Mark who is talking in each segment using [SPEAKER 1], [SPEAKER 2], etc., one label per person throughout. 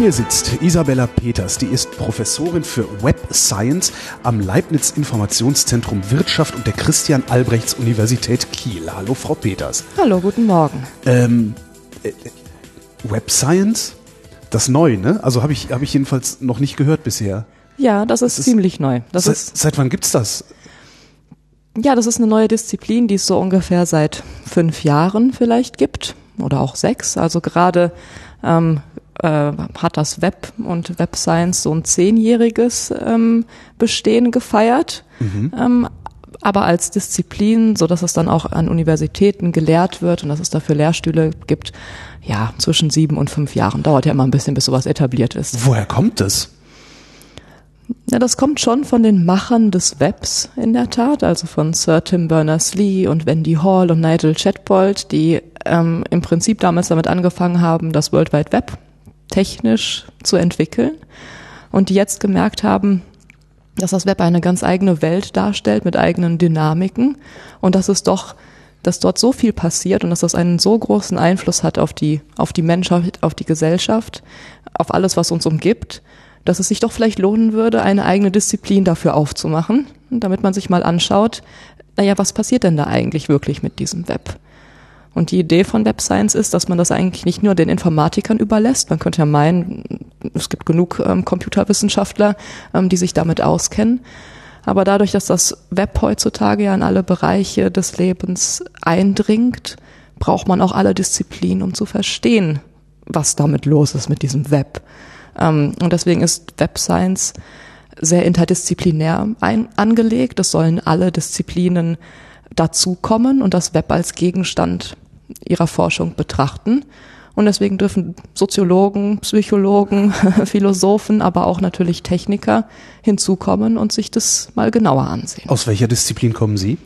[SPEAKER 1] Mir sitzt Isabella Peters, die ist Professorin für Web Science am Leibniz Informationszentrum Wirtschaft und der Christian Albrechts Universität Kiel. Hallo, Frau Peters.
[SPEAKER 2] Hallo, guten Morgen.
[SPEAKER 1] Ähm, äh, Web Science? Das neu, ne? Also habe ich, hab ich jedenfalls noch nicht gehört bisher.
[SPEAKER 2] Ja, das ist,
[SPEAKER 1] ist-
[SPEAKER 2] ziemlich neu. Das
[SPEAKER 1] seit,
[SPEAKER 2] ist,
[SPEAKER 1] seit wann gibt's das?
[SPEAKER 2] ja, das ist eine neue Disziplin, die es so ungefähr seit fünf Jahren vielleicht gibt oder auch sechs. Also gerade ähm, äh, hat das Web und Web Science so ein zehnjähriges ähm, Bestehen gefeiert. Ähm, aber als Disziplin, so dass es dann auch an Universitäten gelehrt wird und dass es dafür Lehrstühle gibt, ja, zwischen sieben und fünf Jahren. Dauert ja immer ein bisschen, bis sowas etabliert ist.
[SPEAKER 1] Woher kommt das?
[SPEAKER 2] Ja, das kommt schon von den Machern des Webs in der Tat, also von Sir Tim Berners-Lee und Wendy Hall und Nigel Chatbold, die ähm, im Prinzip damals damit angefangen haben, das World Wide Web technisch zu entwickeln und die jetzt gemerkt haben, dass das Web eine ganz eigene Welt darstellt mit eigenen Dynamiken und dass es doch, dass dort so viel passiert und dass das einen so großen Einfluss hat auf die, auf die Menschheit, auf die Gesellschaft, auf alles, was uns umgibt, dass es sich doch vielleicht lohnen würde, eine eigene Disziplin dafür aufzumachen, damit man sich mal anschaut, naja, was passiert denn da eigentlich wirklich mit diesem Web? Und die Idee von Web Science ist, dass man das eigentlich nicht nur den Informatikern überlässt. Man könnte ja meinen, es gibt genug ähm, Computerwissenschaftler, ähm, die sich damit auskennen. Aber dadurch, dass das Web heutzutage ja in alle Bereiche des Lebens eindringt, braucht man auch alle Disziplinen, um zu verstehen, was damit los ist mit diesem Web. Ähm, und deswegen ist Web Science sehr interdisziplinär ein, angelegt. Es sollen alle Disziplinen dazukommen und das Web als Gegenstand ihrer Forschung betrachten. Und deswegen dürfen Soziologen, Psychologen, Philosophen, aber auch natürlich Techniker hinzukommen und sich das mal genauer ansehen.
[SPEAKER 1] Aus welcher Disziplin kommen Sie?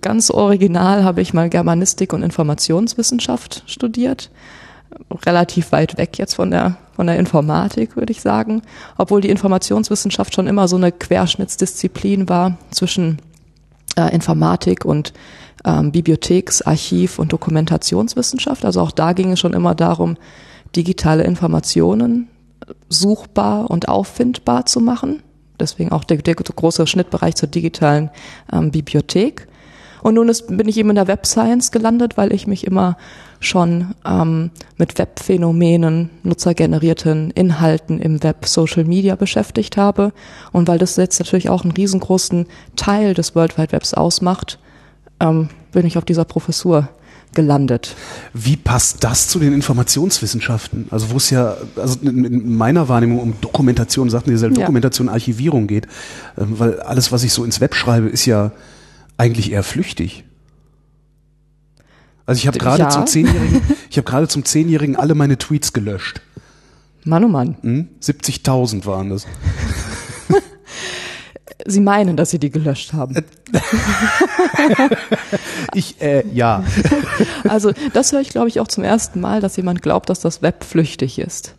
[SPEAKER 2] Ganz original habe ich mal Germanistik und Informationswissenschaft studiert. Relativ weit weg jetzt von der, von der Informatik, würde ich sagen. Obwohl die Informationswissenschaft schon immer so eine Querschnittsdisziplin war zwischen äh, Informatik und ähm, Bibliotheks-, Archiv- und Dokumentationswissenschaft. Also auch da ging es schon immer darum, digitale Informationen suchbar und auffindbar zu machen. Deswegen auch der, der große Schnittbereich zur digitalen ähm, Bibliothek. Und nun ist, bin ich eben in der Web Science gelandet, weil ich mich immer schon ähm, mit Webphänomenen, nutzergenerierten Inhalten im Web, Social Media beschäftigt habe. Und weil das jetzt natürlich auch einen riesengroßen Teil des World Wide Webs ausmacht, ähm, bin ich auf dieser Professur gelandet.
[SPEAKER 1] Wie passt das zu den Informationswissenschaften? Also wo es ja, also in, in meiner Wahrnehmung um Dokumentation, sagten Sie selbst,
[SPEAKER 2] Ja.
[SPEAKER 1] Dokumentation, Archivierung geht, ähm, weil alles, was ich so ins Web schreibe, ist ja eigentlich eher flüchtig. Also ich habe gerade
[SPEAKER 2] Ja.
[SPEAKER 1] zum Zehnjährigen, ich habe gerade zum Zehnjährigen alle meine Tweets gelöscht.
[SPEAKER 2] Mann, oh Mann.
[SPEAKER 1] Hm? 70.000 waren das.
[SPEAKER 2] Sie meinen, dass Sie die gelöscht haben.
[SPEAKER 1] Ich, äh, ja.
[SPEAKER 2] Also das höre ich, glaube ich, auch zum ersten Mal, dass jemand glaubt, dass das Web flüchtig ist.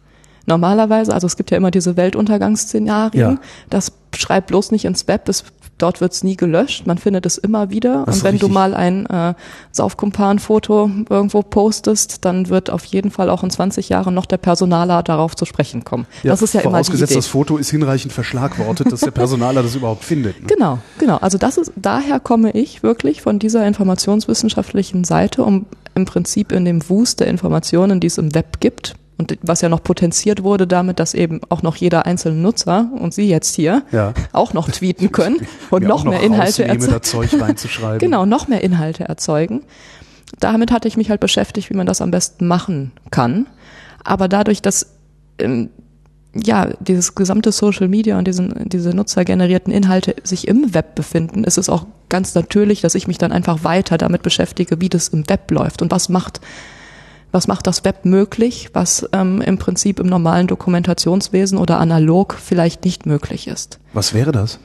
[SPEAKER 2] Normalerweise, also es gibt ja immer diese Weltuntergangsszenarien,
[SPEAKER 1] Ja.
[SPEAKER 2] das schreibt bloß nicht ins Web, es, dort wird's nie gelöscht, man findet es immer wieder.
[SPEAKER 1] Das
[SPEAKER 2] Und wenn du mal ein äh, Saufkumpan-Foto irgendwo postest, dann wird auf jeden Fall auch in 20 Jahren noch der Personaler darauf zu sprechen kommen. das ist ja immer die Idee.
[SPEAKER 1] das Foto ist hinreichend verschlagwortet, dass der Personaler das überhaupt findet. Ne?
[SPEAKER 2] Genau, genau. Also das ist, daher komme ich wirklich von dieser informationswissenschaftlichen Seite, um im Prinzip in dem Wust der Informationen, die es im Web gibt, und was ja noch potenziert wurde damit, dass eben auch noch jeder einzelne Nutzer und Sie jetzt hier
[SPEAKER 1] Ja.
[SPEAKER 2] auch noch tweeten können und noch
[SPEAKER 1] auch
[SPEAKER 2] mehr Inhalte erzeugen. Genau, noch mehr Inhalte erzeugen. Damit hatte ich mich halt beschäftigt, wie man das am besten machen kann. Aber dadurch, dass ähm, ja dieses gesamte Social Media und diesen, diese nutzergenerierten Inhalte sich im Web befinden, ist es auch ganz natürlich, dass ich mich dann einfach weiter damit beschäftige, wie das im Web läuft und was macht Was macht das Web möglich, was ähm, im Prinzip im normalen Dokumentationswesen oder analog vielleicht nicht möglich ist?
[SPEAKER 1] Was wäre das?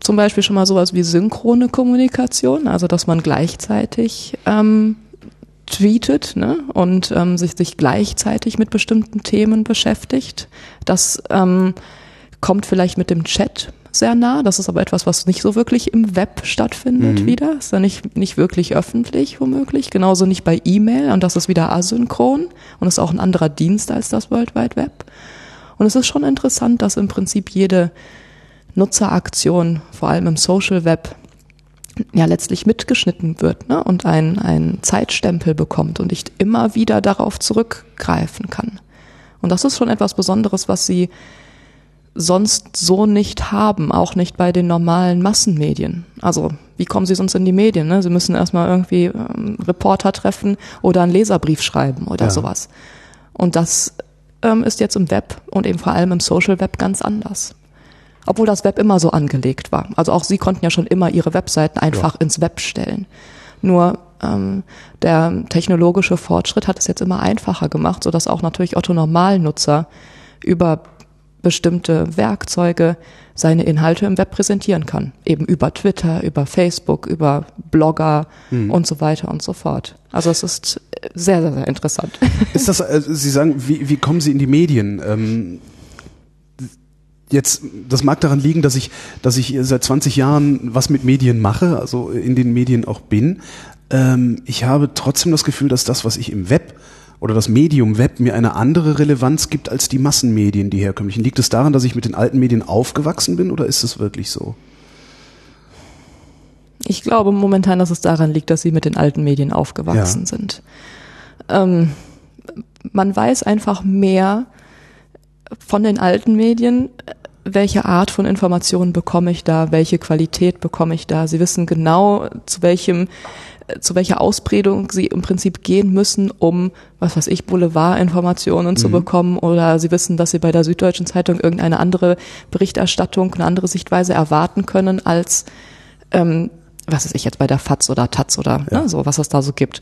[SPEAKER 2] Zum Beispiel schon mal sowas wie synchrone Kommunikation, also dass man gleichzeitig ähm, tweetet ne, und ähm, sich, sich gleichzeitig mit bestimmten Themen beschäftigt. Das ähm, kommt vielleicht mit dem Chat sehr nah. Das ist aber etwas, was nicht so wirklich im Web stattfindet mhm. wieder. Ist ja nicht, nicht wirklich öffentlich womöglich. Genauso nicht bei E-Mail und das ist wieder asynchron und ist auch ein anderer Dienst als das World Wide Web. Und es ist schon interessant, dass im Prinzip jede Nutzeraktion, vor allem im Social Web, ja letztlich mitgeschnitten wird ne? und ein, ein Zeitstempel bekommt und ich immer wieder darauf zurückgreifen kann. Und das ist schon etwas Besonderes, was sie sonst so nicht haben, auch nicht bei den normalen Massenmedien. Also wie kommen sie sonst in die Medien? Ne? Sie müssen erstmal irgendwie ähm, Reporter treffen oder einen Leserbrief schreiben oder ja. sowas. Und das ähm, ist jetzt im Web und eben vor allem im Social Web ganz anders obwohl das Web immer so angelegt war. Also auch sie konnten ja schon immer ihre Webseiten einfach ja. ins Web stellen. Nur ähm, der technologische Fortschritt hat es jetzt immer einfacher gemacht, so dass auch natürlich Otto Normalnutzer über bestimmte Werkzeuge seine Inhalte im Web präsentieren kann. Eben über Twitter, über Facebook, über Blogger mhm. und so weiter und so fort. Also es ist sehr, sehr, sehr interessant.
[SPEAKER 1] Ist das, äh, Sie sagen, wie, wie kommen Sie in die Medien? Ähm jetzt, das mag daran liegen, dass ich, dass ich seit 20 Jahren was mit Medien mache, also in den Medien auch bin. Ähm, ich habe trotzdem das Gefühl, dass das, was ich im Web oder das Medium Web mir eine andere Relevanz gibt als die Massenmedien, die herkömmlichen. Liegt es daran, dass ich mit den alten Medien aufgewachsen bin oder ist es wirklich so?
[SPEAKER 2] Ich glaube momentan, dass es daran liegt, dass sie mit den alten Medien aufgewachsen ja. sind. Ähm, man weiß einfach mehr von den alten Medien, welche Art von Informationen bekomme ich da, welche Qualität bekomme ich da. Sie wissen genau, zu welchem zu welcher Ausprägung sie im Prinzip gehen müssen, um, was weiß ich, Boulevardinformationen mhm. zu bekommen oder sie wissen, dass sie bei der Süddeutschen Zeitung irgendeine andere Berichterstattung, eine andere Sichtweise erwarten können als, ähm, was weiß ich jetzt bei der FAZ oder Taz oder ja. ne, so, was es da so gibt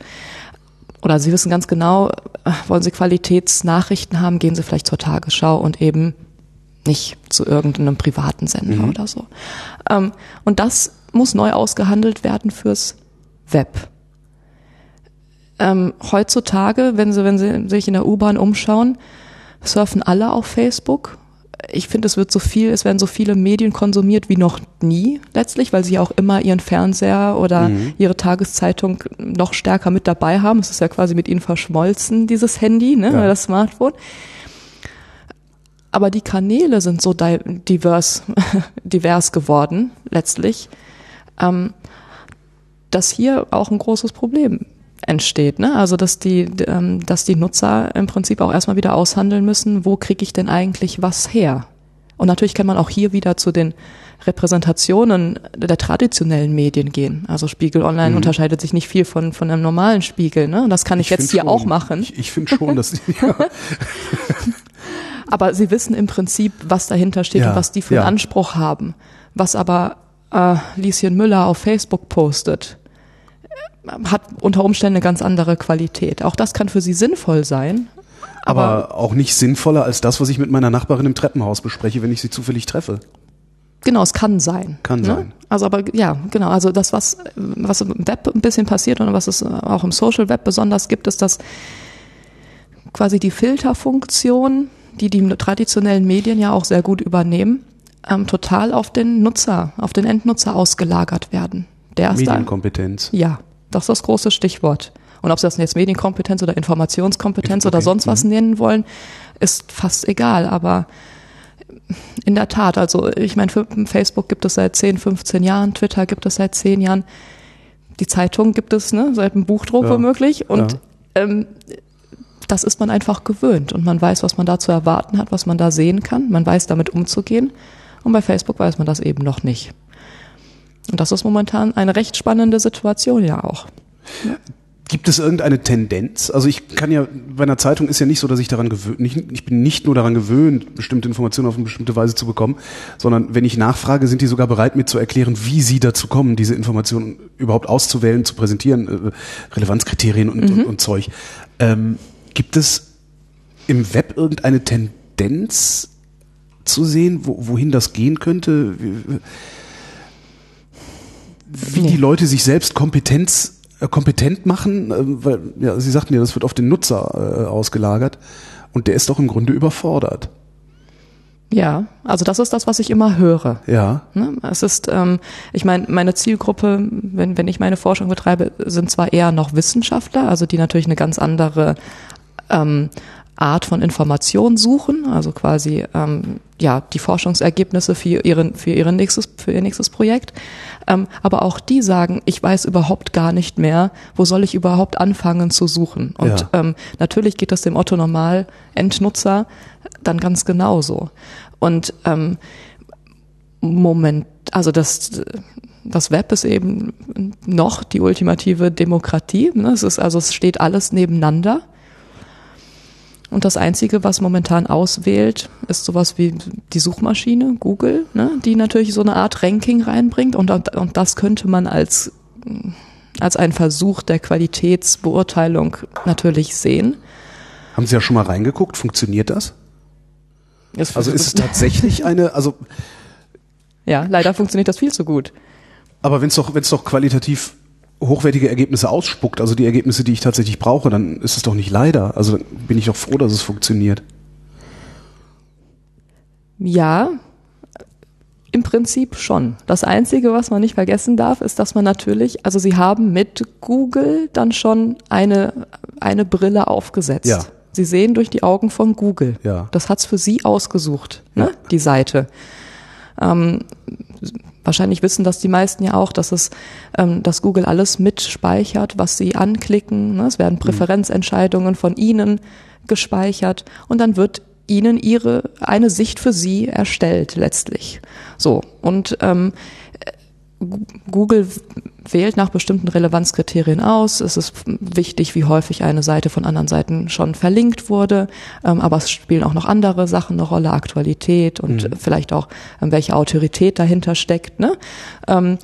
[SPEAKER 2] oder Sie wissen ganz genau, äh, wollen Sie Qualitätsnachrichten haben, gehen Sie vielleicht zur Tagesschau und eben nicht zu irgendeinem privaten Sender mhm. oder so. Ähm, und das muss neu ausgehandelt werden fürs Web. Ähm, heutzutage, wenn Sie, wenn Sie sich in der U-Bahn umschauen, surfen alle auf Facebook ich finde, es wird so viel, es werden so viele Medien konsumiert wie noch nie letztlich, weil sie ja auch immer ihren Fernseher oder mhm. ihre Tageszeitung noch stärker mit dabei haben. Es ist ja quasi mit ihnen verschmolzen, dieses Handy, ne, ja. das Smartphone. Aber die Kanäle sind so divers, divers geworden, letztlich, ähm, dass hier auch ein großes Problem entsteht. Ne? Also dass die, ähm, dass die Nutzer im Prinzip auch erstmal wieder aushandeln müssen, wo kriege ich denn eigentlich was her? Und natürlich kann man auch hier wieder zu den Repräsentationen der traditionellen Medien gehen. Also Spiegel Online mhm. unterscheidet sich nicht viel von, von einem normalen Spiegel. Ne? Und das kann ich, ich jetzt hier
[SPEAKER 1] schon,
[SPEAKER 2] auch machen.
[SPEAKER 1] Ich, ich finde schon, dass ja.
[SPEAKER 2] Aber sie wissen im Prinzip, was dahinter steht ja, und was die für einen Anspruch haben. Was aber äh, Lieschen Müller auf Facebook postet, hat unter Umständen eine ganz andere Qualität. Auch das kann für sie sinnvoll sein.
[SPEAKER 1] Aber, aber auch nicht sinnvoller als das, was ich mit meiner Nachbarin im Treppenhaus bespreche, wenn ich sie zufällig treffe.
[SPEAKER 2] Genau, es kann sein.
[SPEAKER 1] Kann ne? sein.
[SPEAKER 2] Also aber ja, genau. Also das, was, was im Web ein bisschen passiert und was es auch im Social Web besonders gibt, ist, dass quasi die Filterfunktion, die die traditionellen Medien ja auch sehr gut übernehmen, ähm, total auf den Nutzer, auf den Endnutzer ausgelagert werden.
[SPEAKER 1] Der ist Medienkompetenz.
[SPEAKER 2] Ja, das ist das große Stichwort. Und ob Sie das jetzt Medienkompetenz oder Informationskompetenz oder sonst was mhm. nennen wollen, ist fast egal. Aber in der Tat, also ich meine, Facebook gibt es seit 10, 15 Jahren, Twitter gibt es seit 10 Jahren, die Zeitung gibt es ne, seit dem Buchdruck ja. womöglich. Und ja. ähm, das ist man einfach gewöhnt und man weiß, was man da zu erwarten hat, was man da sehen kann. Man weiß, damit umzugehen. Und bei Facebook weiß man das eben noch nicht. Und das ist momentan eine recht spannende Situation ja auch. Ja.
[SPEAKER 1] Gibt es irgendeine Tendenz? Also ich kann ja, bei einer Zeitung ist ja nicht so, dass ich daran gewöhnt, ich bin nicht nur daran gewöhnt, bestimmte Informationen auf eine bestimmte Weise zu bekommen, sondern wenn ich nachfrage, sind die sogar bereit, mir zu erklären, wie sie dazu kommen, diese Informationen überhaupt auszuwählen, zu präsentieren, äh, Relevanzkriterien und, mhm. und, und Zeug. Ähm, gibt es im Web irgendeine Tendenz zu sehen, wo, wohin das gehen könnte? Wie, wie nee. die Leute sich selbst Kompetenz äh, kompetent machen, äh, weil ja, Sie sagten ja, das wird auf den Nutzer äh, ausgelagert und der ist doch im Grunde überfordert.
[SPEAKER 2] Ja, also das ist das, was ich immer höre.
[SPEAKER 1] Ja.
[SPEAKER 2] Ne? Es ist, ähm, ich meine, meine Zielgruppe, wenn, wenn ich meine Forschung betreibe, sind zwar eher noch Wissenschaftler, also die natürlich eine ganz andere ähm, Art von Information suchen, also quasi ähm, ja die Forschungsergebnisse für ihren für ihren nächstes für ihr nächstes Projekt. Ähm, aber auch die sagen, ich weiß überhaupt gar nicht mehr, wo soll ich überhaupt anfangen zu suchen. Und ja. ähm, natürlich geht das dem Otto Normal Endnutzer dann ganz genauso. Und ähm, Moment, also das das Web ist eben noch die ultimative Demokratie. Ne? Es ist also es steht alles nebeneinander. Und das Einzige, was momentan auswählt, ist sowas wie die Suchmaschine, Google, ne, die natürlich so eine Art Ranking reinbringt. Und, und das könnte man als, als einen Versuch der Qualitätsbeurteilung natürlich sehen.
[SPEAKER 1] Haben Sie ja schon mal reingeguckt? Funktioniert das? also ist es tatsächlich eine, also
[SPEAKER 2] ja, leider funktioniert das viel zu gut.
[SPEAKER 1] Aber wenn es doch, wenn es doch qualitativ hochwertige Ergebnisse ausspuckt, also die Ergebnisse, die ich tatsächlich brauche, dann ist es doch nicht leider. Also dann bin ich doch froh, dass es funktioniert.
[SPEAKER 2] Ja, im Prinzip schon. Das Einzige, was man nicht vergessen darf, ist, dass man natürlich, also sie haben mit Google dann schon eine, eine Brille aufgesetzt. Ja. Sie sehen durch die Augen von Google.
[SPEAKER 1] Ja.
[SPEAKER 2] Das hat's für sie ausgesucht, ne? Ja. die Seite. Ähm, wahrscheinlich wissen das die meisten ja auch, dass es, ähm, dass Google alles mitspeichert, was sie anklicken. Ne? Es werden mhm. Präferenzentscheidungen von ihnen gespeichert und dann wird ihnen ihre eine Sicht für sie erstellt letztlich. So und ähm, Google wählt nach bestimmten Relevanzkriterien aus. Es ist wichtig, wie häufig eine Seite von anderen Seiten schon verlinkt wurde, ähm, aber es spielen auch noch andere Sachen eine Rolle, Aktualität und mhm. vielleicht auch, ähm, welche Autorität dahinter steckt. Ne? Ähm,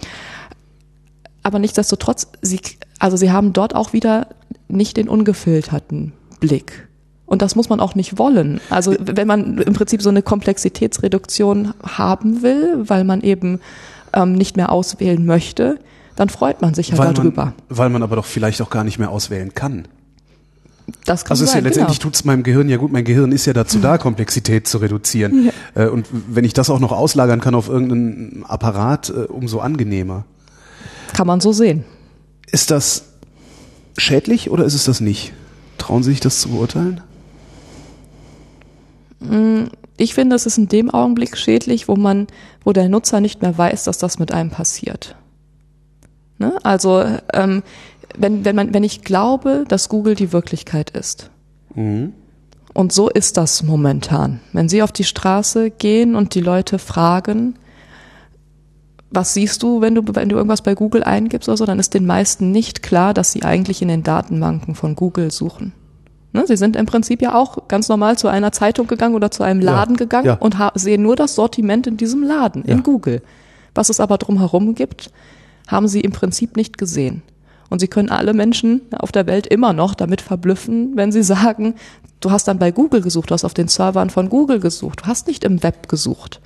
[SPEAKER 2] aber nichtsdestotrotz, sie, also sie haben dort auch wieder nicht den ungefilterten Blick. Und das muss man auch nicht wollen. Also wenn man im Prinzip so eine Komplexitätsreduktion haben will, weil man eben ähm, nicht mehr auswählen möchte, dann freut man sich ja weil darüber.
[SPEAKER 1] Man, weil man aber doch vielleicht auch gar nicht mehr auswählen kann.
[SPEAKER 2] Das kann
[SPEAKER 1] also
[SPEAKER 2] sein,
[SPEAKER 1] ja letztendlich genau. tut es meinem Gehirn ja gut. Mein Gehirn ist ja dazu da, Komplexität zu reduzieren. Ja. Äh, und wenn ich das auch noch auslagern kann auf irgendeinen Apparat, äh, umso angenehmer.
[SPEAKER 2] Kann man so sehen.
[SPEAKER 1] Ist das schädlich oder ist es das nicht? Trauen Sie sich das zu beurteilen?
[SPEAKER 2] Mm, ich finde, es ist in dem Augenblick schädlich, wo man, wo der Nutzer nicht mehr weiß, dass das mit einem passiert. Ne? Also ähm, wenn, wenn man, wenn ich glaube, dass Google die Wirklichkeit ist. Mhm. Und so ist das momentan. Wenn Sie auf die Straße gehen und die Leute fragen, was siehst du, wenn du, wenn du irgendwas bei Google eingibst oder so, dann ist den meisten nicht klar, dass sie eigentlich in den Datenbanken von Google suchen. Ne, sie sind im Prinzip ja auch ganz normal zu einer Zeitung gegangen oder zu einem Laden ja, gegangen ja. und sehen nur das Sortiment in diesem Laden, ja. in Google. Was es aber drumherum gibt, haben sie im Prinzip nicht gesehen. Und sie können alle Menschen auf der Welt immer noch damit verblüffen, wenn sie sagen, du hast dann bei Google gesucht, du hast auf den Servern von Google gesucht, du hast nicht im Web gesucht.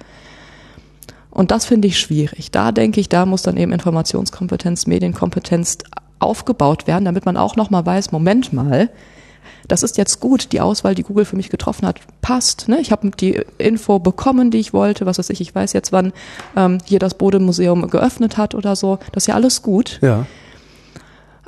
[SPEAKER 2] Und das finde ich schwierig. Da denke ich, da muss dann eben Informationskompetenz, Medienkompetenz aufgebaut werden, damit man auch nochmal weiß, Moment mal, das ist jetzt gut, die Auswahl, die Google für mich getroffen hat, passt. Ne? Ich habe die Info bekommen, die ich wollte, was weiß ich, ich weiß jetzt, wann ähm, hier das Bodemuseum geöffnet hat oder so. Das ist ja alles gut.
[SPEAKER 1] Ja.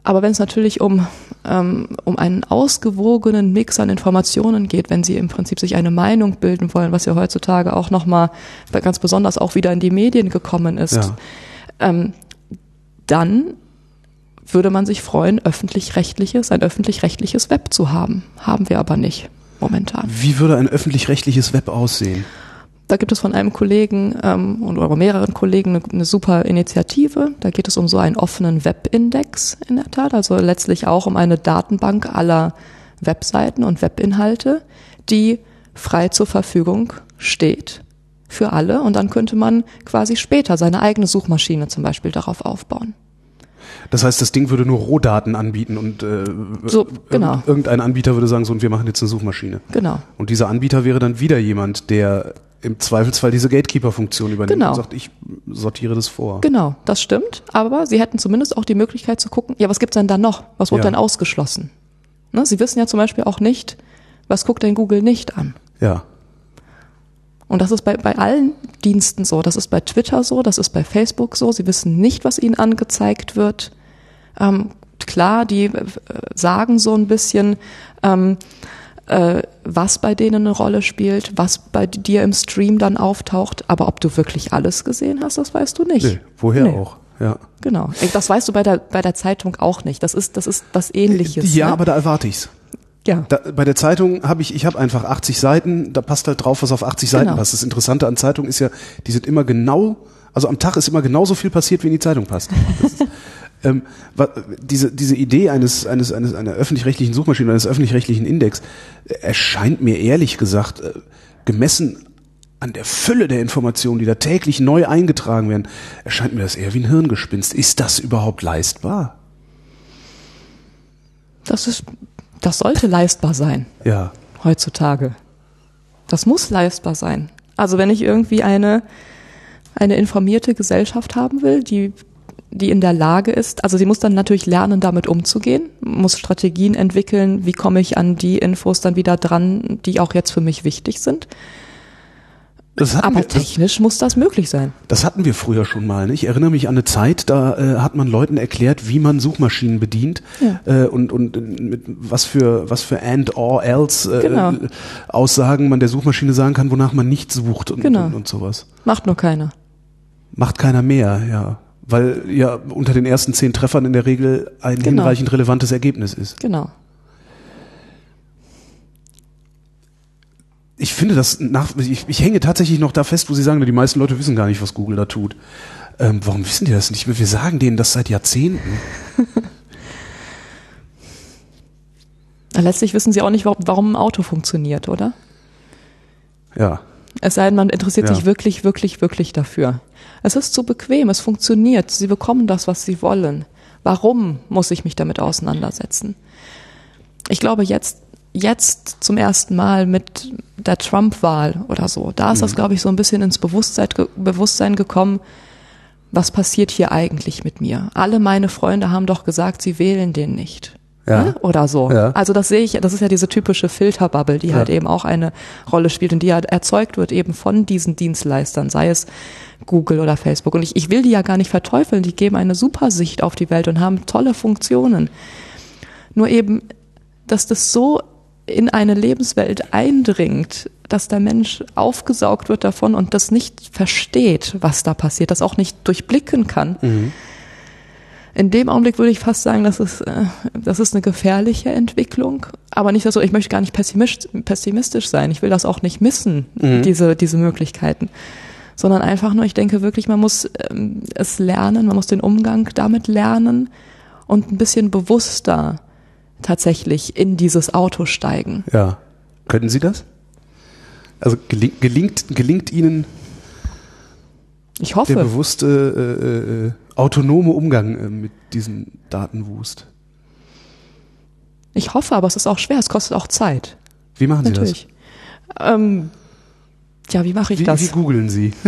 [SPEAKER 2] Aber wenn es natürlich um, ähm, um einen ausgewogenen Mix an Informationen geht, wenn Sie im Prinzip sich eine Meinung bilden wollen, was ja heutzutage auch nochmal ganz besonders auch wieder in die Medien gekommen ist, ja. ähm, dann würde man sich freuen, öffentlich-rechtliches, ein öffentlich-rechtliches Web zu haben. Haben wir aber nicht momentan.
[SPEAKER 1] Wie würde ein öffentlich-rechtliches Web aussehen?
[SPEAKER 2] Da gibt es von einem Kollegen ähm, und oder mehreren Kollegen eine, eine super Initiative. Da geht es um so einen offenen Webindex in der Tat, also letztlich auch um eine Datenbank aller Webseiten und Webinhalte, die frei zur Verfügung steht für alle. Und dann könnte man quasi später seine eigene Suchmaschine zum Beispiel darauf aufbauen.
[SPEAKER 1] Das heißt, das Ding würde nur Rohdaten anbieten und äh,
[SPEAKER 2] So, genau.
[SPEAKER 1] irgendein Anbieter würde sagen, so und wir machen jetzt eine Suchmaschine.
[SPEAKER 2] Genau.
[SPEAKER 1] Und dieser Anbieter wäre dann wieder jemand, der im Zweifelsfall diese Gatekeeper-Funktion übernimmt
[SPEAKER 2] Genau.
[SPEAKER 1] und sagt, ich sortiere das vor.
[SPEAKER 2] Genau, das stimmt. Aber sie hätten zumindest auch die Möglichkeit zu gucken, ja, was gibt's denn da noch? Was wurde
[SPEAKER 1] Ja.
[SPEAKER 2] denn ausgeschlossen? Ne? Sie wissen ja zum Beispiel auch nicht, was guckt denn Google nicht an?
[SPEAKER 1] Ja.
[SPEAKER 2] Und das ist bei, bei allen Diensten so. Das ist bei Twitter so, das ist bei Facebook so. Sie wissen nicht, was ihnen angezeigt wird. Ähm, klar, die äh, sagen so ein bisschen, ähm, äh, was bei denen eine Rolle spielt, was bei dir im Stream dann auftaucht. Aber ob du wirklich alles gesehen hast, das weißt du nicht.
[SPEAKER 1] Nee, woher
[SPEAKER 2] Nee.
[SPEAKER 1] auch? Ja.
[SPEAKER 2] Genau. Das weißt du bei der, bei der Zeitung auch nicht. Das ist, das ist was ähnliches.
[SPEAKER 1] Ja,
[SPEAKER 2] ne?
[SPEAKER 1] aber da erwarte ich's.
[SPEAKER 2] ja.
[SPEAKER 1] Da, bei der Zeitung habe ich, ich habe einfach 80 Seiten, da passt halt drauf, was auf 80 Seiten
[SPEAKER 2] Genau.
[SPEAKER 1] passt. Das Interessante an Zeitungen ist ja, die sind immer genau, also am Tag ist immer genauso viel passiert, wie in die Zeitung passt. Das ähm, diese, diese Idee eines, eines, eines, einer öffentlich-rechtlichen Suchmaschine, eines öffentlich-rechtlichen Index, äh, erscheint mir ehrlich gesagt, äh, gemessen an der Fülle der Informationen, die da täglich neu eingetragen werden, erscheint mir das eher wie ein Hirngespinst. Ist das überhaupt leistbar?
[SPEAKER 2] Das ist, das sollte leistbar sein.
[SPEAKER 1] Ja.
[SPEAKER 2] heutzutage. Das muss leistbar sein. Also wenn ich irgendwie eine, eine informierte Gesellschaft haben will, die, die in der Lage ist, also sie muss dann natürlich lernen, damit umzugehen, muss Strategien entwickeln, wie komme ich an die Infos dann wieder dran, die auch jetzt für mich wichtig sind.
[SPEAKER 1] Das
[SPEAKER 2] Aber
[SPEAKER 1] wir, das,
[SPEAKER 2] technisch muss das möglich sein.
[SPEAKER 1] Das hatten wir früher schon mal. Ne? Ich erinnere mich an eine Zeit, da äh, hat man Leuten erklärt, wie man Suchmaschinen bedient
[SPEAKER 2] Ja.
[SPEAKER 1] äh, und, und äh, mit was für was für and or else äh,
[SPEAKER 2] Genau.
[SPEAKER 1] Aussagen man der Suchmaschine sagen kann, wonach man nicht sucht und,
[SPEAKER 2] Genau.
[SPEAKER 1] und, und sowas.
[SPEAKER 2] Macht nur keiner.
[SPEAKER 1] Macht keiner mehr, ja. Weil ja unter den ersten zehn Treffern in der Regel ein
[SPEAKER 2] Genau.
[SPEAKER 1] hinreichend relevantes Ergebnis ist.
[SPEAKER 2] Genau.
[SPEAKER 1] Ich finde das nach, ich, ich hänge tatsächlich noch da fest, wo Sie sagen, die meisten Leute wissen gar nicht, was Google da tut. Ähm, warum wissen die das nicht mehr? Wir sagen denen das seit Jahrzehnten.
[SPEAKER 2] Letztlich wissen sie auch nicht, warum, warum ein Auto funktioniert, oder?
[SPEAKER 1] Ja.
[SPEAKER 2] Es sei denn, man interessiert
[SPEAKER 1] Ja.
[SPEAKER 2] sich wirklich, wirklich, wirklich dafür. Es ist zu bequem, es funktioniert, sie bekommen das, was sie wollen. Warum muss ich mich damit auseinandersetzen? Ich glaube, jetzt, jetzt zum ersten Mal mit der Trump-Wahl oder so, da ist das, glaube ich, so ein bisschen ins Bewusstsein, Bewusstsein gekommen, was passiert hier eigentlich mit mir? Alle meine Freunde haben doch gesagt, sie wählen den nicht.
[SPEAKER 1] Ja.
[SPEAKER 2] Ne? Oder so.
[SPEAKER 1] Ja.
[SPEAKER 2] Also das sehe ich, das ist ja diese typische Filterbubble, die
[SPEAKER 1] Ja.
[SPEAKER 2] halt eben auch eine Rolle spielt und die ja erzeugt wird eben von diesen Dienstleistern, sei es Google oder Facebook. Und ich, ich will die ja gar nicht verteufeln, die geben eine super Sicht auf die Welt und haben tolle Funktionen. Nur eben, dass das so in eine Lebenswelt eindringt, dass der Mensch aufgesaugt wird davon und das nicht versteht, was da passiert, das auch nicht durchblicken kann. In dem Augenblick würde ich fast sagen, das ist, äh, das ist eine gefährliche Entwicklung. Aber nicht so, ich möchte gar nicht pessimistisch, pessimistisch sein. Ich will das auch nicht missen, diese, diese Möglichkeiten. Sondern einfach nur, ich denke wirklich, man muss ähm, es lernen, man muss den Umgang damit lernen und ein bisschen bewusster tatsächlich in dieses Auto steigen.
[SPEAKER 1] Ja. Können Sie das? Also gelingt, gelingt, Ihnen
[SPEAKER 2] Ich
[SPEAKER 1] der
[SPEAKER 2] hoffe.
[SPEAKER 1] bewusste äh, äh, autonome Umgang äh, mit diesem Datenwust?
[SPEAKER 2] Ich hoffe, aber es ist auch schwer, es kostet auch Zeit.
[SPEAKER 1] Wie machen Sie
[SPEAKER 2] Natürlich. Ähm, ja, wie mache ich
[SPEAKER 1] Wie,
[SPEAKER 2] das?
[SPEAKER 1] wie googeln Sie?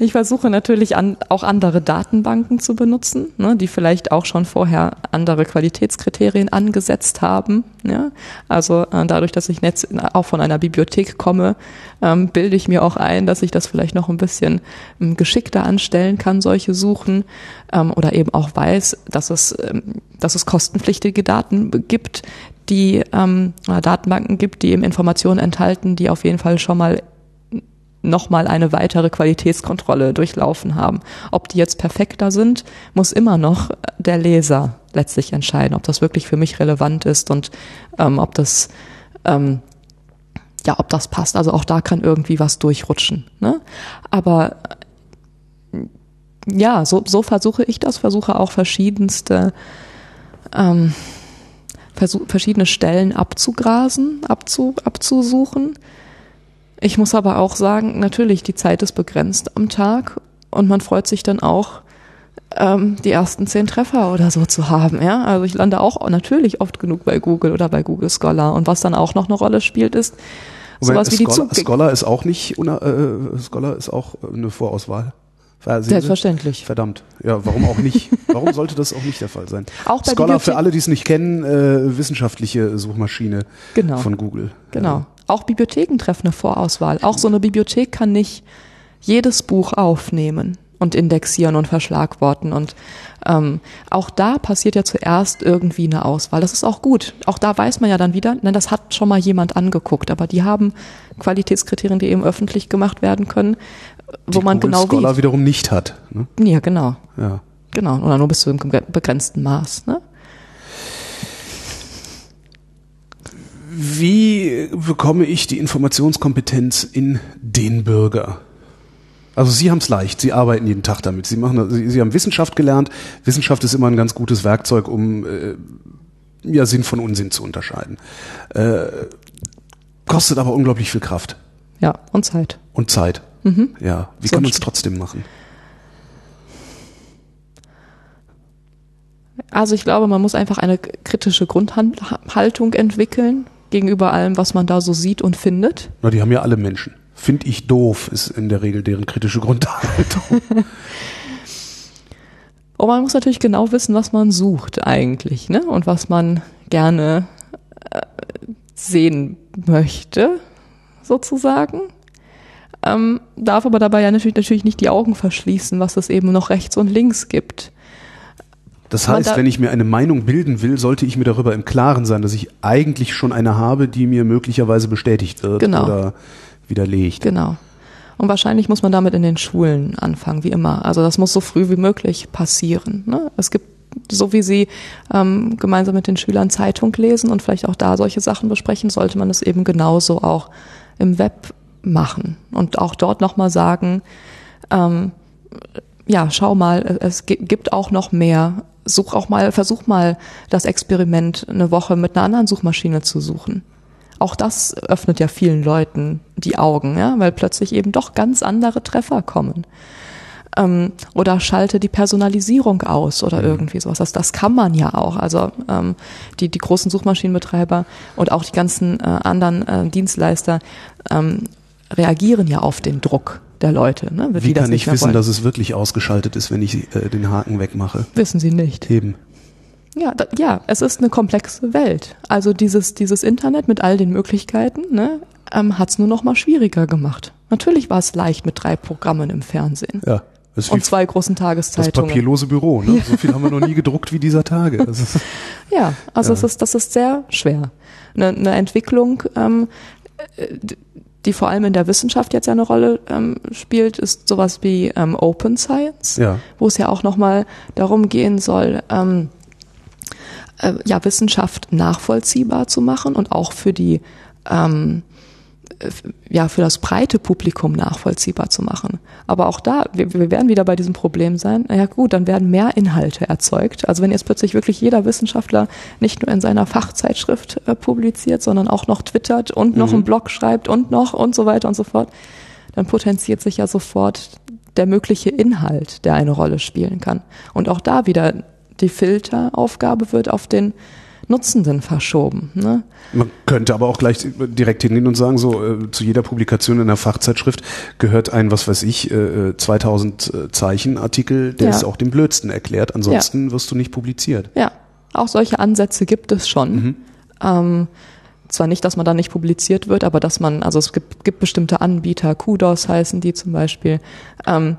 [SPEAKER 2] Ich versuche natürlich an, auch andere Datenbanken zu benutzen, ne, die vielleicht auch schon vorher andere Qualitätskriterien angesetzt haben. Ja? Also äh, dadurch, dass ich jetzt auch von einer Bibliothek komme, ähm, bilde ich mir auch ein, dass ich das vielleicht noch ein bisschen ähm, geschickter anstellen kann, solche Suchen ähm, oder eben auch weiß, dass es, ähm, dass es kostenpflichtige Daten gibt, die ähm, Datenbanken gibt, die eben Informationen enthalten, die auf jeden Fall schon mal nochmal eine weitere Qualitätskontrolle durchlaufen haben. Ob die jetzt perfekter sind, muss immer noch der Leser letztlich entscheiden, ob das wirklich für mich relevant ist und ähm, ob das ähm, ja, ob das passt. Also auch da kann irgendwie was durchrutschen. Ne? Aber ja, so, so versuche ich das, versuche auch verschiedenste ähm, verschiedene Stellen abzugrasen, abzu, abzusuchen. Ich muss aber auch sagen, natürlich, die Zeit ist begrenzt am Tag und man freut sich dann auch, ähm, die ersten zehn Treffer oder so zu haben. Ja, also ich lande auch natürlich oft genug bei Google oder bei Google Scholar. Und was dann auch noch eine Rolle spielt, ist
[SPEAKER 1] sowas wie Scholar, die Scholar ist auch nicht, äh, Scholar ist auch eine Vorauswahl.
[SPEAKER 2] Selbstverständlich.
[SPEAKER 1] Verdammt. Ja, warum auch nicht? warum sollte das auch nicht der Fall sein?
[SPEAKER 2] Auch bei
[SPEAKER 1] Scholar für alle, die es nicht kennen, äh, wissenschaftliche Suchmaschine
[SPEAKER 2] genau.
[SPEAKER 1] von Google.
[SPEAKER 2] Genau. Ja. Auch Bibliotheken treffen eine Vorauswahl. Auch so eine Bibliothek kann nicht jedes Buch aufnehmen und indexieren und verschlagworten. Und ähm, auch da passiert ja zuerst irgendwie eine Auswahl. Das ist auch gut. Auch da weiß man ja dann wieder, nein, das hat schon mal jemand angeguckt, aber die haben Qualitätskriterien, die eben öffentlich gemacht werden können, wo
[SPEAKER 1] die
[SPEAKER 2] man
[SPEAKER 1] Google
[SPEAKER 2] genau
[SPEAKER 1] Scholar
[SPEAKER 2] wie.
[SPEAKER 1] wiederum nicht hat. Ne?
[SPEAKER 2] Ja, genau.
[SPEAKER 1] Ja.
[SPEAKER 2] Genau. Oder nur bis zu einem begrenzten Maß. Ne?
[SPEAKER 1] Wie bekomme ich die Informationskompetenz in den Bürger? Also Sie haben es leicht, Sie arbeiten jeden Tag damit. Sie machen, Sie, Sie haben Wissenschaft gelernt. Wissenschaft ist immer ein ganz gutes Werkzeug, um äh, ja Sinn von Unsinn zu unterscheiden. Äh, kostet aber unglaublich viel Kraft.
[SPEAKER 2] Ja, und Zeit.
[SPEAKER 1] Und Zeit.
[SPEAKER 2] Mhm.
[SPEAKER 1] Ja. Wie
[SPEAKER 2] So
[SPEAKER 1] kann man es trotzdem machen?
[SPEAKER 2] Also ich glaube, man muss einfach eine kritische Grundhaltung entwickeln gegenüber allem, was man da so sieht und findet.
[SPEAKER 1] Na, die haben ja alle Menschen. Find ich doof, ist in der Regel deren kritische Grundhaltung.
[SPEAKER 2] Und man muss natürlich genau wissen, was man sucht eigentlich, ne? Und was man gerne äh, sehen möchte, sozusagen. Ähm, darf aber dabei ja natürlich, natürlich nicht die Augen verschließen, was es eben noch rechts und links gibt.
[SPEAKER 1] Das heißt,
[SPEAKER 2] da-
[SPEAKER 1] wenn ich mir eine Meinung bilden will, sollte ich mir darüber im Klaren sein, dass ich eigentlich schon eine habe, die mir möglicherweise bestätigt wird
[SPEAKER 2] Genau.
[SPEAKER 1] oder widerlegt.
[SPEAKER 2] Genau. Und wahrscheinlich muss man damit in den Schulen anfangen, wie immer. Also das muss so früh wie möglich passieren. Ne? Es gibt, so wie Sie ähm, gemeinsam mit den Schülern Zeitung lesen und vielleicht auch da solche Sachen besprechen, sollte man es eben genauso auch im Web machen und auch dort nochmal sagen, ähm, ja, schau mal, es gi- gibt auch noch mehr. Such auch mal, versuch mal das Experiment eine Woche mit einer anderen Suchmaschine zu suchen. Auch das öffnet ja vielen Leuten die Augen, ja, weil plötzlich eben doch ganz andere Treffer kommen. Ähm, oder schalte die Personalisierung aus oder irgendwie sowas. Das, das kann man ja auch. Also ähm, die, die großen Suchmaschinenbetreiber und auch die ganzen äh, anderen äh, Dienstleister ähm, reagieren ja auf den Druck der Leute. Ne?
[SPEAKER 1] Wie
[SPEAKER 2] das
[SPEAKER 1] kann
[SPEAKER 2] nicht
[SPEAKER 1] ich wissen,
[SPEAKER 2] wollen.
[SPEAKER 1] dass es wirklich ausgeschaltet ist, wenn ich äh, den Haken wegmache?
[SPEAKER 2] Wissen sie nicht.
[SPEAKER 1] Eben.
[SPEAKER 2] Ja, da, ja, es ist eine komplexe Welt. Also dieses, dieses Internet mit all den Möglichkeiten ne, ähm, hat es nur noch mal schwieriger gemacht. Natürlich war es leicht mit drei Programmen im Fernsehen
[SPEAKER 1] Ja. Das
[SPEAKER 2] und zwei großen
[SPEAKER 1] das
[SPEAKER 2] Tageszeitungen.
[SPEAKER 1] papierlose Büro. Ne? So viel haben wir noch nie gedruckt wie dieser Tage. Das ist,
[SPEAKER 2] Ja, also
[SPEAKER 1] Ja.
[SPEAKER 2] Es ist, das ist sehr schwer. Eine, eine Entwicklung, ähm, äh, die vor allem in der Wissenschaft jetzt ja eine Rolle ähm, spielt, ist sowas wie ähm, Open Science,
[SPEAKER 1] ja.
[SPEAKER 2] wo es ja auch nochmal darum gehen soll, ähm, äh, ja, Wissenschaft nachvollziehbar zu machen und auch für die ähm, ja, für das breite Publikum nachvollziehbar zu machen. Aber auch da, wir, wir werden wieder bei diesem Problem sein, naja gut, dann werden mehr Inhalte erzeugt. Also wenn jetzt plötzlich wirklich jeder Wissenschaftler nicht nur in seiner Fachzeitschrift äh, publiziert, sondern auch noch twittert und noch
[SPEAKER 1] Mhm.
[SPEAKER 2] einen Blog schreibt und noch und so weiter und so fort, dann potenziert sich ja sofort der mögliche Inhalt, der eine Rolle spielen kann. Und auch da wieder die Filteraufgabe wird auf den Nutzenden verschoben. Ne?
[SPEAKER 1] Man könnte aber auch gleich direkt hingehen und sagen, so äh, zu jeder Publikation in einer Fachzeitschrift gehört ein, was weiß ich, äh, 2000 äh, Zeichen Artikel, der
[SPEAKER 2] Ja.
[SPEAKER 1] ist auch dem Blödsten erklärt. Ansonsten wirst du nicht publiziert.
[SPEAKER 2] Ja, auch solche Ansätze gibt es schon.
[SPEAKER 1] Mhm.
[SPEAKER 2] Ähm, zwar nicht, dass man da nicht publiziert wird, aber dass man, also es gibt, gibt bestimmte Anbieter, Kudos heißen die zum Beispiel, ähm,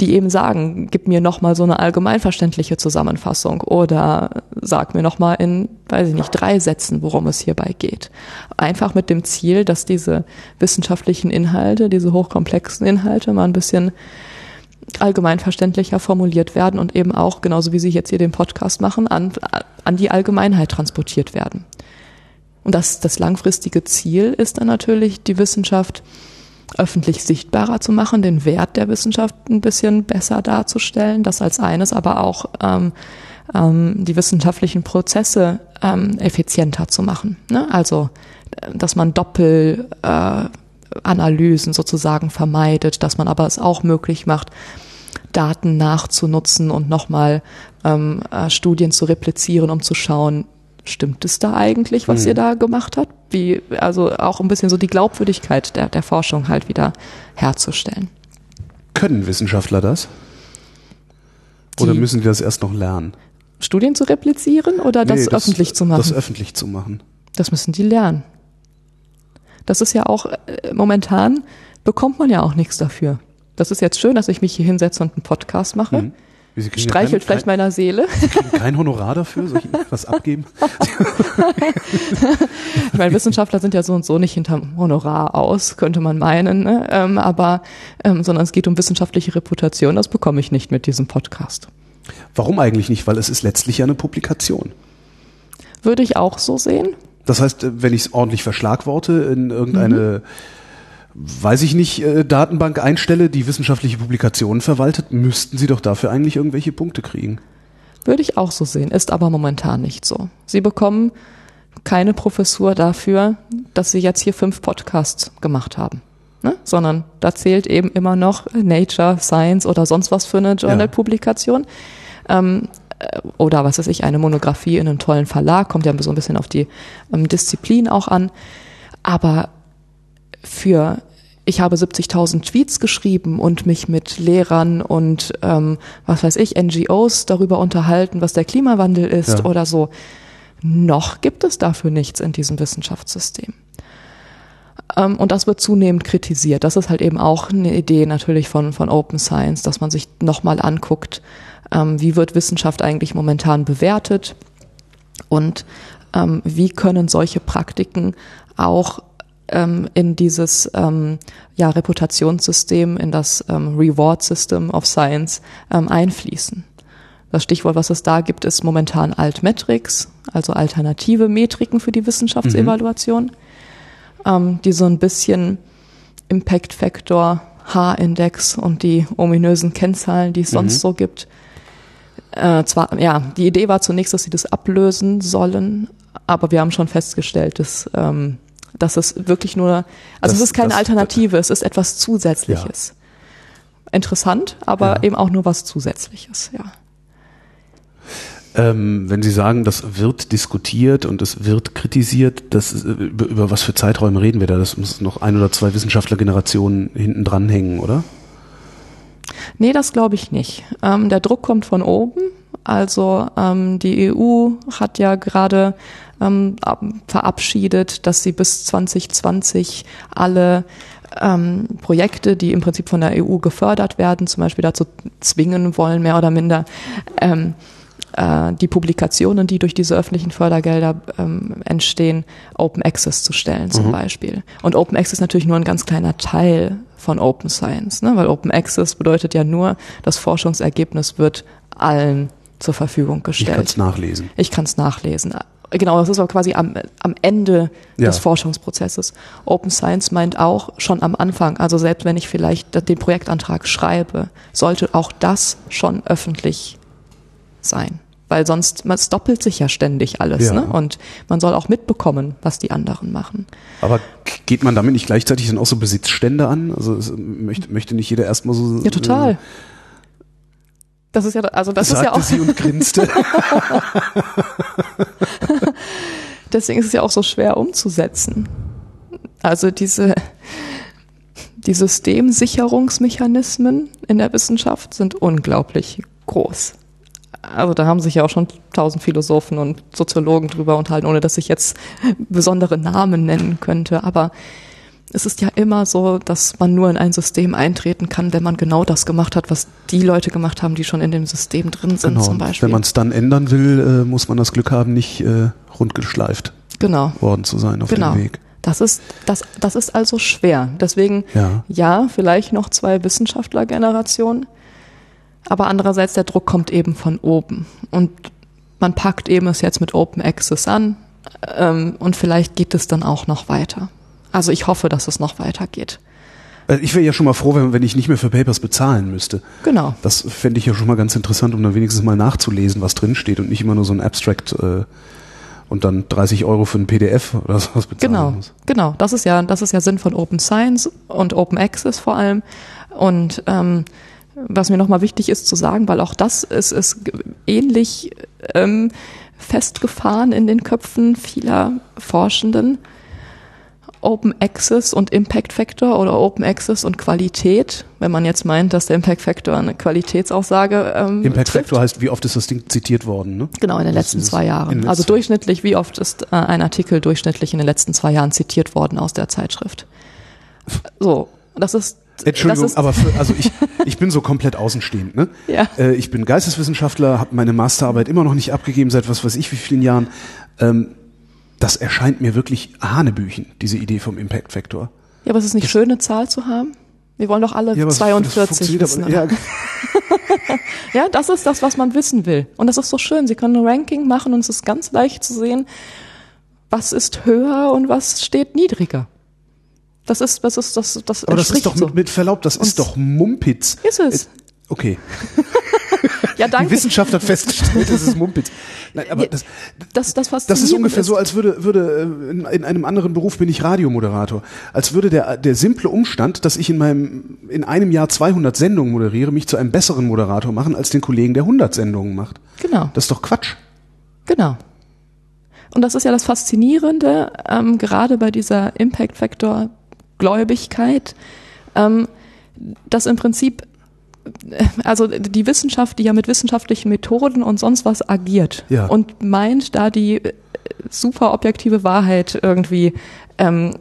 [SPEAKER 2] die eben sagen, gib mir nochmal so eine allgemeinverständliche Zusammenfassung oder sag mir nochmal in, weiß ich nicht, drei Sätzen, worum es hierbei geht. Einfach mit dem Ziel, dass diese wissenschaftlichen Inhalte, diese hochkomplexen Inhalte mal ein bisschen allgemeinverständlicher formuliert werden und eben auch, genauso wie Sie jetzt hier den Podcast machen, an, an die Allgemeinheit transportiert werden. Und das, das langfristige Ziel ist dann natürlich, die Wissenschaft öffentlich sichtbarer zu machen, den Wert der Wissenschaft ein bisschen besser darzustellen, das als eines, aber auch ähm, ähm, die wissenschaftlichen Prozesse ähm, effizienter zu machen. Ne? Also, dass man Doppelanalysen äh, sozusagen vermeidet, dass man aber es auch möglich macht, Daten nachzunutzen und nochmal ähm, äh, Studien zu replizieren, um zu schauen, stimmt es da eigentlich, was mhm. ihr da gemacht habt? Wie, also auch ein bisschen so die Glaubwürdigkeit der, der Forschung halt wieder herzustellen.
[SPEAKER 1] Können Wissenschaftler das? Oder die müssen die das erst noch lernen?
[SPEAKER 2] Studien zu replizieren oder das, nee, das öffentlich zu machen?
[SPEAKER 1] Das öffentlich zu machen.
[SPEAKER 2] Das müssen die lernen. Das ist ja auch, äh, momentan bekommt man ja auch nichts dafür. Das ist jetzt schön, dass ich mich hier hinsetze und einen Podcast mache. Mhm. Streichelt kein, vielleicht kein, meiner Seele.
[SPEAKER 1] Kein Honorar dafür? Soll ich was abgeben?
[SPEAKER 2] ich meine, Wissenschaftler sind ja so und so nicht hinterm Honorar aus, könnte man meinen. Ne? Ähm, aber, ähm, sondern es geht um wissenschaftliche Reputation. Das bekomme ich nicht mit diesem Podcast.
[SPEAKER 1] Warum eigentlich nicht? Weil es ist letztlich ja eine Publikation.
[SPEAKER 2] Würde ich auch so sehen.
[SPEAKER 1] Das heißt, wenn ich es ordentlich verschlagworte in irgendeine, mhm. Weiß ich nicht, äh, Datenbank einstelle, die wissenschaftliche Publikationen verwaltet, müssten Sie doch dafür eigentlich irgendwelche Punkte kriegen.
[SPEAKER 2] Würde ich auch so sehen, ist aber momentan nicht so. Sie bekommen keine Professur dafür, dass Sie jetzt hier fünf Podcasts gemacht haben. Ne? sondern da zählt eben immer noch Nature, Science oder sonst was für eine Journal-Publikation. Ähm, äh, oder was weiß ich, eine Monographie in einem tollen Verlag, kommt ja so ein bisschen auf die ähm, Disziplin auch an. Aber für ich habe 70.000 Tweets geschrieben und mich mit Lehrern und ähm, was weiß ich, NGOs darüber unterhalten, was der Klimawandel ist ja. oder so. Noch gibt es dafür nichts in diesem Wissenschaftssystem. Ähm, und das wird zunehmend kritisiert. Das ist halt eben auch eine Idee natürlich von, von Open Science, dass man sich nochmal anguckt, ähm, wie wird Wissenschaft eigentlich momentan bewertet und ähm, wie können solche Praktiken auch in dieses ja, Reputationssystem, in das Reward System of Science einfließen. Das Stichwort, was es da gibt, ist momentan Altmetrics, also alternative Metriken für die Wissenschaftsevaluation. Mhm ähm, die so ein bisschen Impact Factor, H-Index und die ominösen Kennzahlen, die es sonst mhm. so gibt. Äh, zwar, ja, die Idee war zunächst, dass sie das ablösen sollen, aber wir haben schon festgestellt, dass, ähm, dass es wirklich nur, also das, es ist keine das, Alternative, es ist etwas Zusätzliches. Ja. Interessant, aber ja. eben auch nur was Zusätzliches, ja.
[SPEAKER 1] Ähm, wenn Sie sagen, das wird diskutiert und es wird kritisiert, das, über, über, was für Zeiträume reden wir da? Das muss noch ein oder zwei Wissenschaftlergenerationen hinten dranhängen, oder?
[SPEAKER 2] Nee, das glaube ich nicht. Ähm, der Druck kommt von oben. Also ähm, die EU hat ja gerade ähm, verabschiedet, dass sie bis 2020 alle ähm, Projekte, die im Prinzip von der EU gefördert werden, zum Beispiel dazu zwingen wollen, mehr oder minder, ähm, äh, die Publikationen, die durch diese öffentlichen Fördergelder ähm, entstehen, Open Access zu stellen zum mhm. Beispiel. Und Open Access ist natürlich nur ein ganz kleiner Teil von Open Science, ne? weil Open Access bedeutet ja nur, das Forschungsergebnis wird allen zur Verfügung gestellt. Ich
[SPEAKER 1] kann es nachlesen.
[SPEAKER 2] Ich kann es nachlesen. Genau, das ist aber quasi am, am Ende ja. des Forschungsprozesses. Open Science meint auch schon am Anfang, also selbst wenn ich vielleicht den Projektantrag schreibe, sollte auch das schon öffentlich sein. Weil sonst, es doppelt sich ja ständig alles, ja. ne? Und man soll auch mitbekommen, was die anderen machen.
[SPEAKER 1] Aber geht man damit nicht gleichzeitig dann auch so Besitzstände an? Also es, möchte, möchte nicht jeder erstmal so.
[SPEAKER 2] Ja, total. Äh, das ist ja, also das ist ja auch.
[SPEAKER 1] sie und grinste.
[SPEAKER 2] Deswegen ist es ja auch so schwer umzusetzen. Also diese, die Systemsicherungsmechanismen in der Wissenschaft sind unglaublich groß also da haben sich ja auch schon tausend Philosophen und Soziologen drüber unterhalten, ohne dass ich jetzt besondere Namen nennen könnte. Aber es ist ja immer so, dass man nur in ein System eintreten kann, wenn man genau das gemacht hat, was die Leute gemacht haben, die schon in dem System drin sind, genau. zum Beispiel.
[SPEAKER 1] Wenn man es dann ändern will, äh, muss man das Glück haben, nicht äh, rundgeschleift
[SPEAKER 2] genau.
[SPEAKER 1] worden zu sein auf genau. dem Weg.
[SPEAKER 2] Das ist, das, das ist also schwer. Deswegen, ja, ja vielleicht noch zwei Wissenschaftlergenerationen aber andererseits der Druck kommt eben von oben und man packt eben es jetzt mit Open Access an. Ähm, und vielleicht geht es dann auch noch weiter. Also ich hoffe, dass es noch weitergeht.
[SPEAKER 1] Also ich wäre ja schon mal froh, wenn, wenn ich nicht mehr für Papers bezahlen müsste.
[SPEAKER 2] Genau.
[SPEAKER 1] Das fände ich ja schon mal ganz interessant, um dann wenigstens mal nachzulesen, was drin steht und nicht immer nur so ein Abstract äh, und dann 30 Euro für ein PDF oder sowas bezahlen
[SPEAKER 2] Genau,
[SPEAKER 1] muss.
[SPEAKER 2] genau. Das ist ja, das ist ja Sinn von Open Science und Open Access vor allem. Und ähm, was mir nochmal wichtig ist zu sagen, weil auch das ist, ist ähnlich ähm, festgefahren in den Köpfen vieler Forschenden. Open Access und Impact Factor oder Open Access und Qualität, wenn man jetzt meint, dass der Impact Factor eine Qualitätsaussage ähm,
[SPEAKER 1] Impact
[SPEAKER 2] trifft.
[SPEAKER 1] Factor heißt, wie oft ist das Ding zitiert worden, ne?
[SPEAKER 2] Genau, in den
[SPEAKER 1] Das
[SPEAKER 2] letzten zwei Jahren. Also durchschnittlich, wie oft ist äh, ein Artikel durchschnittlich in den letzten zwei Jahren zitiert worden aus der Zeitschrift? So, das ist.
[SPEAKER 1] Entschuldigung,
[SPEAKER 2] das ist,
[SPEAKER 1] aber für, also ich, ich bin so komplett außenstehend. Ne?
[SPEAKER 2] Ja.
[SPEAKER 1] Äh, ich bin Geisteswissenschaftler, habe meine Masterarbeit immer noch nicht abgegeben, seit was weiß ich wie vielen Jahren. Ähm, das erscheint mir wirklich Hanebüchen, diese Idee vom Impact Factor.
[SPEAKER 2] Ja, aber es ist nicht schön, eine Zahl zu haben. Wir wollen doch alle
[SPEAKER 1] Ja, aber es-
[SPEAKER 2] 42
[SPEAKER 1] funktioniert
[SPEAKER 2] wissen.
[SPEAKER 1] aber- ja,
[SPEAKER 2] Ja, das ist das, was man wissen will. Und das ist so schön. Sie können ein Ranking machen und es ist ganz leicht zu sehen, was ist höher und was steht niedriger. Das ist, das ist, das, das
[SPEAKER 1] aber das ist doch
[SPEAKER 2] so.
[SPEAKER 1] mit, mit Verlaub, das ist doch Mumpitz.
[SPEAKER 2] Ist es.
[SPEAKER 1] Okay,
[SPEAKER 2] Ja,
[SPEAKER 1] die
[SPEAKER 2] danke.
[SPEAKER 1] Wissenschaft hat festgestellt, es ist Mumpitz. Nein, aber das,
[SPEAKER 2] Das, das,
[SPEAKER 1] Das ist ungefähr so, als würde, würde äh, in, in einem anderen Beruf bin ich Radiomoderator. Als würde der, der simple Umstand, dass ich in meinem, in einem Jahr 200 Sendungen moderiere, mich zu einem besseren Moderator machen, als den Kollegen, der 100 Sendungen macht.
[SPEAKER 2] Genau.
[SPEAKER 1] Das ist doch Quatsch.
[SPEAKER 2] Genau. Und das ist ja das Faszinierende, ähm, gerade bei dieser Impact Factor Gläubigkeit, ähm, dass im Prinzip, also die Wissenschaft, die ja mit wissenschaftlichen Methoden und sonst was agiert
[SPEAKER 1] Ja.
[SPEAKER 2] und meint, da die äh, super objektive Wahrheit irgendwie ähm,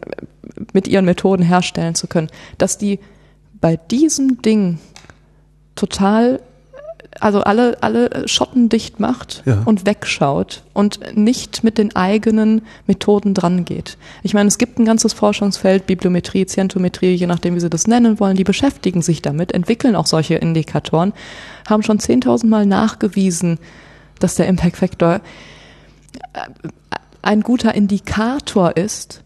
[SPEAKER 2] mit ihren Methoden herstellen zu können, dass die bei diesem Ding total also alle, alle Schotten dicht macht
[SPEAKER 1] Ja.
[SPEAKER 2] und wegschaut und nicht mit den eigenen Methoden drangeht. Ich meine, es gibt ein ganzes Forschungsfeld, Bibliometrie, Zientometrie, je nachdem, wie Sie das nennen wollen, die beschäftigen sich damit, entwickeln auch solche Indikatoren, haben schon 10.000 Mal nachgewiesen, dass der Impact Factor äh, ein guter Indikator ist,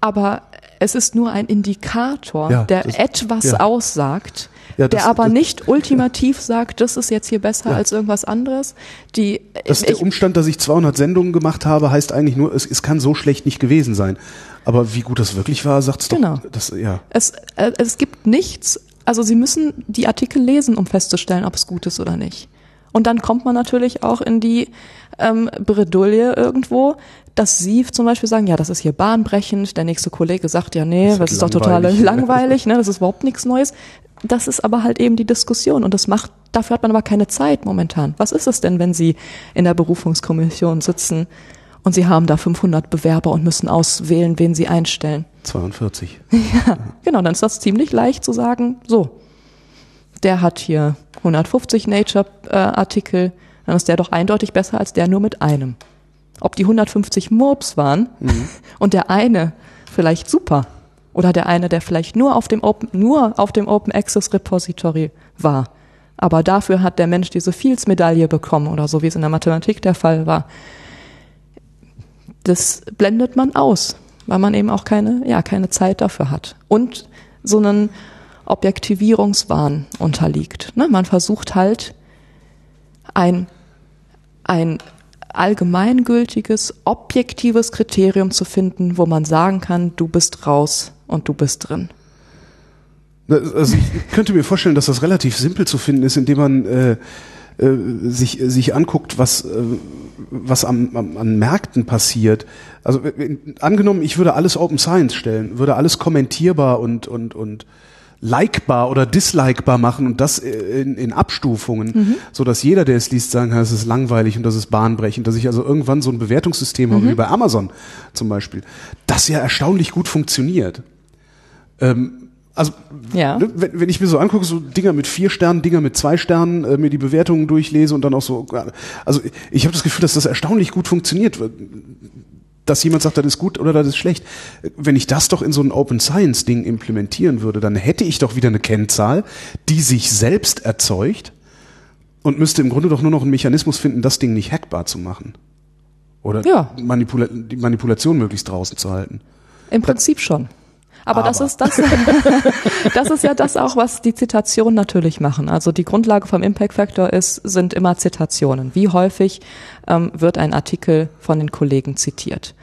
[SPEAKER 2] aber es ist nur ein Indikator,
[SPEAKER 1] Ja,
[SPEAKER 2] der etwas
[SPEAKER 1] ja.
[SPEAKER 2] aussagt,
[SPEAKER 1] Ja, das-
[SPEAKER 2] der aber
[SPEAKER 1] das-
[SPEAKER 2] nicht ultimativ sagt, das ist jetzt hier besser
[SPEAKER 1] Ja.
[SPEAKER 2] als irgendwas anderes. Die,
[SPEAKER 1] Das ist der
[SPEAKER 2] ich,
[SPEAKER 1] Umstand, dass ich 200 Sendungen gemacht habe, heißt eigentlich nur, es, es kann so schlecht nicht gewesen sein. Aber wie gut das wirklich war, sagt's doch.
[SPEAKER 2] Genau.
[SPEAKER 1] Das, ja.
[SPEAKER 2] es, äh, es gibt nichts, also Sie müssen die Artikel lesen, um festzustellen, ob es gut ist oder nicht. Und dann kommt man natürlich auch in die ähm, Bredouille irgendwo, dass Sie zum Beispiel sagen, ja, das ist hier bahnbrechend, der nächste Kollege sagt, ja, nee,
[SPEAKER 1] Das
[SPEAKER 2] das,
[SPEAKER 1] ist
[SPEAKER 2] ist doch total
[SPEAKER 1] langweilig.
[SPEAKER 2] langweilig, ne, das ist überhaupt nichts Neues. Das ist aber halt eben die Diskussion und das macht, dafür hat man aber keine Zeit momentan. Was ist es denn, wenn Sie in der Berufungskommission sitzen und Sie haben da 500 Bewerber und müssen auswählen, wen Sie einstellen?
[SPEAKER 1] 42.
[SPEAKER 2] Genau, dann ist das ziemlich leicht zu sagen, so, der hat hier 150 Nature-Artikel, dann ist der doch eindeutig besser als der nur mit einem. Ob die 150 Murps waren und der eine vielleicht super oder der eine, der vielleicht nur auf dem Open, nur auf dem Open Access Repository war. Aber dafür hat der Mensch diese Fields-Medaille bekommen oder so, wie es in der Mathematik der Fall war. Das blendet man aus, weil man eben auch keine, ja, keine Zeit dafür hat. Und so einen Objektivierungswahn unterliegt. Ne? Man versucht halt ein, ein allgemeingültiges, objektives Kriterium zu finden, wo man sagen kann, du bist raus und du bist drin.
[SPEAKER 1] Also ich könnte mir vorstellen, dass das relativ simpel zu finden ist, indem man äh, äh, sich, sich anguckt, was, äh, was am, am, an Märkten passiert. Also äh, angenommen, ich würde alles Open Science stellen, würde alles kommentierbar und, und, und likebar oder dislikebar machen und das in, in Abstufungen,
[SPEAKER 2] Mhm.
[SPEAKER 1] so dass jeder, der es liest, sagen kann, es ist langweilig und das ist bahnbrechend, dass ich also irgendwann so ein Bewertungssystem
[SPEAKER 2] Mhm.
[SPEAKER 1] habe wie bei Amazon zum Beispiel, das ja erstaunlich gut funktioniert. Ähm, also
[SPEAKER 2] Ja.
[SPEAKER 1] ne, wenn, wenn ich mir so angucke, so Dinger mit vier Sternen, Dinger mit zwei Sternen, äh, mir die Bewertungen durchlese und dann auch so, also ich, ich habe das Gefühl, dass das erstaunlich gut funktioniert, dass jemand sagt, das ist gut oder das ist schlecht. Wenn ich das doch in so ein Open Science Ding implementieren würde, dann hätte ich doch wieder eine Kennzahl, die sich selbst erzeugt und müsste im Grunde doch nur noch einen Mechanismus finden, das Ding nicht hackbar zu machen. Oder
[SPEAKER 2] Ja.
[SPEAKER 1] Manipula die Manipulation möglichst draußen zu halten.
[SPEAKER 2] Im Prinzip schon. Aber, das ist das, das ist ja das auch, was die Zitationen natürlich machen. Also die Grundlage vom Impact Factor ist, sind immer Zitationen. Wie häufig ähm, wird ein Artikel von den Kollegen zitiert?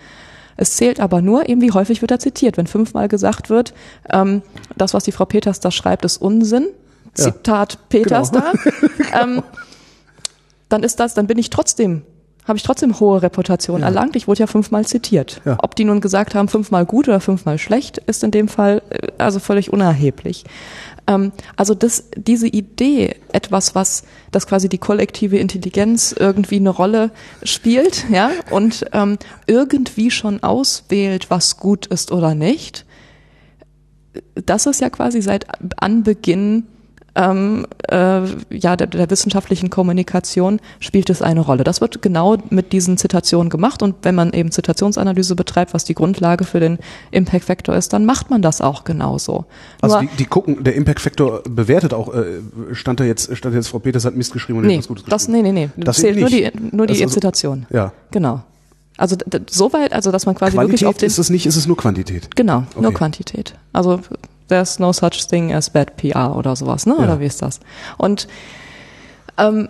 [SPEAKER 2] Es zählt aber nur eben, wie häufig wird er zitiert. Wenn fünfmal gesagt wird, ähm, das, was die Frau Peters da schreibt, ist Unsinn.
[SPEAKER 1] Ja.
[SPEAKER 2] Zitat Peters
[SPEAKER 1] Genau.
[SPEAKER 2] da. ähm, dann ist das, dann bin ich trotzdem, habe ich trotzdem hohe Reputation
[SPEAKER 1] Ja.
[SPEAKER 2] erlangt. Ich wurde ja fünfmal zitiert.
[SPEAKER 1] Ja.
[SPEAKER 2] Ob die nun gesagt haben, fünfmal gut oder fünfmal schlecht, ist in dem Fall äh, also völlig unerheblich. Ähm, also das, diese Idee, etwas, was, das quasi die kollektive Intelligenz irgendwie eine Rolle spielt, ja, und ähm, irgendwie schon auswählt, was gut ist oder nicht, das ist ja quasi seit Anbeginn ähm, äh, ja, der, der wissenschaftlichen Kommunikation spielt es eine Rolle. Das wird genau mit diesen Zitationen gemacht und wenn man eben Zitationsanalyse betreibt, was die Grundlage für den Impact Factor ist, dann macht man das auch genauso.
[SPEAKER 1] Also
[SPEAKER 2] Nur,
[SPEAKER 1] die, die gucken, der Impact Factor bewertet auch, äh, stand da jetzt, stand jetzt Frau Peters hat Mist geschrieben und
[SPEAKER 2] nee,
[SPEAKER 1] etwas Gutes
[SPEAKER 2] das,
[SPEAKER 1] geschrieben.
[SPEAKER 2] nee, nee, nee,
[SPEAKER 1] Das
[SPEAKER 2] zählt
[SPEAKER 1] eben
[SPEAKER 2] nur die,
[SPEAKER 1] nicht.
[SPEAKER 2] nur die
[SPEAKER 1] ist also-
[SPEAKER 2] Zitation.
[SPEAKER 1] Ja.
[SPEAKER 2] Genau. Also soweit, also dass man quasi wirklich auf
[SPEAKER 1] Qualität
[SPEAKER 2] den
[SPEAKER 1] ist es nicht, ist es nur Quantität.
[SPEAKER 2] Genau, nur
[SPEAKER 1] Okay.
[SPEAKER 2] Quantität. Also there's no such thing as bad PR oder sowas, ne?
[SPEAKER 1] Ja.
[SPEAKER 2] Oder wie ist das? Und ähm,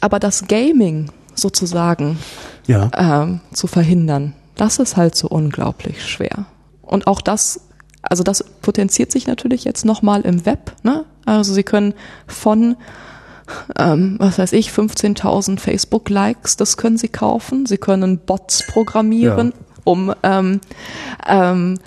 [SPEAKER 2] aber das Gaming sozusagen
[SPEAKER 1] Ja.
[SPEAKER 2] ähm, zu verhindern, das ist halt so unglaublich schwer. Und auch das, also das potenziert sich natürlich jetzt nochmal im Web. Ne? Also Sie können von, ähm, was weiß ich, 15.000 Facebook-Likes, das können Sie kaufen. Sie können Bots programmieren,
[SPEAKER 1] Ja.
[SPEAKER 2] um ähm, ähm,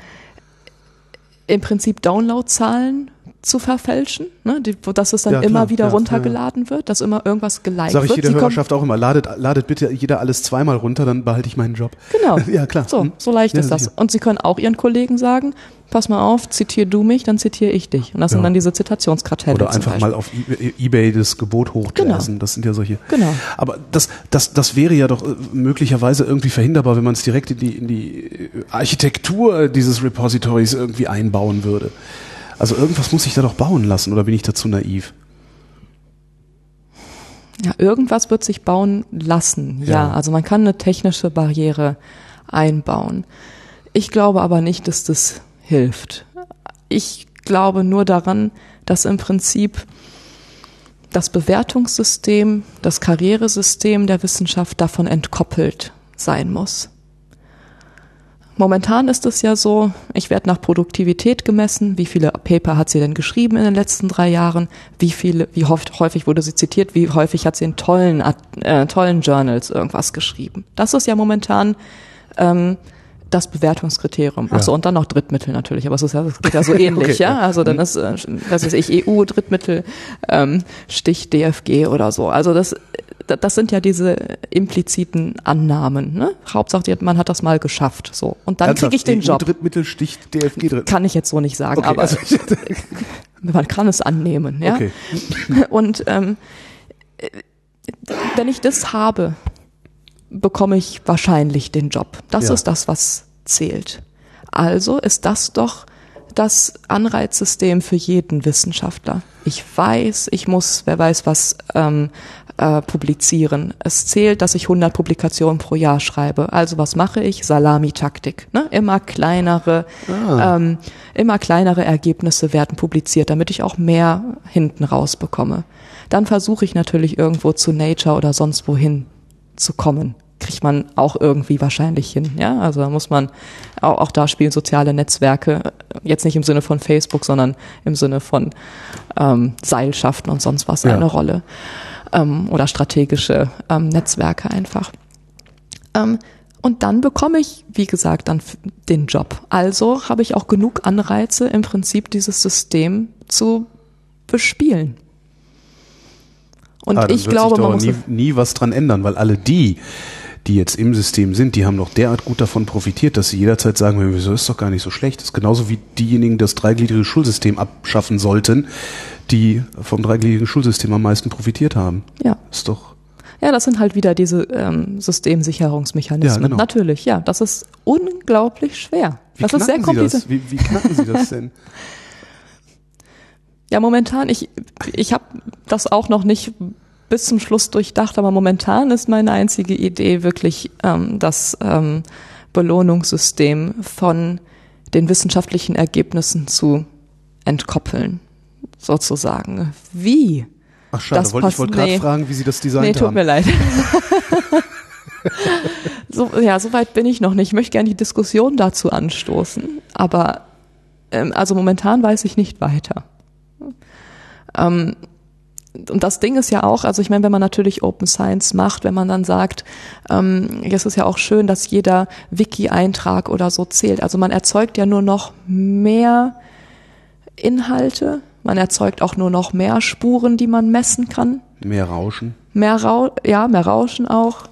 [SPEAKER 2] im Prinzip Downloadzahlen zu verfälschen, ne? Die, wo- dass es dann
[SPEAKER 1] Ja, klar,
[SPEAKER 2] immer wieder
[SPEAKER 1] ja,
[SPEAKER 2] runtergeladen wird, dass immer irgendwas geliked
[SPEAKER 1] Sag ich
[SPEAKER 2] wird.
[SPEAKER 1] jeder
[SPEAKER 2] Sie kommen-
[SPEAKER 1] Hörerschaft auch immer, ladet, ladet bitte jeder alles zweimal runter, dann behalte ich meinen Job.
[SPEAKER 2] Genau.
[SPEAKER 1] Ja, klar.
[SPEAKER 2] So,
[SPEAKER 1] Hm.
[SPEAKER 2] so leicht
[SPEAKER 1] Ja,
[SPEAKER 2] ist das. Und Sie können auch Ihren Kollegen sagen, pass mal auf, zitier du mich, dann zitiere ich dich. Und das sind
[SPEAKER 1] Ja.
[SPEAKER 2] dann diese Zitationskartelle.
[SPEAKER 1] Oder einfach
[SPEAKER 2] Beispiel.
[SPEAKER 1] mal auf eBay, eBay das Gebot hochjazzen. Das sind ja solche.
[SPEAKER 2] Genau.
[SPEAKER 1] Aber das, das, das wäre ja doch äh, möglicherweise irgendwie verhinderbar, wenn man es direkt in die, in die äh, Architektur dieses Repositories irgendwie einbauen würde. Also irgendwas muss ich da doch bauen lassen, oder bin ich dazu naiv?
[SPEAKER 2] Ja, irgendwas wird sich bauen lassen. Ja.
[SPEAKER 1] Ja.
[SPEAKER 2] also man kann eine technische Barriere einbauen. Ich glaube aber nicht, dass das hilft. Ich glaube nur daran, dass im Prinzip das Bewertungssystem, das Karrieresystem der Wissenschaft davon entkoppelt sein muss. Momentan ist es ja so, ich werde nach Produktivität gemessen. Wie viele Paper hat sie denn geschrieben in den letzten drei Jahren? Wie viele, wie häufig, wurde sie zitiert? Wie häufig hat sie in tollen, äh, tollen Journals irgendwas geschrieben? Das ist ja momentan ähm, das Bewertungskriterium. Ach so, und dann noch Drittmittel natürlich, aber es ist ja, das geht ja so ähnlich,
[SPEAKER 1] Okay,
[SPEAKER 2] ja.
[SPEAKER 1] ja.
[SPEAKER 2] Also dann ist, äh, was weiß ich, EU, Drittmittel, ähm, Stich DFG oder so. Also das, das sind ja diese impliziten Annahmen. Ne? Hauptsache, man hat das mal geschafft. So. Und dann kriege ich den Job.
[SPEAKER 1] Drittmittel sticht DFG drin.
[SPEAKER 2] Kann ich jetzt so nicht sagen,
[SPEAKER 1] Okay,
[SPEAKER 2] aber
[SPEAKER 1] also
[SPEAKER 2] man kann es annehmen. Ja?
[SPEAKER 1] Okay.
[SPEAKER 2] Und ähm, äh, wenn ich das habe, bekomme ich wahrscheinlich den Job. Das
[SPEAKER 1] Ja.
[SPEAKER 2] ist das, was zählt. Also ist das doch das Anreizsystem für jeden Wissenschaftler. Ich weiß, ich muss, wer weiß was, ähm, äh, publizieren. Es zählt, dass ich 100 Publikationen pro Jahr schreibe. Also was mache ich? Salamitaktik. Ne? Immer kleinere,
[SPEAKER 1] Ah.
[SPEAKER 2] ähm, immer kleinere Ergebnisse werden publiziert, damit ich auch mehr hinten rausbekomme. Dann versuche ich natürlich irgendwo zu Nature oder sonst wohin zu kommen. Kriegt man auch irgendwie wahrscheinlich hin. Ja, also da muss man auch, auch da spielen soziale Netzwerke jetzt nicht im Sinne von Facebook, sondern im Sinne von ähm, Seilschaften und sonst was
[SPEAKER 1] Ja.
[SPEAKER 2] eine Rolle ähm, oder strategische ähm, Netzwerke einfach. Ähm, und dann bekomme ich, wie gesagt, dann den Job. Also habe ich auch genug Anreize, im Prinzip dieses System zu bespielen. Und
[SPEAKER 1] Ah,
[SPEAKER 2] ich glaube, man muss
[SPEAKER 1] nie, nie was dran ändern, weil alle die, die jetzt im System sind, die haben doch derart gut davon profitiert, dass sie jederzeit sagen, wieso ist doch gar nicht so schlecht. Das ist genauso wie diejenigen, die das dreigliedrige Schulsystem abschaffen sollten, die vom dreigliedrigen Schulsystem am meisten profitiert haben.
[SPEAKER 2] ja.
[SPEAKER 1] Ist doch
[SPEAKER 2] Ja, das sind halt wieder diese ähm, Systemsicherungsmechanismen.
[SPEAKER 1] Ja, genau.
[SPEAKER 2] Natürlich, ja. Das ist unglaublich schwer.
[SPEAKER 1] Wie
[SPEAKER 2] das ist sehr
[SPEAKER 1] knacken Sie
[SPEAKER 2] kompliziert.
[SPEAKER 1] das? Wie, wie knacken Sie das denn?
[SPEAKER 2] Ja, momentan, ich, ich habe das auch noch nicht bis zum Schluss durchdacht, aber momentan ist meine einzige Idee wirklich ähm, das ähm, Belohnungssystem von den wissenschaftlichen Ergebnissen zu entkoppeln, sozusagen. Wie?
[SPEAKER 1] Ach schade,
[SPEAKER 2] Das
[SPEAKER 1] wollte ich wollte gerade
[SPEAKER 2] nee.
[SPEAKER 1] fragen, wie Sie das designt
[SPEAKER 2] Nee, tut
[SPEAKER 1] haben.
[SPEAKER 2] mir leid. so, ja, so weit bin ich noch nicht. Ich möchte gerne die Diskussion dazu anstoßen, aber ähm, also momentan weiß ich nicht weiter. Ähm, und das Ding ist ja auch, also ich meine, wenn man natürlich Open Science macht, wenn man dann sagt, ähm, es ist ja auch schön, dass jeder Wiki-Eintrag oder so zählt. Also man erzeugt ja nur noch mehr Inhalte, man erzeugt auch nur noch mehr Spuren, die man messen kann
[SPEAKER 1] Mehr Rauschen.
[SPEAKER 2] mehr Rau ja, mehr Rauschen auch.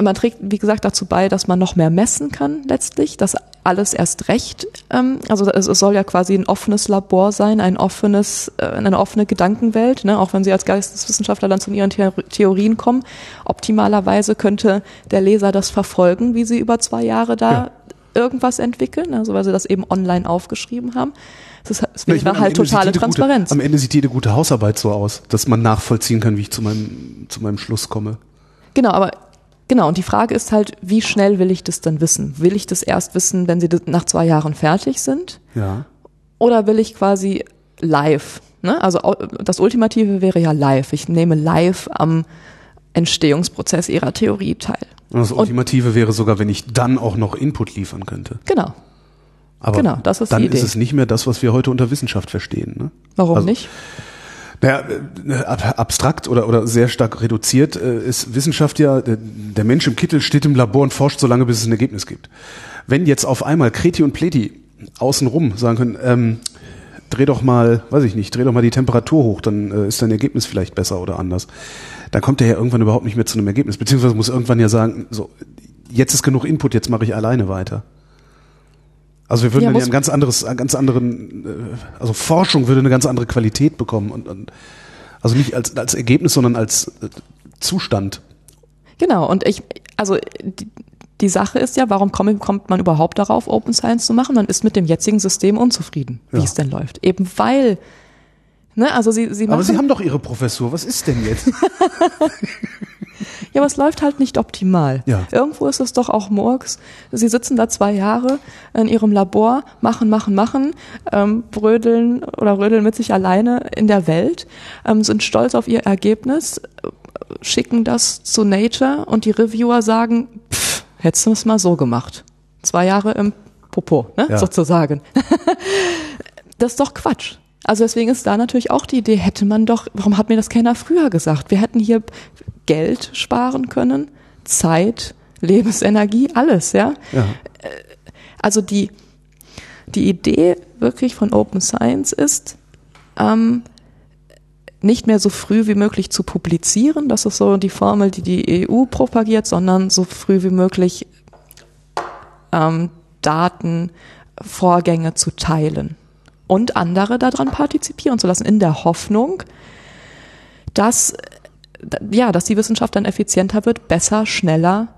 [SPEAKER 2] Man trägt, wie gesagt, dazu bei, dass man noch mehr messen kann letztlich, dass alles erst recht, ähm, also es, es soll ja quasi ein offenes Labor sein, ein offenes, äh, eine offene Gedankenwelt, ne? auch wenn Sie als Geisteswissenschaftler dann zu Ihren The Theorien kommen. Optimalerweise könnte der Leser das verfolgen, wie Sie über zwei Jahre da
[SPEAKER 1] Ja.
[SPEAKER 2] irgendwas entwickeln, also weil Sie das eben online aufgeschrieben haben. Ist, es
[SPEAKER 1] Na,
[SPEAKER 2] wäre
[SPEAKER 1] meine, am
[SPEAKER 2] halt
[SPEAKER 1] Ende sieht
[SPEAKER 2] totale
[SPEAKER 1] jede
[SPEAKER 2] Transparenz.
[SPEAKER 1] Gute, am Ende sieht jede gute Hausarbeit so aus, dass man nachvollziehen kann, wie ich zu meinem, zu meinem Schluss komme.
[SPEAKER 2] Genau, aber genau, und die Frage ist halt, wie schnell will ich das dann wissen? Will ich das erst wissen, wenn sie das nach zwei Jahren fertig sind?
[SPEAKER 1] Ja.
[SPEAKER 2] Oder will ich quasi live? Ne? Also das Ultimative wäre ja live. Ich nehme live am Entstehungsprozess ihrer Theorie teil.
[SPEAKER 1] Und das
[SPEAKER 2] Und-
[SPEAKER 1] Ultimative wäre sogar, wenn ich dann auch noch Input liefern könnte.
[SPEAKER 2] Genau.
[SPEAKER 1] Aber
[SPEAKER 2] Genau, das ist die
[SPEAKER 1] dann
[SPEAKER 2] Idee.
[SPEAKER 1] ist es nicht mehr das, was wir heute unter Wissenschaft verstehen. Ne?
[SPEAKER 2] Warum
[SPEAKER 1] Also-
[SPEAKER 2] nicht?
[SPEAKER 1] Naja, äh, ab- abstrakt oder, oder sehr stark reduziert äh, ist Wissenschaft ja, der, der Mensch im Kittel steht im Labor und forscht so lange, bis es ein Ergebnis gibt. Wenn jetzt auf einmal Kreti und Pleti außenrum sagen können, ähm, dreh doch mal, weiß ich nicht, dreh doch mal die Temperatur hoch, dann äh, ist dein Ergebnis vielleicht besser oder anders. Dann kommt der ja irgendwann überhaupt nicht mehr zu einem Ergebnis, beziehungsweise muss irgendwann ja sagen, so, jetzt ist genug Input, jetzt mache ich alleine weiter. Also wir würden
[SPEAKER 2] Ja,
[SPEAKER 1] dann ja ein ganz anderes, einen ganz anderen, äh, also Forschung würde eine ganz andere Qualität bekommen und, und also nicht als, als Ergebnis, sondern als äh, Zustand.
[SPEAKER 2] Genau, und ich, also die, die Sache ist ja, warum kommt, kommt man überhaupt darauf, Open Science zu machen? Man ist mit dem jetzigen System unzufrieden, wie
[SPEAKER 1] Ja.
[SPEAKER 2] es denn läuft. Eben weil, ne, also sie, sie machen.
[SPEAKER 1] Aber Sie haben doch Ihre Professur, was ist denn jetzt?
[SPEAKER 2] Ja, aber es läuft halt nicht optimal.
[SPEAKER 1] Ja.
[SPEAKER 2] Irgendwo ist es doch auch Murks. Sie sitzen da zwei Jahre in ihrem Labor, machen, machen, machen, ähm, brödeln oder rödeln mit sich alleine in der Welt, ähm, sind stolz auf ihr Ergebnis, äh, schicken das zu Nature und die Reviewer sagen, pff, hättest du es mal so gemacht. Zwei Jahre im Popo, ne,
[SPEAKER 1] Ja.
[SPEAKER 2] sozusagen. das ist doch Quatsch. Also deswegen ist da natürlich auch die Idee, hätte man doch, warum hat mir das keiner früher gesagt? Wir hätten hier Geld sparen können, Zeit, Lebensenergie, alles, ja.
[SPEAKER 1] Ja.
[SPEAKER 2] Also die, die Idee wirklich von Open Science ist, ähm, nicht mehr so früh wie möglich zu publizieren, das ist so die Formel, die die EU propagiert, sondern so früh wie möglich ähm, Daten, Vorgänge zu teilen und andere daran partizipieren zu lassen, in der Hoffnung, dass, äh, ja, dass die Wissenschaft dann effizienter wird, besser, schneller,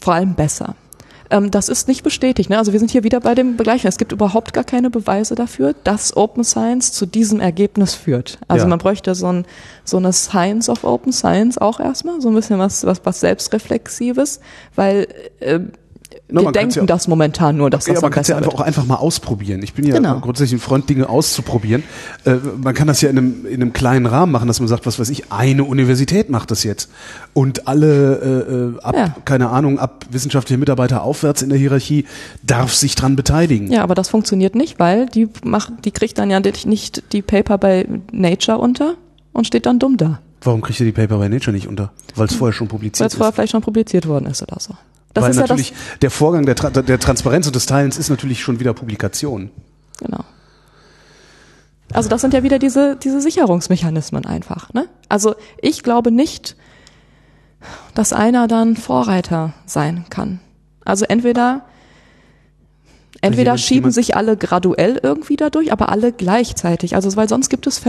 [SPEAKER 2] vor allem besser. Ähm, das ist nicht bestätigt. Ne? Also wir sind hier wieder bei dem Begleichen. Es gibt überhaupt gar keine Beweise dafür, dass Open Science zu diesem Ergebnis führt. Also
[SPEAKER 1] Ja.
[SPEAKER 2] man bräuchte so, ein, so eine Science of Open Science auch erstmal, so ein bisschen was, was, was Selbstreflexives, weil äh,
[SPEAKER 1] Na,
[SPEAKER 2] wir
[SPEAKER 1] man kann's
[SPEAKER 2] denken
[SPEAKER 1] ja-
[SPEAKER 2] das momentan nur, dass
[SPEAKER 1] Ja,
[SPEAKER 2] das
[SPEAKER 1] man
[SPEAKER 2] dann
[SPEAKER 1] kann es ja einfach
[SPEAKER 2] wird.
[SPEAKER 1] auch einfach mal ausprobieren. Ich bin ja
[SPEAKER 2] Genau.
[SPEAKER 1] grundsätzlich ein Freund, Dinge auszuprobieren. Äh, man kann das ja in einem, in einem kleinen Rahmen machen, dass man sagt, was weiß ich, eine Universität macht das jetzt. Und alle, äh, äh, ab,
[SPEAKER 2] Ja.
[SPEAKER 1] keine Ahnung, ab wissenschaftliche Mitarbeiter aufwärts in der Hierarchie darf sich dran beteiligen.
[SPEAKER 2] Ja, aber das funktioniert nicht, weil die macht, die kriegt dann ja nicht die Paper bei Nature unter und steht dann dumm da,
[SPEAKER 1] Warum kriegt ihr die Paper by Nature nicht unter? Weil es vorher schon
[SPEAKER 2] weil
[SPEAKER 1] publiziert
[SPEAKER 2] es vorher
[SPEAKER 1] ist.
[SPEAKER 2] vielleicht schon publiziert worden ist oder so. Das
[SPEAKER 1] Weil
[SPEAKER 2] ist ja das,
[SPEAKER 1] natürlich der Vorgang der, Tra der Transparenz und des Teilens ist natürlich schon wieder Publikation.
[SPEAKER 2] Genau. Also das sind ja wieder diese, diese Sicherungsmechanismen einfach. Ne? Also ich glaube nicht, dass einer dann Vorreiter sein kann. Also entweder entweder
[SPEAKER 1] jemand-
[SPEAKER 2] schieben sich alle graduell irgendwie dadurch, aber alle gleichzeitig. Also weil sonst gibt es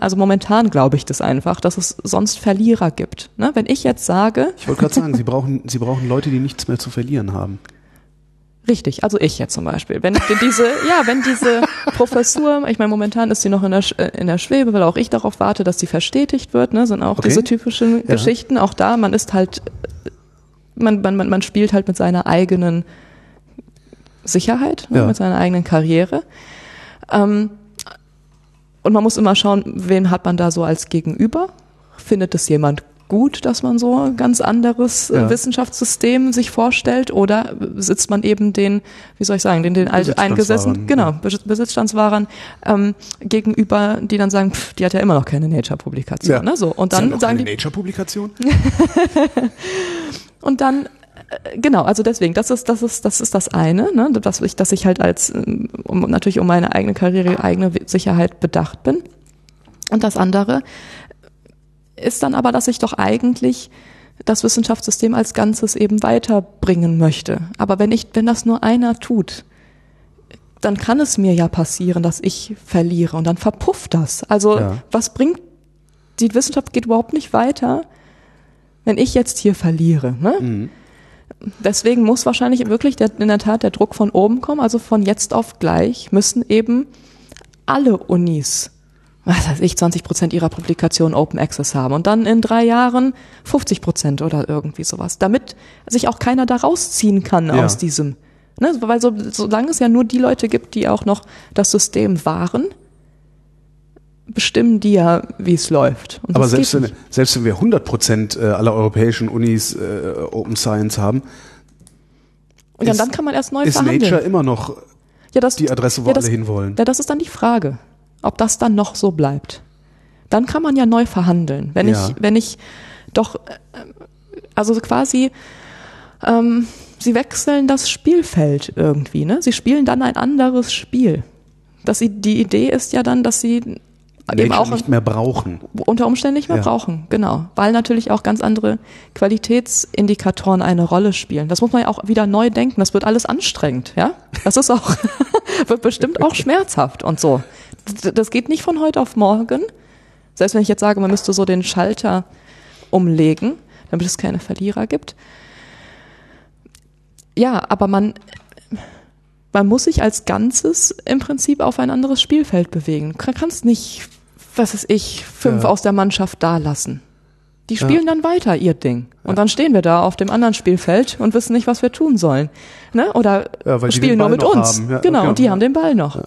[SPEAKER 2] also momentan glaube ich das einfach, dass es sonst Verlierer gibt. Ne? Wenn ich jetzt sage,
[SPEAKER 1] Ich wollte gerade sagen, Sie brauchen, Sie brauchen Leute, die nichts mehr zu verlieren haben.
[SPEAKER 2] Richtig, also ich jetzt zum Beispiel. Wenn diese, ja, wenn diese Professur, ich meine, momentan ist sie noch in der, äh, in der Schwebe, weil auch ich darauf warte, dass sie verstetigt wird, ne, sind auch
[SPEAKER 1] Okay.
[SPEAKER 2] diese typischen
[SPEAKER 1] Ja.
[SPEAKER 2] Geschichten. Auch da, man ist halt, man, man, man man spielt halt mit seiner eigenen Sicherheit, ne,
[SPEAKER 1] Ja.
[SPEAKER 2] mit seiner eigenen Karriere. Ähm, und man muss immer schauen, wen hat man da so als Gegenüber? Findet es jemand gut, dass man so ein ganz anderes äh,
[SPEAKER 1] Ja.
[SPEAKER 2] Wissenschaftssystem sich vorstellt? Oder sitzt man eben den, wie soll ich sagen, den, den alt genau,
[SPEAKER 1] ja.
[SPEAKER 2] Bes- Besitzstandswahrern ähm, gegenüber, die dann sagen, pff, die hat ja immer noch keine Nature-Publikation. Ne? So, und
[SPEAKER 1] ja
[SPEAKER 2] dann sagen die,
[SPEAKER 1] Nature-Publikation?
[SPEAKER 2] und dann, genau, also deswegen, das ist, das ist, das ist das eine, ne, dass ich, dass ich halt als, ähm, um, natürlich um meine eigene Karriere, eigene Sicherheit bedacht bin. Und das andere ist dann aber, dass ich doch eigentlich das Wissenschaftssystem als Ganzes eben weiterbringen möchte. Aber wenn ich, wenn das nur einer tut, dann kann es mir ja passieren, dass ich verliere und dann verpufft das. Also
[SPEAKER 1] Ja.
[SPEAKER 2] was bringt, die Wissenschaft geht überhaupt nicht weiter, wenn ich jetzt hier verliere. Ne?
[SPEAKER 1] Mhm.
[SPEAKER 2] Deswegen muss wahrscheinlich wirklich der, in der Tat der Druck von oben kommen. Also von jetzt auf gleich müssen eben alle Unis, was weiß ich, 20 Prozent ihrer Publikationen Open Access haben und dann in drei Jahren 50 Prozent oder irgendwie sowas, damit sich auch keiner da rausziehen kann
[SPEAKER 1] Ja.
[SPEAKER 2] aus diesem. Ne? Weil so, solange es ja nur die Leute gibt, die auch noch das System wahren, bestimmen die ja, wie es läuft. Und
[SPEAKER 1] Aber selbst wenn, selbst wenn wir 100 Prozent äh, aller europäischen Unis äh, Open Science haben,
[SPEAKER 2] Und dann,
[SPEAKER 1] ist-
[SPEAKER 2] dann kann man erst neu
[SPEAKER 1] ist
[SPEAKER 2] verhandeln.
[SPEAKER 1] Nature immer noch
[SPEAKER 2] ja, das,
[SPEAKER 1] die Adresse, wo
[SPEAKER 2] ja, das,
[SPEAKER 1] alle hinwollen.
[SPEAKER 2] Ja, das ist dann die Frage, ob das dann noch so bleibt. Dann kann man ja neu verhandeln. Wenn
[SPEAKER 1] Ja.
[SPEAKER 2] ich, wenn ich doch, äh, also quasi, ähm, sie wechseln das Spielfeld irgendwie, ne? Sie spielen dann ein anderes Spiel. Das, i- die Idee ist ja dann, dass sie eben
[SPEAKER 1] Nature
[SPEAKER 2] auch
[SPEAKER 1] nicht mehr brauchen.
[SPEAKER 2] unter Umständen nicht mehr
[SPEAKER 1] Ja.
[SPEAKER 2] brauchen, genau. Weil natürlich auch ganz andere Qualitätsindikatoren eine Rolle spielen. Das muss man ja auch wieder neu denken. Das wird alles anstrengend, ja. Das ist auch, wird bestimmt auch schmerzhaft und so. Das geht nicht von heute auf morgen. Selbst wenn ich jetzt sage, man müsste so den Schalter umlegen, damit es keine Verlierer gibt. Ja, aber man, man muss sich als Ganzes im Prinzip auf ein anderes Spielfeld bewegen. Du kannst nicht, was weiß ich, fünf
[SPEAKER 1] Ja.
[SPEAKER 2] aus der Mannschaft da lassen. Die
[SPEAKER 1] Ja.
[SPEAKER 2] spielen dann weiter ihr Ding. Und dann stehen wir da auf dem anderen Spielfeld und wissen nicht, was wir tun sollen. Ne? Oder
[SPEAKER 1] Ja,
[SPEAKER 2] spielen nur mit uns.
[SPEAKER 1] Ja,
[SPEAKER 2] genau,
[SPEAKER 1] genau.
[SPEAKER 2] und die haben den Ball noch.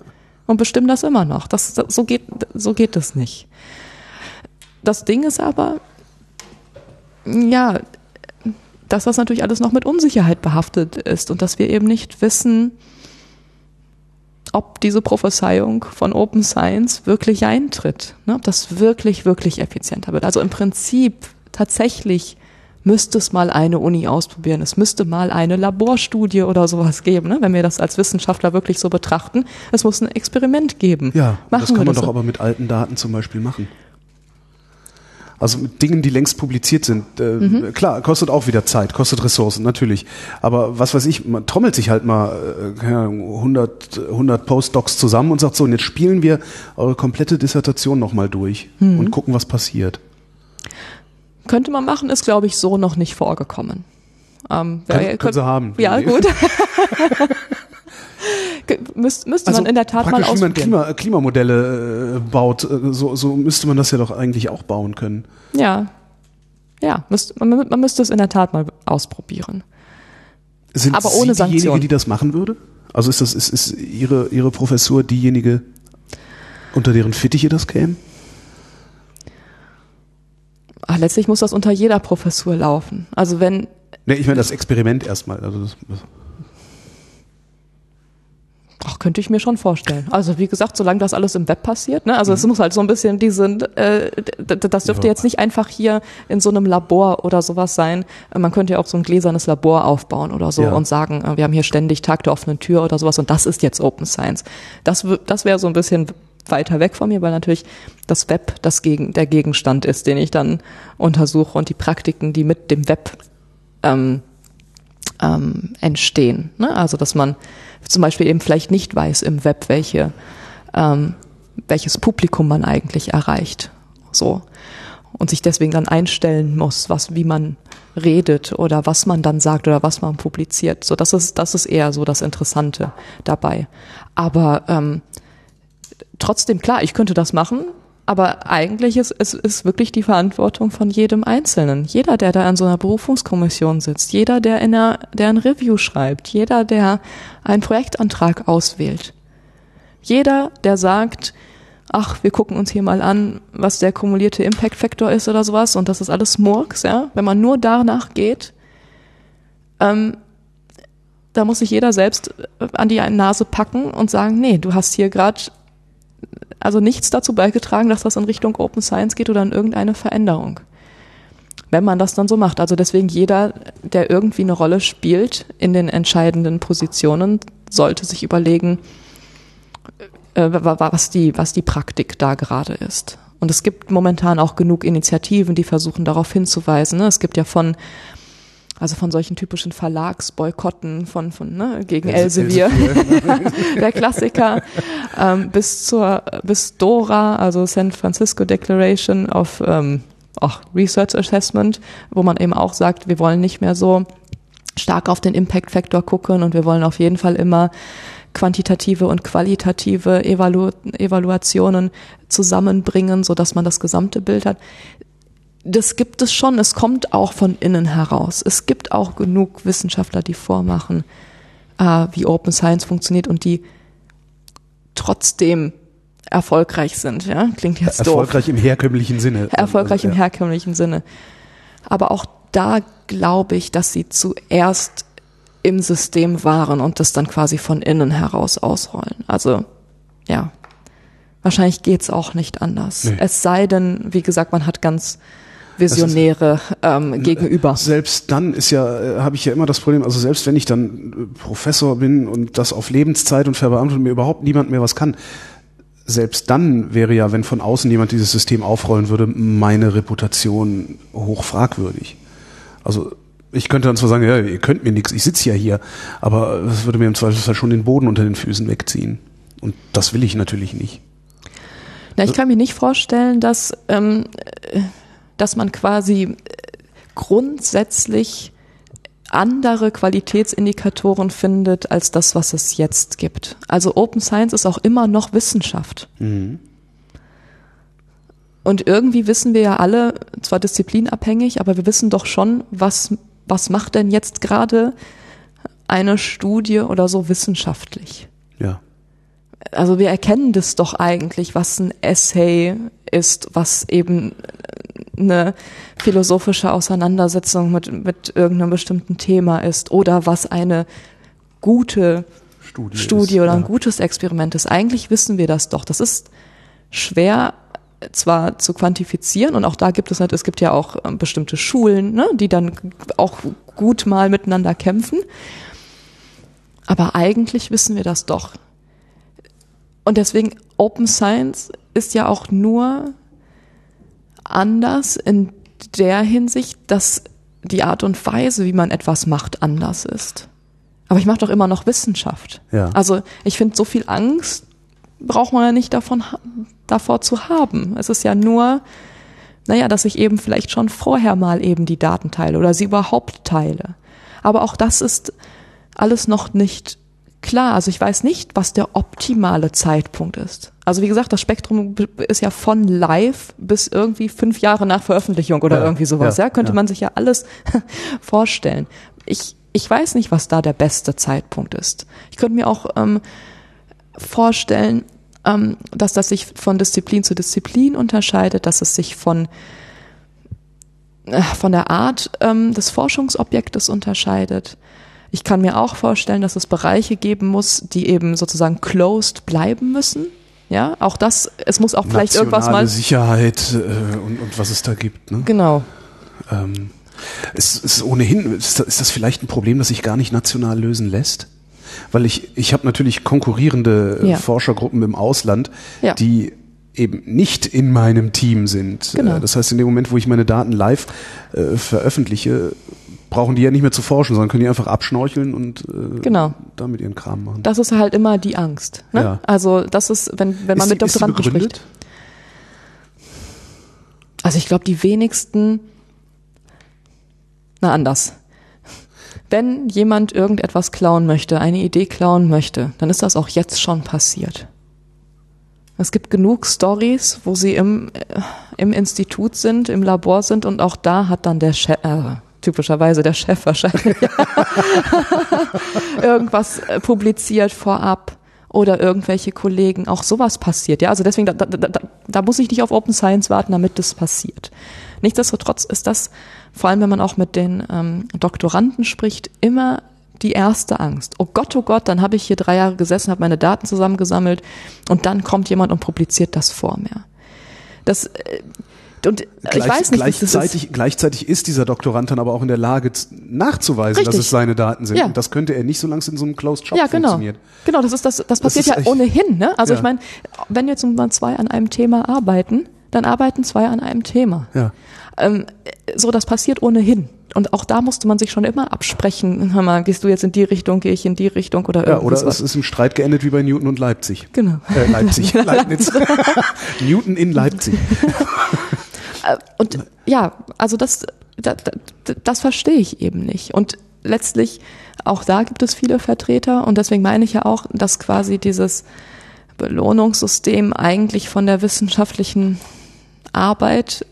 [SPEAKER 2] Und bestimmen das immer noch. Das, das, so, geht, so geht das nicht. Das Ding ist aber, ja, dass das natürlich alles noch mit Unsicherheit behaftet ist und dass wir eben nicht wissen, ob diese Prophezeiung von Open Science wirklich eintritt, ne? ob das wirklich, wirklich effizienter wird. Also im Prinzip tatsächlich müsste es mal eine Uni ausprobieren, es müsste mal eine Laborstudie oder sowas geben, ne? wenn wir das als Wissenschaftler wirklich so betrachten. Es muss ein Experiment geben.
[SPEAKER 1] Ja,
[SPEAKER 2] Machen
[SPEAKER 1] das kann man
[SPEAKER 2] das
[SPEAKER 1] doch
[SPEAKER 2] so.
[SPEAKER 1] aber mit alten Daten zum Beispiel machen. Also mit Dingen, die längst publiziert sind. Äh,
[SPEAKER 2] Mhm.
[SPEAKER 1] Klar, kostet auch wieder Zeit, kostet Ressourcen, natürlich. Aber was weiß ich, man trommelt sich halt mal äh, keine Ahnung, 100, 100 Postdocs zusammen und sagt so, und jetzt spielen wir eure komplette Dissertation nochmal durch
[SPEAKER 2] Mhm.
[SPEAKER 1] und gucken, was passiert.
[SPEAKER 2] Könnte man machen, ist glaube ich so noch nicht vorgekommen. Ähm,
[SPEAKER 1] können
[SPEAKER 2] könnt-
[SPEAKER 1] sie haben.
[SPEAKER 2] Ja, gut. Ge- Müsst, müsste man in der Tat mal
[SPEAKER 1] Also praktisch, wie man
[SPEAKER 2] ausprobieren.
[SPEAKER 1] Klima, Klimamodelle äh, baut, äh, so, so müsste man das ja doch eigentlich auch bauen können.
[SPEAKER 2] Ja. Ja, müsst, man, man müsste es in der Tat mal ausprobieren.
[SPEAKER 1] Sind
[SPEAKER 2] Aber ohne
[SPEAKER 1] Sie diejenige, die das machen würde? Also ist das ist, ist Ihre Ihre Professur diejenige, unter deren Fittiche das käme?
[SPEAKER 2] Ach, letztlich muss das unter jeder Professur laufen. Also wenn,
[SPEAKER 1] Ne, ich meine das Experiment erstmal. Also das, das,
[SPEAKER 2] ach, könnte ich mir schon vorstellen. Also wie gesagt, solange das alles im Web passiert, ne? Also es muss halt so ein bisschen diese, äh, das dürfte
[SPEAKER 1] Ja.
[SPEAKER 2] jetzt nicht einfach hier in so einem Labor oder sowas sein. Man könnte ja auch so ein gläsernes Labor aufbauen oder so
[SPEAKER 1] Ja.
[SPEAKER 2] und sagen, äh, wir haben hier ständig Tag der offenen Tür oder sowas und das ist jetzt Open Science. Das, das wäre so ein bisschen weiter weg von mir, weil natürlich das Web das Gegen, der Gegenstand ist, den ich dann untersuche und die Praktiken, die mit dem Web ähm, ähm, entstehen. Ne? Also dass man zum Beispiel eben vielleicht nicht weiß im Web, welche, ähm, welches Publikum man eigentlich erreicht. So. und sich deswegen dann einstellen muss, was, wie man redet oder was man dann sagt oder was man publiziert. So, das ist, das ist eher so das Interessante dabei. Aber ähm, trotzdem, klar, ich könnte das machen, aber eigentlich ist es ist wirklich die Verantwortung von jedem Einzelnen. Jeder, der da an so einer Berufungskommission sitzt, jeder, der in einer, der ein Review schreibt, jeder, der einen Projektantrag auswählt, jeder, der sagt, ach, wir gucken uns hier mal an, was der kumulierte Impact Factor ist oder sowas und das ist alles Murks, ja. Wenn man nur danach geht, ähm, da muss sich jeder selbst an die Nase packen und sagen, nee, du hast hier gerade also nichts dazu beigetragen, dass das in Richtung Open Science geht oder in irgendeine Veränderung. Wenn man das dann so macht. Also deswegen jeder, der irgendwie eine Rolle spielt in den entscheidenden Positionen, sollte sich überlegen, äh, was die, was die Praktik da gerade ist. Und es gibt momentan auch genug Initiativen, die versuchen darauf hinzuweisen. Ne? Es gibt ja Von also von solchen typischen Verlagsboykotten von, von ne, gegen Elsevier, der Klassiker, ähm, bis zur bis Dora, also San Francisco Declaration of ähm, auch Research Assessment, wo man eben auch sagt, wir wollen nicht mehr so stark auf den Impact Factor gucken und wir wollen auf jeden Fall immer quantitative und qualitative Evalu Evaluationen zusammenbringen, so dass man das gesamte Bild hat das gibt es schon. Es kommt auch von innen heraus. Es gibt auch genug Wissenschaftler, die vormachen, äh, wie Open Science funktioniert und die trotzdem erfolgreich sind. Ja, klingt jetzt
[SPEAKER 1] erfolgreich
[SPEAKER 2] doof.
[SPEAKER 1] im herkömmlichen Sinne.
[SPEAKER 2] Erfolgreich im herkömmlichen Sinne. Aber auch da glaube ich, dass sie zuerst im System waren und das dann quasi von innen heraus ausrollen. Also ja, wahrscheinlich geht's auch nicht anders. Nee. Es sei denn, wie gesagt, man hat ganz Visionäre ähm, gegenüber.
[SPEAKER 1] Selbst dann ist ja, äh, habe ich ja immer das Problem, also selbst wenn ich dann äh, Professor bin und das auf Lebenszeit und verbeamtet und mir überhaupt niemand mehr was kann, selbst dann wäre ja, wenn von außen jemand dieses System aufrollen würde, meine Reputation hoch fragwürdig. Also ich könnte dann zwar sagen, ja, ihr könnt mir nichts, ich sitze ja hier, aber das würde mir im Zweifelsfall schon den Boden unter den Füßen wegziehen. Und das will ich natürlich nicht.
[SPEAKER 2] Na, ich kann mir nicht vorstellen, dass ähm, dass man quasi äh, grundsätzlich andere Qualitätsindikatoren findet als das, was es jetzt gibt. Also Open Science ist auch immer noch Wissenschaft. Mhm. Und irgendwie wissen wir ja alle, zwar disziplinabhängig, aber wir wissen doch schon, was, was macht denn jetzt gerade eine Studie oder so wissenschaftlich?
[SPEAKER 1] Ja.
[SPEAKER 2] Also wir erkennen das doch eigentlich, was ein Essay ist, was eben eine philosophische Auseinandersetzung mit, mit irgendeinem bestimmten Thema ist oder was eine gute Studie, Studie ist, oder ein gutes Experiment ist. Eigentlich wissen wir das doch. Das ist schwer zwar zu quantifizieren und auch da gibt es halt, es gibt ja auch ähm, bestimmte Schulen, ne, die dann auch gut mal miteinander kämpfen. Aber eigentlich wissen wir das doch. Und deswegen Open Science ist ja auch nur anders in der Hinsicht, dass die Art und Weise, wie man etwas macht, anders ist. Aber ich mache doch immer noch Wissenschaft.
[SPEAKER 1] Ja.
[SPEAKER 2] Also ich finde, so viel Angst braucht man ja nicht davon, davor zu haben. Es ist ja nur, naja, dass ich eben vielleicht schon vorher mal eben die Daten teile oder sie überhaupt teile. Aber auch das ist alles noch nicht klar. Also ich weiß nicht, was der optimale Zeitpunkt ist. Also wie gesagt, das Spektrum ist ja von live bis irgendwie fünf Jahre nach Veröffentlichung oder ja, irgendwie sowas. Ja, ja könnte ja. man sich ja alles vorstellen. Ich, ich weiß nicht, was da der beste Zeitpunkt ist. Ich könnte mir auch ähm, vorstellen, ähm, dass das sich von Disziplin zu Disziplin unterscheidet, dass es sich von äh, von der Art ähm, des Forschungsobjektes unterscheidet. Ich kann mir auch vorstellen, dass es Bereiche geben muss, die eben sozusagen closed bleiben müssen. Ja, auch das, es muss auch vielleicht irgendwas mal.
[SPEAKER 1] Sicherheit äh, und, und was es da gibt. Ne?
[SPEAKER 2] Genau.
[SPEAKER 1] Ähm, ist, ist ohnehin, ist, ist das vielleicht ein Problem, das sich gar nicht national lösen lässt? Weil ich, ich habe natürlich konkurrierende äh, ja. Forschergruppen im Ausland, ja. die eben nicht in meinem Team sind. Genau. Äh, das heißt, in dem Moment, wo ich meine Daten live äh, veröffentliche, brauchen die ja nicht mehr zu forschen, sondern können die einfach abschnorcheln und äh,
[SPEAKER 2] genau.
[SPEAKER 1] damit ihren Kram machen.
[SPEAKER 2] Das ist halt immer die Angst. Ne? Ja. Also das ist, wenn, wenn man ist mit Doktoranden spricht. Also ich glaube, die wenigsten, na anders. Wenn jemand irgendetwas klauen möchte, eine Idee klauen möchte, dann ist das auch jetzt schon passiert. Es gibt genug Stories, wo sie im, äh, im Institut sind, im Labor sind und auch da hat dann der Chef, äh, typischerweise der Chef wahrscheinlich, irgendwas äh, publiziert vorab oder irgendwelche Kollegen. Auch sowas passiert. Ja, also deswegen, da, da, da, da muss ich nicht auf Open Science warten, damit das passiert. Nichtsdestotrotz ist das, vor allem wenn man auch mit den ähm, Doktoranden spricht, immer die erste Angst. Oh Gott, oh Gott, dann habe ich hier drei Jahre gesessen, habe meine Daten zusammengesammelt und dann kommt jemand und publiziert das vor mir. Das äh, und
[SPEAKER 1] Gleich, ich weiß nicht, gleichzeitig, ist. gleichzeitig ist dieser Doktorand dann aber auch in der Lage nachzuweisen, Richtig. dass es seine Daten sind. Ja. Und das könnte er nicht, solange es in so einem Closed Shop
[SPEAKER 2] ja, genau.
[SPEAKER 1] funktioniert.
[SPEAKER 2] Genau, das ist das, das passiert das ja ohnehin. Ne? Also ja. ich meine, wenn jetzt mal zwei an einem Thema arbeiten, dann arbeiten zwei an einem Thema.
[SPEAKER 1] Ja.
[SPEAKER 2] Ähm, so, das passiert ohnehin. Und auch da musste man sich schon immer absprechen. Hör mal, gehst du jetzt in die Richtung, gehe ich in die Richtung oder irgendwas.
[SPEAKER 1] Ja, oder es ist im Streit geendet wie bei Newton und Leipzig.
[SPEAKER 2] Genau.
[SPEAKER 1] Äh, Leipzig, Leibniz. Newton in Leipzig.
[SPEAKER 2] Äh, und ja, also das, das, das verstehe ich eben nicht. Und letztlich, auch da gibt es viele Vertreter und deswegen meine ich ja auch, dass quasi dieses Belohnungssystem eigentlich von der wissenschaftlichen Arbeit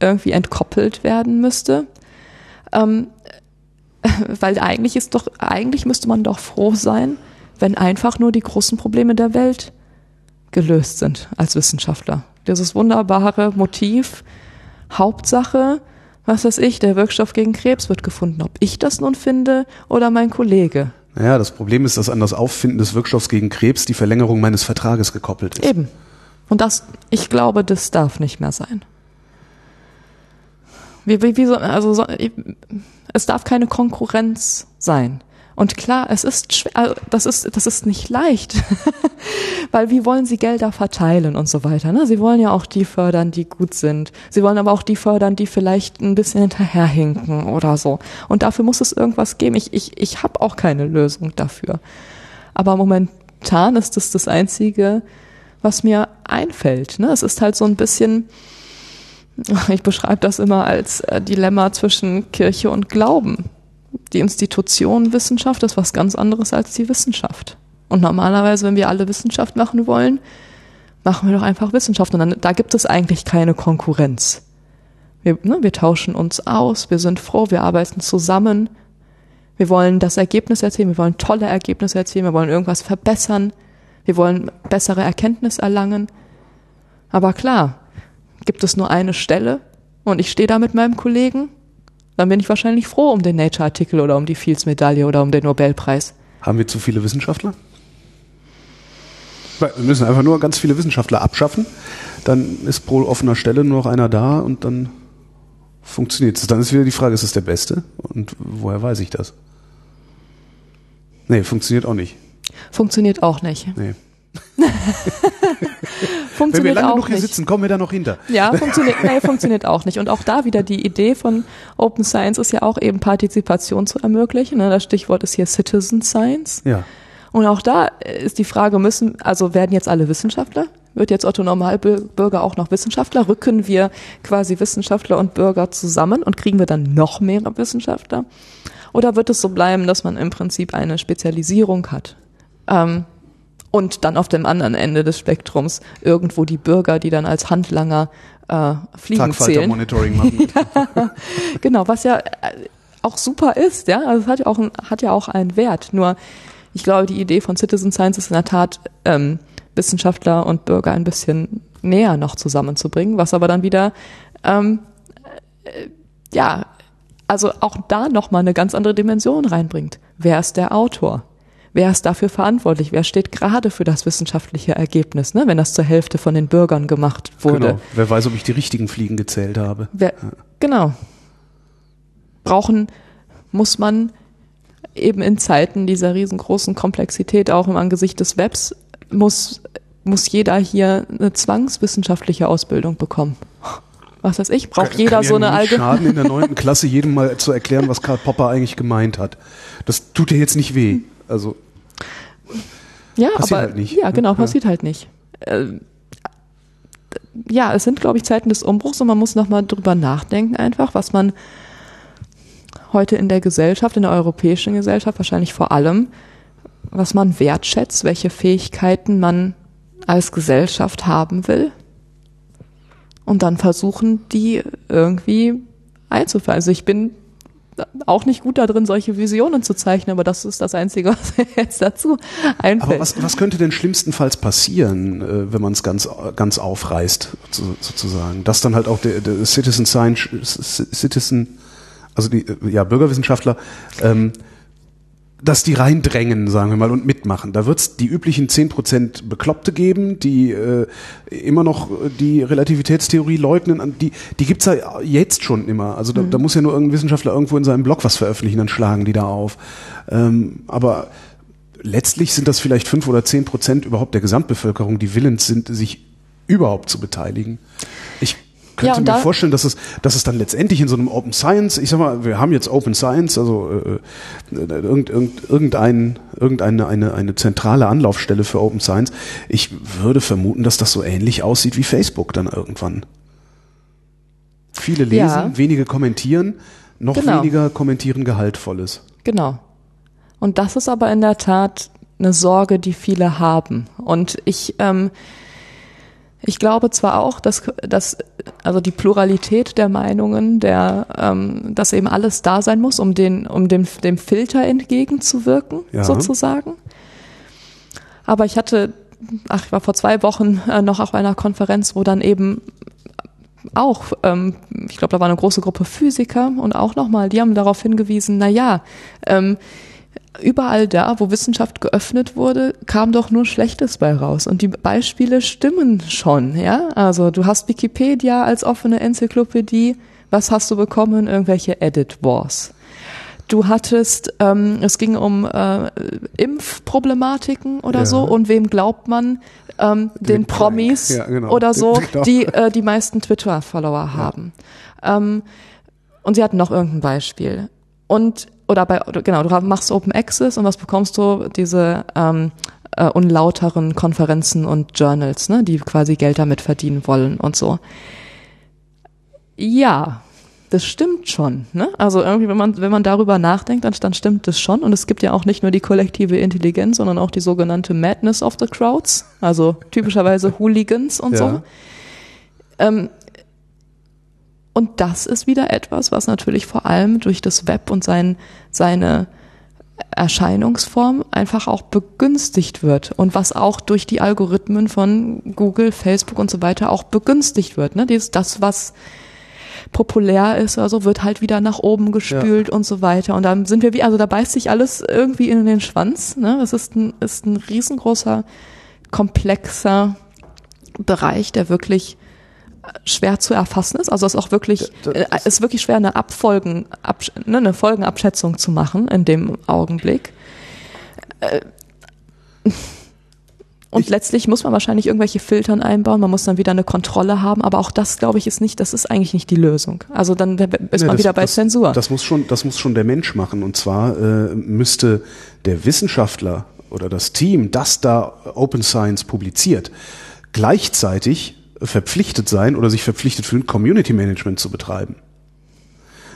[SPEAKER 2] irgendwie entkoppelt werden müsste. Ähm, weil eigentlich ist doch, eigentlich müsste man doch froh sein, wenn einfach nur die großen Probleme der Welt gelöst sind als Wissenschaftler. Dieses wunderbare Motiv, Hauptsache, was weiß ich, der Wirkstoff gegen Krebs wird gefunden. Ob ich das nun finde oder mein Kollege.
[SPEAKER 1] Naja, das Problem ist, dass an das Auffinden des Wirkstoffs gegen Krebs die Verlängerung meines Vertrages gekoppelt ist.
[SPEAKER 2] Eben. Und das, ich glaube, das darf nicht mehr sein. Wie, wie, wie so, also so, es darf keine Konkurrenz sein. Und klar, es ist schwer, also das ist, das ist nicht leicht, weil wie wollen sie Gelder verteilen und so weiter. Ne? Sie wollen ja auch die fördern, die gut sind. Sie wollen aber auch die fördern, die vielleicht ein bisschen hinterherhinken oder so. Und dafür muss es irgendwas geben. Ich, ich, ich habe auch keine Lösung dafür. Aber momentan ist das das Einzige, was mir einfällt. Ne? Es ist halt so ein bisschen, ich beschreibe das immer als äh, Dilemma zwischen Kirche und Glauben die Institution Wissenschaft ist was ganz anderes als die Wissenschaft. Und normalerweise, wenn wir alle Wissenschaft machen wollen, machen wir doch einfach Wissenschaft. Und dann, da gibt es eigentlich keine Konkurrenz. Wir, ne, wir tauschen uns aus, wir sind froh, wir arbeiten zusammen. Wir wollen das Ergebnis erzielen, wir wollen tolle Ergebnisse erzielen, wir wollen irgendwas verbessern, wir wollen bessere Erkenntnis erlangen. Aber klar, gibt es nur eine Stelle und ich stehe da mit meinem Kollegen dann bin ich wahrscheinlich froh um den Nature-Artikel oder um die Fields-Medaille oder um den Nobelpreis.
[SPEAKER 1] Haben wir zu viele Wissenschaftler? Wir müssen einfach nur ganz viele Wissenschaftler abschaffen. Dann ist pro offener Stelle nur noch einer da und dann funktioniert es. Dann ist wieder die Frage, ist es der Beste? Und woher weiß ich das? Nee, funktioniert auch nicht.
[SPEAKER 2] Funktioniert auch nicht.
[SPEAKER 1] Nee.
[SPEAKER 2] funktioniert
[SPEAKER 1] Wenn wir lange
[SPEAKER 2] auch
[SPEAKER 1] genug hier
[SPEAKER 2] nicht.
[SPEAKER 1] sitzen, kommen wir da noch hinter.
[SPEAKER 2] Ja, funktioniert, nee, funktioniert auch nicht. Und auch da wieder die Idee von Open Science ist ja auch eben Partizipation zu ermöglichen. Ne? Das Stichwort ist hier Citizen Science.
[SPEAKER 1] Ja.
[SPEAKER 2] Und auch da ist die Frage, müssen, also werden jetzt alle Wissenschaftler? Wird jetzt Otto Normalbürger auch noch Wissenschaftler? Rücken wir quasi Wissenschaftler und Bürger zusammen und kriegen wir dann noch mehr Wissenschaftler? Oder wird es so bleiben, dass man im Prinzip eine Spezialisierung hat? Ähm, und dann auf dem anderen Ende des Spektrums irgendwo die Bürger, die dann als Handlanger äh, Fliegen zählen.
[SPEAKER 1] Monitoring machen.
[SPEAKER 2] ja, genau, was ja äh, auch super ist, ja, also es hat ja auch ein, hat ja auch einen Wert. Nur ich glaube, die Idee von Citizen Science ist in der Tat ähm, Wissenschaftler und Bürger ein bisschen näher noch zusammenzubringen, was aber dann wieder ähm, äh, ja also auch da noch mal eine ganz andere Dimension reinbringt. Wer ist der Autor? Wer ist dafür verantwortlich? Wer steht gerade für das wissenschaftliche Ergebnis, ne, wenn das zur Hälfte von den Bürgern gemacht wurde?
[SPEAKER 1] Genau. Wer weiß, ob ich die richtigen Fliegen gezählt habe.
[SPEAKER 2] Wer, ja. Genau. Brauchen muss man eben in Zeiten dieser riesengroßen Komplexität, auch im Angesicht des Webs, muss, muss jeder hier eine zwangswissenschaftliche Ausbildung bekommen. Was weiß ich, braucht kann, jeder
[SPEAKER 1] kann
[SPEAKER 2] so eine
[SPEAKER 1] allgemeine. Schaden in der neunten Klasse jedem mal zu erklären, was Karl Popper eigentlich gemeint hat. Das tut dir jetzt nicht weh. Also
[SPEAKER 2] ja, passiert aber halt nicht. ja, genau, passiert ja. halt nicht. Äh, ja, es sind, glaube ich, Zeiten des Umbruchs und man muss nochmal drüber nachdenken einfach, was man heute in der Gesellschaft, in der europäischen Gesellschaft wahrscheinlich vor allem, was man wertschätzt, welche Fähigkeiten man als Gesellschaft haben will und dann versuchen, die irgendwie einzuführen. Also ich bin auch nicht gut darin, solche Visionen zu zeichnen, aber das ist das Einzige, was jetzt dazu einfällt. Aber
[SPEAKER 1] was, was könnte denn schlimmstenfalls passieren, äh, wenn man es ganz, ganz aufreißt, sozusagen? Dass dann halt auch der, der Citizen Science, Citizen, also die ja, Bürgerwissenschaftler, ähm, dass die reindrängen, sagen wir mal, und mitmachen. Da wird es die üblichen zehn Prozent Bekloppte geben, die äh, immer noch die Relativitätstheorie leugnen. Die, die gibt's ja jetzt schon immer. Also da, mhm. da muss ja nur irgendein Wissenschaftler irgendwo in seinem Blog was veröffentlichen, dann schlagen die da auf. Ähm, aber letztlich sind das vielleicht fünf oder zehn Prozent überhaupt der Gesamtbevölkerung, die willens sind, sich überhaupt zu beteiligen. Ich könnte ja, mir vorstellen, dass es, dass es dann letztendlich in so einem Open Science, ich sag mal, wir haben jetzt Open Science, also äh, äh irgend, irgend, irgendein, irgendeine eine, eine zentrale Anlaufstelle für Open Science. Ich würde vermuten, dass das so ähnlich aussieht wie Facebook dann irgendwann. Viele lesen, ja. wenige kommentieren, noch genau. weniger kommentieren Gehaltvolles.
[SPEAKER 2] Genau. Und das ist aber in der Tat eine Sorge, die viele haben. Und ich ähm, ich glaube zwar auch, dass, dass also die Pluralität der Meinungen, der, ähm, dass eben alles da sein muss, um den, um dem, dem Filter entgegenzuwirken, ja. sozusagen. Aber ich hatte, ach, ich war vor zwei Wochen äh, noch auf einer Konferenz, wo dann eben auch, ähm, ich glaube, da war eine große Gruppe Physiker und auch nochmal, die haben darauf hingewiesen, na ja, ähm, überall da, wo Wissenschaft geöffnet wurde, kam doch nur Schlechtes bei raus. Und die Beispiele stimmen schon, ja. Also du hast Wikipedia als offene Enzyklopädie. Was hast du bekommen? Irgendwelche Edit Wars. Du hattest, ähm, es ging um äh, Impfproblematiken oder ja. so und wem glaubt man? Ähm, den Promis ja, genau. oder so, die äh, die meisten Twitter-Follower haben. Ähm, und sie hatten noch irgendein Beispiel. Und oder bei, genau, du machst Open Access und was bekommst du? Diese ähm, äh, unlauteren Konferenzen und Journals, ne, die quasi Geld damit verdienen wollen und so. Ja, das stimmt schon. Ne? Also irgendwie, wenn man, wenn man darüber nachdenkt, dann, dann stimmt das schon. Und es gibt ja auch nicht nur die kollektive Intelligenz, sondern auch die sogenannte Madness of the Crowds, also typischerweise Hooligans und ja. so. Ähm, und das ist wieder etwas, was natürlich vor allem durch das Web und sein, seine Erscheinungsform einfach auch begünstigt wird und was auch durch die Algorithmen von Google, Facebook und so weiter auch begünstigt wird. Ne? Das, was populär ist, also wird halt wieder nach oben gespült ja. und so weiter. Und dann sind wir wie, also da beißt sich alles irgendwie in den Schwanz. Ne? Es ist ein, ist ein riesengroßer, komplexer Bereich, der wirklich schwer zu erfassen ist. Also es ist auch wirklich, äh, ist wirklich schwer, eine Abfolgen, ab, ne, eine Folgenabschätzung zu machen in dem Augenblick. Äh, und ich letztlich muss man wahrscheinlich irgendwelche Filtern einbauen, man muss dann wieder eine Kontrolle haben, aber auch das, glaube ich, ist nicht, das ist eigentlich nicht die Lösung. Also dann ist nee, man
[SPEAKER 1] das,
[SPEAKER 2] wieder bei
[SPEAKER 1] das,
[SPEAKER 2] Zensur.
[SPEAKER 1] Das muss schon, das muss schon der Mensch machen. Und zwar äh, müsste der Wissenschaftler oder das Team, das da Open Science publiziert, gleichzeitig verpflichtet sein oder sich verpflichtet fühlen, Community Management zu betreiben.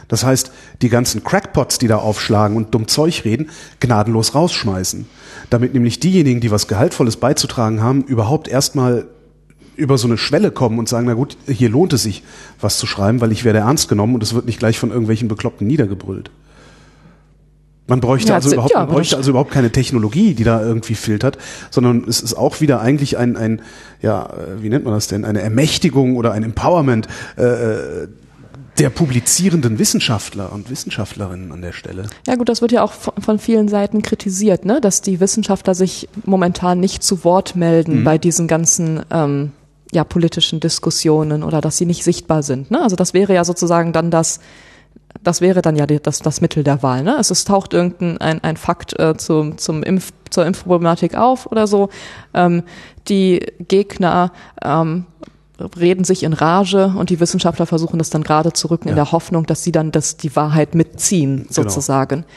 [SPEAKER 1] Das heißt, die ganzen Crackpots, die da aufschlagen und dumm Zeug reden, gnadenlos rausschmeißen. Damit nämlich diejenigen, die was Gehaltvolles beizutragen haben, überhaupt erstmal über so eine Schwelle kommen und sagen, na gut, hier lohnt es sich, was zu schreiben, weil ich werde ernst genommen und es wird nicht gleich von irgendwelchen Bekloppten niedergebrüllt. Man bräuchte, ja, also, überhaupt, ja, man bräuchte also überhaupt keine Technologie, die da irgendwie filtert, sondern es ist auch wieder eigentlich ein, ein ja, äh, wie nennt man das denn, eine Ermächtigung oder ein Empowerment äh, äh, der publizierenden Wissenschaftler und Wissenschaftlerinnen an der Stelle.
[SPEAKER 2] Ja gut, das wird ja auch von vielen Seiten kritisiert, ne? dass die Wissenschaftler sich momentan nicht zu Wort melden mhm. bei diesen ganzen ähm, ja, politischen Diskussionen oder dass sie nicht sichtbar sind. Ne? Also das wäre ja sozusagen dann das das wäre dann ja die, das, das Mittel der Wahl. Ne? Also es taucht irgendein ein, ein Fakt äh, zum, zum Impf, zur Impfproblematik auf oder so. Ähm, die Gegner ähm, reden sich in Rage und die Wissenschaftler versuchen das dann gerade zu rücken ja. in der Hoffnung, dass sie dann das, die Wahrheit mitziehen, genau. sozusagen. Genau.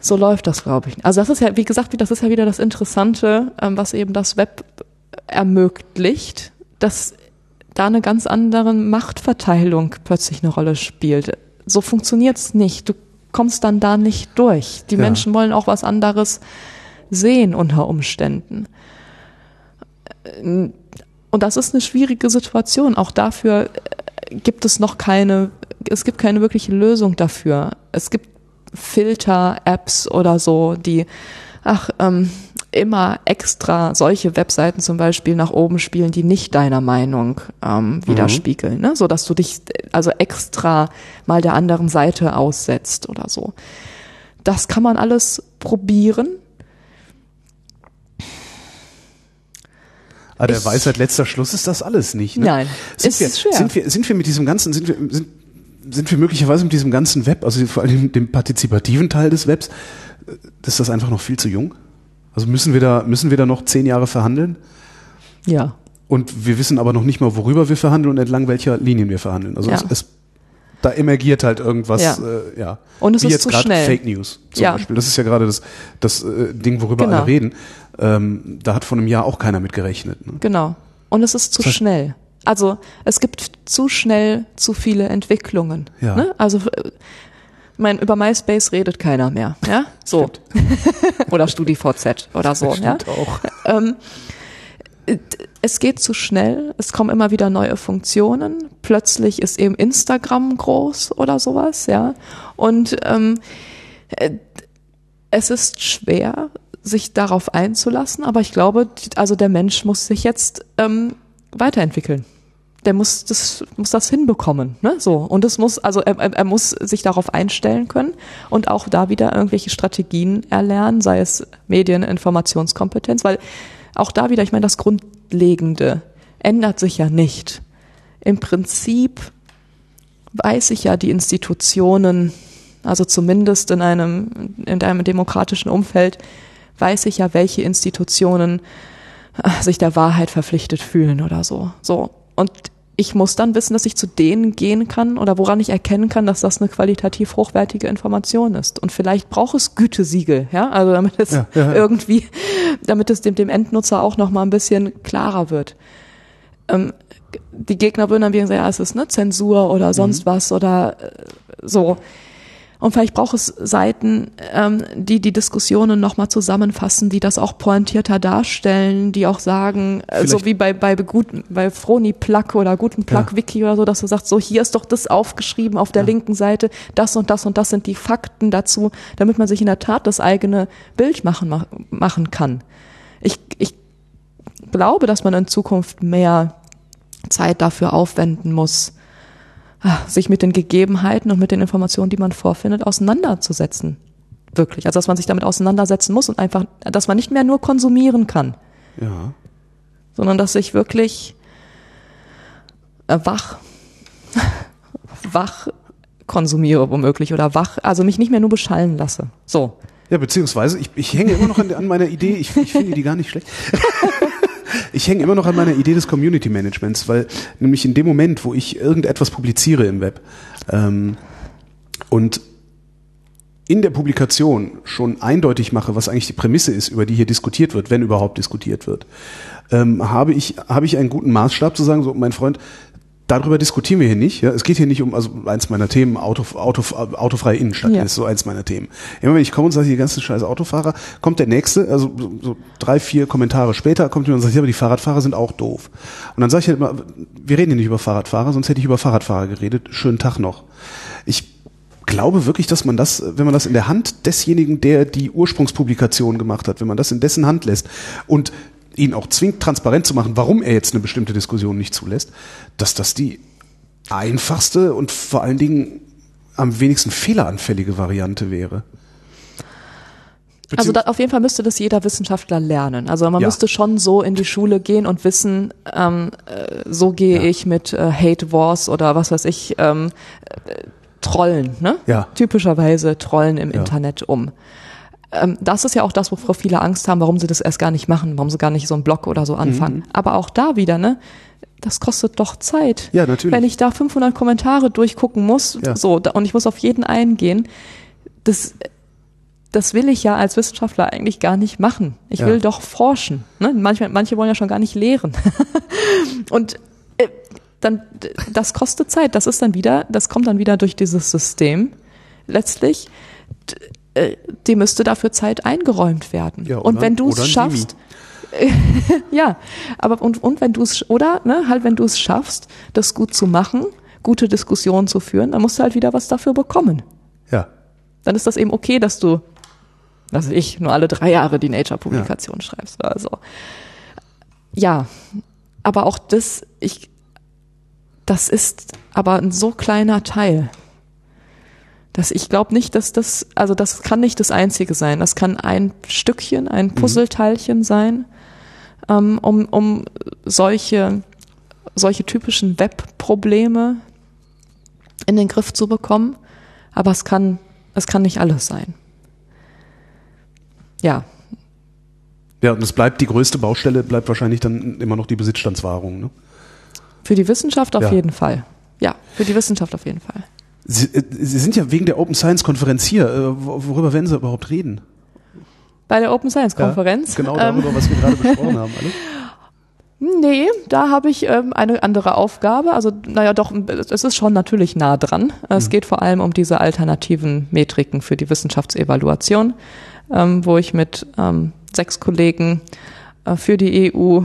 [SPEAKER 2] So läuft das, glaube ich. Also das ist ja, wie gesagt, das ist ja wieder das Interessante, ähm, was eben das Web ermöglicht, dass da eine ganz andere Machtverteilung plötzlich eine Rolle spielt. So funktioniert's nicht. Du kommst dann da nicht durch. Die
[SPEAKER 1] Ja.
[SPEAKER 2] Menschen wollen auch was anderes sehen unter Umständen. Und das ist eine schwierige Situation. Auch dafür äh, gibt es noch keine, es gibt keine wirkliche Lösung dafür. Es gibt Filter-Apps oder so, die, ach, ähm, immer extra solche Webseiten zum Beispiel nach oben spielen, die nicht deiner Meinung ähm, widerspiegeln, ne? so dass du dich also extra mal der anderen Seite aussetzt oder so. Das kann man alles probieren.
[SPEAKER 1] Aber der
[SPEAKER 2] Ich-
[SPEAKER 1] Weisheit letzter Schluss ist das alles nicht. Ne?
[SPEAKER 2] Nein,
[SPEAKER 1] sind
[SPEAKER 2] ist
[SPEAKER 1] wir,
[SPEAKER 2] schwer.
[SPEAKER 1] Sind wir, sind wir mit diesem ganzen, sind wir, sind, sind wir möglicherweise mit diesem ganzen Web, also vor allem dem partizipativen Teil des Webs, äh, ist das einfach noch viel zu jung? Also müssen wir da, müssen wir da noch zehn Jahre verhandeln?
[SPEAKER 2] Ja.
[SPEAKER 1] Und wir wissen aber noch nicht mal, worüber wir verhandeln und entlang welcher Linien wir verhandeln. Also
[SPEAKER 2] Ja.
[SPEAKER 1] es, es, da emergiert halt irgendwas,
[SPEAKER 2] Ja.
[SPEAKER 1] Äh, ja.
[SPEAKER 2] Und es
[SPEAKER 1] Wie
[SPEAKER 2] ist
[SPEAKER 1] jetzt
[SPEAKER 2] zu
[SPEAKER 1] gerade
[SPEAKER 2] schnell.
[SPEAKER 1] Fake News zum
[SPEAKER 2] Ja.
[SPEAKER 1] Beispiel. Das ist ja gerade das, das äh, Ding, worüber
[SPEAKER 2] Genau.
[SPEAKER 1] alle reden. Ähm, da hat vor einem Jahr auch keiner mit gerechnet. Ne?
[SPEAKER 2] Genau. Und es ist zu
[SPEAKER 1] Ver-
[SPEAKER 2] schnell. Also es gibt zu schnell zu viele Entwicklungen.
[SPEAKER 1] Ja.
[SPEAKER 2] Ne? Also ich meine, über MySpace redet keiner mehr. Ja, so oder StudiVZ oder so. Ja?
[SPEAKER 1] Auch.
[SPEAKER 2] Es geht zu schnell. Es kommen immer wieder neue Funktionen. Plötzlich ist eben Instagram groß oder sowas. Ja, und ähm, äh, es ist schwer, sich darauf einzulassen, aber ich glaube, also der Mensch muss sich jetzt ähm, weiterentwickeln. Der muss das, muss das hinbekommen, ne? So. Und es muss, also er, er muss sich darauf einstellen können und auch da wieder irgendwelche Strategien erlernen, sei es Medien, Informationskompetenz, weil auch da wieder, ich meine, das Grundlegende ändert sich ja nicht. Im Prinzip weiß ich ja, die Institutionen, also zumindest in einem, in einem demokratischen Umfeld, weiß ich ja, welche Institutionen äh, sich der Wahrheit verpflichtet fühlen oder so. So. Und ich muss dann wissen, dass ich zu denen gehen kann oder woran ich erkennen kann, dass das eine qualitativ hochwertige Information ist. Und vielleicht braucht es Gütesiegel, ja, also damit es
[SPEAKER 1] Ja, ja, ja.
[SPEAKER 2] irgendwie, damit es dem, dem Endnutzer auch noch mal ein bisschen klarer wird. Ähm, die Gegner würden dann wieder sagen, ja, es ist eine Zensur oder sonst was oder äh, so. Und vielleicht braucht es Seiten, ähm, die die Diskussionen nochmal zusammenfassen, die das auch pointierter darstellen, die auch sagen, äh, so wie bei, bei, guten, bei Froni Plug oder guten
[SPEAKER 1] Ja.
[SPEAKER 2] Wiki oder so, dass du sagst, so hier ist doch das aufgeschrieben auf der linken Seite, das und das und das sind die Fakten dazu, damit man sich in der Tat das eigene Bild machen, ma- machen kann. Ich, ich glaube, dass man in Zukunft mehr Zeit dafür aufwenden muss, sich mit den Gegebenheiten und mit den Informationen, die man vorfindet, auseinanderzusetzen. Wirklich. Also, dass man sich damit auseinandersetzen muss und einfach, dass man nicht mehr nur konsumieren kann,
[SPEAKER 1] Ja.
[SPEAKER 2] sondern dass ich wirklich äh, wach, wach konsumiere womöglich oder wach, also mich nicht mehr nur beschallen lasse. So.
[SPEAKER 1] Ja, beziehungsweise ich, ich hänge immer noch an, an meiner Idee, ich, ich finde die gar nicht schlecht. Ich hänge immer noch an meiner Idee des Community Managements, weil nämlich in dem Moment, wo ich irgendetwas publiziere im Web ähm, und in der Publikation schon eindeutig mache, was eigentlich die Prämisse ist, über die hier diskutiert wird, wenn überhaupt diskutiert wird, ähm, habe ich habe ich einen guten Maßstab zu sagen, so mein Freund, darüber diskutieren wir hier nicht. Ja? Es geht hier nicht um, also eins meiner Themen, Auto, Auto, autofreie Innenstadt
[SPEAKER 2] Ja.
[SPEAKER 1] ist so eins meiner Themen. Immer wenn ich komme und sage, die ganzen scheiß Autofahrer, kommt der nächste, also so, drei, vier Kommentare später, kommt jemand und sagt, ja, aber die Fahrradfahrer sind auch doof. Und dann sage ich halt immer, wir reden hier nicht über Fahrradfahrer, sonst hätte ich über Fahrradfahrer geredet. Schönen Tag noch. Ich glaube wirklich, dass man das, wenn man das in der Hand desjenigen, der die Ursprungspublikation gemacht hat, wenn man das in dessen Hand lässt und ihn auch zwingt, transparent zu machen, warum er jetzt eine bestimmte Diskussion nicht zulässt, dass das die einfachste und vor allen Dingen am wenigsten fehleranfällige Variante wäre.
[SPEAKER 2] Also da, auf jeden Fall müsste das jeder Wissenschaftler lernen. Also man
[SPEAKER 1] Ja.
[SPEAKER 2] müsste schon so in die Schule gehen und wissen, ähm, äh, so gehe
[SPEAKER 1] Ja.
[SPEAKER 2] ich mit äh, Hate Wars oder was weiß ich, ähm, äh, Trollen, ne?
[SPEAKER 1] Ja.
[SPEAKER 2] Typischerweise Trollen im. Internet um. Ähm, das ist ja auch das, wovor viele Angst haben, warum sie das erst gar nicht machen, warum sie gar nicht so einen Blog oder so anfangen.
[SPEAKER 1] Mhm.
[SPEAKER 2] Aber auch da wieder, ne? Das kostet doch Zeit.
[SPEAKER 1] Ja, natürlich.
[SPEAKER 2] Wenn ich da 500 Kommentare durchgucken muss,
[SPEAKER 1] Ja.
[SPEAKER 2] so, da, und ich muss auf jeden eingehen, das, das will ich ja als Wissenschaftler eigentlich gar nicht machen. Ich
[SPEAKER 1] Ja.
[SPEAKER 2] will doch forschen. Ne? Manchmal, manche wollen ja schon gar nicht lehren. Und äh, dann, das kostet Zeit. Das ist dann wieder, das kommt dann wieder durch dieses System letztlich. Äh, Die müsste dafür Zeit eingeräumt werden.
[SPEAKER 1] Ja,
[SPEAKER 2] und
[SPEAKER 1] oder-
[SPEAKER 2] wenn du es schaffst, ja, aber und, und wenn du es, oder, ne, halt, wenn du es schaffst, das gut zu machen, gute Diskussionen zu führen, dann musst du halt wieder was dafür bekommen.
[SPEAKER 1] Ja.
[SPEAKER 2] Dann ist das eben okay, dass du, also ich, nur alle drei Jahre die Nature-Publikation schreibst oder so. Ja, aber auch das, ich, das ist aber ein so kleiner Teil, dass ich glaube nicht, dass das, also das kann nicht das Einzige sein. Das kann ein Stückchen, ein Puzzleteilchen sein, ähm, um, um solche, solche typischen Web-Probleme in den Griff zu bekommen. Aber es kann, es kann nicht alles sein. Ja,
[SPEAKER 1] Ja, und es bleibt die größte Baustelle, bleibt wahrscheinlich dann immer noch die Besitzstandswahrung. Ne?
[SPEAKER 2] für die Wissenschaft auf
[SPEAKER 1] Ja.
[SPEAKER 2] jeden Fall. Ja, für die Wissenschaft auf jeden Fall.
[SPEAKER 1] Sie, äh, Sie sind ja wegen der Open Science Konferenz hier. Äh, wo- Worüber werden Sie überhaupt reden?
[SPEAKER 2] Bei der Open Science
[SPEAKER 1] Ja,
[SPEAKER 2] Konferenz.
[SPEAKER 1] genau
[SPEAKER 2] ähm,
[SPEAKER 1] darüber, was wir gerade besprochen haben. Alle?
[SPEAKER 2] Nee, da habe ich ähm, eine andere Aufgabe. Also, naja, doch, es ist schon natürlich nah dran. Es geht vor allem um diese alternativen Metriken für die Wissenschaftsevaluation, ähm, wo ich mit ähm, sechs Kollegen äh, für die EU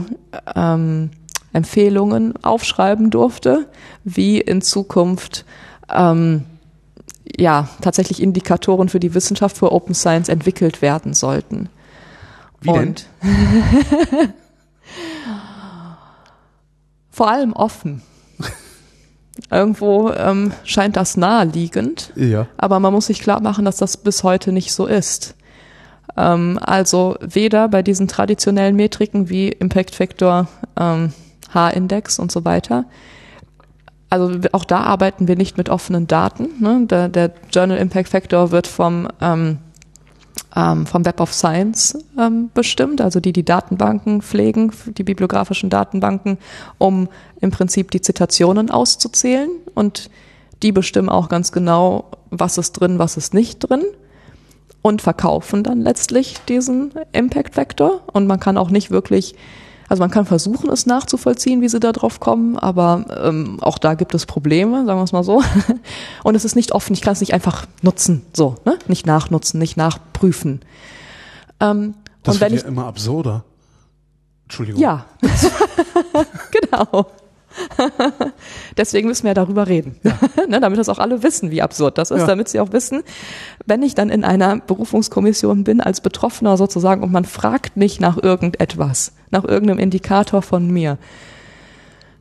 [SPEAKER 2] ähm, Empfehlungen aufschreiben durfte, wie in Zukunft ähm, ja tatsächlich Indikatoren für die Wissenschaft für Open Science entwickelt werden sollten.
[SPEAKER 1] Wie denn?
[SPEAKER 2] Und vor allem offen. Irgendwo ähm, scheint das naheliegend,
[SPEAKER 1] Ja.
[SPEAKER 2] aber man muss sich klar machen, dass das bis heute nicht so ist. Ähm, also weder bei diesen traditionellen Metriken wie Impact Factor, ähm, H-Index und so weiter. Also auch da arbeiten wir nicht mit offenen Daten. Ne? Der, der Journal Impact Factor wird vom ähm, ähm, vom Web of Science ähm, bestimmt, also die die Datenbanken pflegen, die bibliografischen Datenbanken, um im Prinzip die Zitationen auszuzählen und die bestimmen auch ganz genau, was ist drin, was ist nicht drin und verkaufen dann letztlich diesen Impact Vector und man kann auch nicht wirklich also man kann versuchen, es nachzuvollziehen, wie sie da drauf kommen, aber ähm, auch da gibt es Probleme, sagen wir es mal so. Und es ist nicht offen, ich kann es nicht einfach nutzen, so, ne? Nicht nachnutzen, nicht nachprüfen. Ähm,
[SPEAKER 1] Das wird ja immer absurder. Entschuldigung.
[SPEAKER 2] ja, genau. Deswegen müssen wir ja darüber reden, ne, damit das auch alle wissen, wie absurd das ist,
[SPEAKER 1] Ja.
[SPEAKER 2] damit sie auch wissen, wenn ich dann in einer Berufungskommission bin als Betroffener sozusagen und man fragt mich nach irgendetwas, nach irgendeinem Indikator von mir,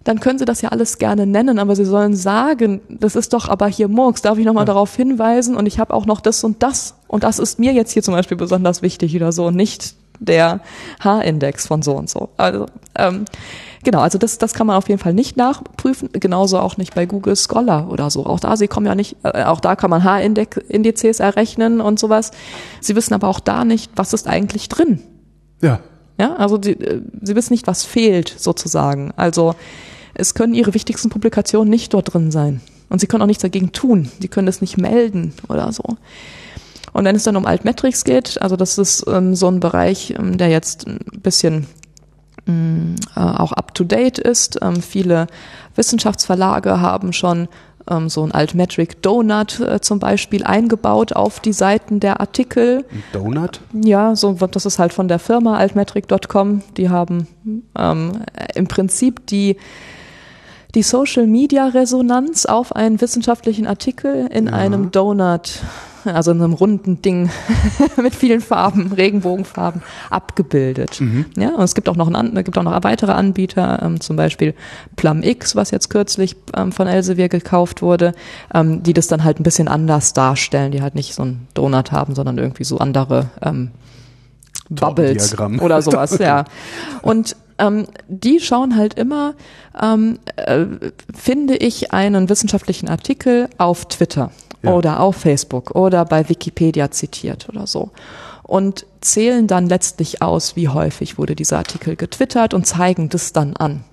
[SPEAKER 2] dann können Sie das ja alles gerne nennen, aber Sie sollen sagen, das ist doch aber hier Murks, darf ich nochmal darauf hinweisen und ich habe auch noch das und das und das ist mir jetzt hier zum Beispiel besonders wichtig oder so, nicht der H-Index von so und so. Also ähm, genau, also das, das kann man auf jeden Fall nicht nachprüfen, genauso auch nicht bei Google Scholar oder so. Auch da, sie kommen ja nicht, äh, auch da kann man H-Indizes errechnen und sowas. Sie wissen aber auch da nicht, was ist eigentlich drin.
[SPEAKER 1] Ja.
[SPEAKER 2] Ja, also die, äh, sie wissen nicht, was fehlt sozusagen. Also es können ihre wichtigsten Publikationen nicht dort drin sein. Und sie können auch nichts dagegen tun. Sie können das nicht melden oder so. Und wenn es dann um Altmetrics geht, also das ist ähm, so ein Bereich, ähm, der jetzt ein bisschen mh, äh, auch up-to-date ist. Ähm, viele Wissenschaftsverlage haben schon ähm, so ein Altmetric Donut äh, zum Beispiel eingebaut auf die Seiten der Artikel.
[SPEAKER 1] Ein Donut?
[SPEAKER 2] Ja, so das ist halt von der Firma altmetric.com. Die haben ähm, im Prinzip die die Social Media Resonanz auf einen wissenschaftlichen Artikel in
[SPEAKER 1] Ja.
[SPEAKER 2] einem Donut, also in einem runden Ding mit vielen Farben, Regenbogenfarben abgebildet. Ja, und es gibt auch noch ein, an- es gibt auch noch weitere Anbieter, ähm, zum Beispiel PlumX, was jetzt kürzlich ähm, von Elsevier gekauft wurde, ähm, die das dann halt ein bisschen anders darstellen, die halt nicht so einen Donut haben, sondern irgendwie so andere ähm, Bubbles oder sowas, ja. Und ähm, die schauen halt immer, ähm, äh, finde ich einen wissenschaftlichen Artikel auf Twitter
[SPEAKER 1] Ja.
[SPEAKER 2] oder auf Facebook oder bei Wikipedia zitiert oder so und zählen dann letztlich aus, wie häufig wurde dieser Artikel getwittert und zeigen das dann an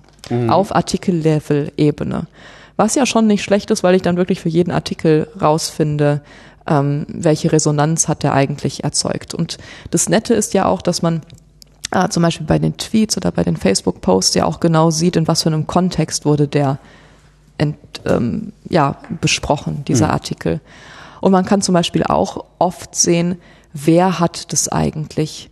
[SPEAKER 2] auf Artikellevel-Ebene. Was ja schon nicht schlecht ist, weil ich dann wirklich für jeden Artikel rausfinde, ähm, welche Resonanz hat der eigentlich erzeugt. Und das Nette ist ja auch, dass man äh, zum Beispiel bei den Tweets oder bei den Facebook-Posts ja auch genau sieht, in was für einem Kontext wurde der ent, ähm, ja, besprochen, dieser mhm. Artikel. Und man kann zum Beispiel auch oft sehen, wer hat das eigentlich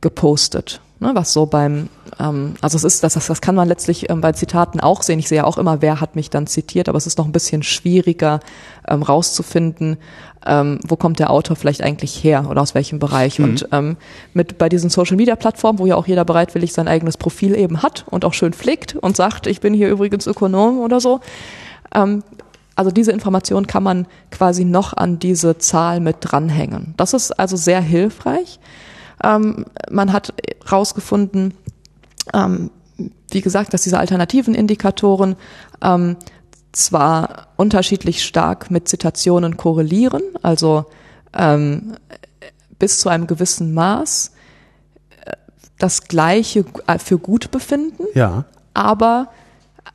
[SPEAKER 2] gepostet. Ne, was so beim, ähm, also es ist, das, das kann man letztlich ähm, bei Zitaten auch sehen. Ich sehe ja auch immer, wer hat mich dann zitiert, aber es ist noch ein bisschen schwieriger ähm, rauszufinden, ähm, wo kommt der Autor vielleicht eigentlich her oder aus welchem Bereich. Mhm. Und ähm, mit bei diesen Social Media Plattformen, wo ja auch jeder bereitwillig sein eigenes Profil eben hat und auch schön pflegt und sagt, ich bin hier übrigens Ökonom oder so. Ähm, also diese Information kann man quasi noch an diese Zahl mit dranhängen. Das ist also sehr hilfreich. Ähm, man hat herausgefunden, ähm, wie gesagt, dass diese alternativen Indikatoren ähm, zwar unterschiedlich stark mit Zitationen korrelieren, also ähm, bis zu einem gewissen Maß äh, das Gleiche äh, für gut befinden,
[SPEAKER 1] ja.
[SPEAKER 2] aber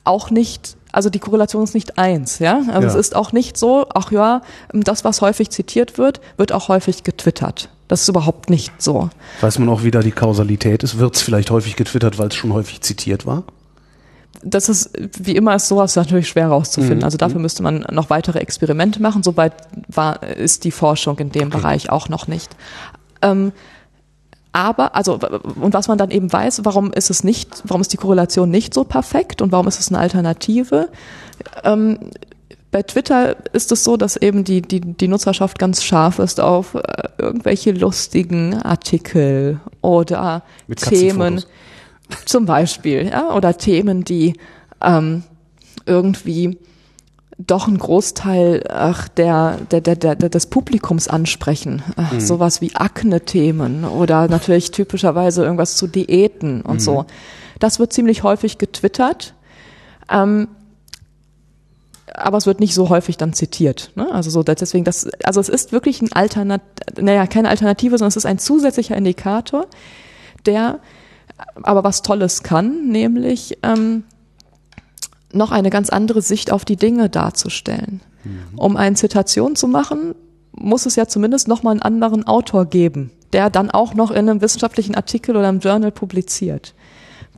[SPEAKER 2] auch nicht, also die Korrelation ist nicht eins, ja. Also ja. es ist auch nicht so, ach ja, das, was häufig zitiert wird, wird auch häufig getwittert. Das ist überhaupt nicht so.
[SPEAKER 1] Weiß man auch, wie da die Kausalität ist? Wird es vielleicht häufig getwittert, weil es schon häufig zitiert war?
[SPEAKER 2] Das ist, wie immer ist sowas natürlich schwer rauszufinden. Mhm. Also dafür müsste man noch weitere Experimente machen. Soweit war, ist die Forschung in dem okay. Bereich auch noch nicht. Ähm, aber, also, und was man dann eben weiß, warum ist es nicht, warum ist die Korrelation nicht so perfekt und warum ist es eine Alternative? Ähm, bei Twitter ist es so, dass eben die, die, die Nutzerschaft ganz scharf ist auf äh, irgendwelche lustigen Artikel oder Themen. Zum Beispiel, ja, oder Themen, die ähm, irgendwie doch einen Großteil ach, der, der, der, der, des Publikums ansprechen. Ach, mhm. Sowas wie Akne-Themen oder natürlich typischerweise irgendwas zu Diäten und mhm. so. Das wird ziemlich häufig getwittert. Ähm, aber es wird nicht so häufig dann zitiert. Ne? Also so deswegen, das, also es ist wirklich ein Alternat, naja, keine Alternative, sondern es ist ein zusätzlicher Indikator, der aber was Tolles kann, nämlich ähm, noch eine ganz andere Sicht auf die Dinge darzustellen. Mhm. Um eine Zitation zu machen, muss es ja zumindest noch mal einen anderen Autor geben, der dann auch noch in einem wissenschaftlichen Artikel oder einem Journal publiziert.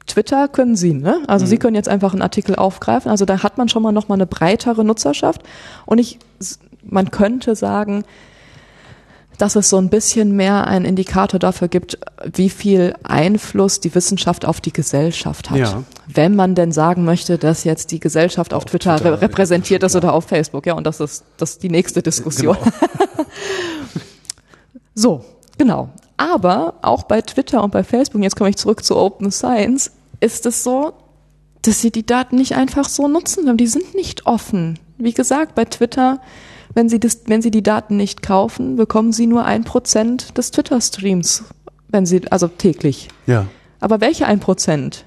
[SPEAKER 2] Twitter können Sie, ne? Also mhm. Sie können jetzt einfach einen Artikel aufgreifen. Also da hat man schon mal noch mal eine breitere Nutzerschaft. Und ich, man könnte sagen, dass es so ein bisschen mehr ein Indikator dafür gibt, wie viel Einfluss die Wissenschaft auf die Gesellschaft hat. Ja. Wenn man denn sagen möchte, dass jetzt die Gesellschaft auf, auf Twitter, Twitter, repräsentiert ist oder auf Facebook. Ja, und das ist, das ist die nächste Diskussion. Genau. so, genau. Aber auch bei Twitter und bei Facebook, jetzt komme ich zurück zu Open Science, ist es so, dass sie die Daten nicht einfach so nutzen, die sind nicht offen. Wie gesagt, bei Twitter wenn Sie, das, wenn Sie die Daten nicht kaufen, bekommen Sie nur ein Prozent des Twitter-Streams, wenn Sie, also täglich.
[SPEAKER 1] Ja.
[SPEAKER 2] Aber welche ein Prozent?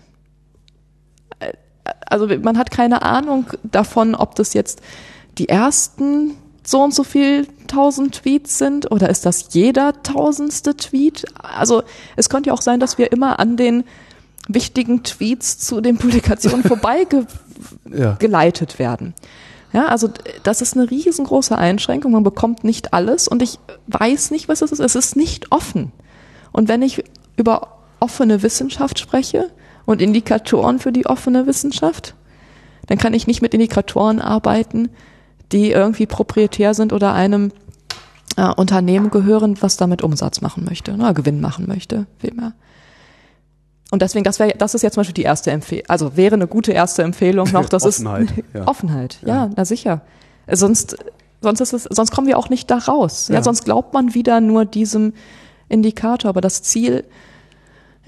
[SPEAKER 2] Also man hat keine Ahnung davon, ob das jetzt die ersten so und so viel tausend Tweets sind oder ist das jeder tausendste Tweet? Also es könnte ja auch sein, dass wir immer an den wichtigen Tweets zu den Publikationen vorbeigeleitet ja. werden. Ja, also das ist eine riesengroße Einschränkung. Man bekommt nicht alles und ich weiß nicht, was es ist. Es ist nicht offen. Und wenn ich über offene Wissenschaft spreche und Indikatoren für die offene Wissenschaft, dann kann ich nicht mit Indikatoren arbeiten, die irgendwie proprietär sind oder einem äh, Unternehmen gehören, was damit Umsatz machen möchte, oder Gewinn machen möchte, vielmehr. Und deswegen, das wäre, das ist jetzt zum Beispiel die erste Empfehlung, also wäre eine gute erste Empfehlung noch, das Offenheit, ist ja. Offenheit, ja, ja, na sicher. Sonst, sonst ist es, sonst kommen wir auch nicht da raus. Ja. ja, sonst glaubt man wieder nur diesem Indikator. Aber das Ziel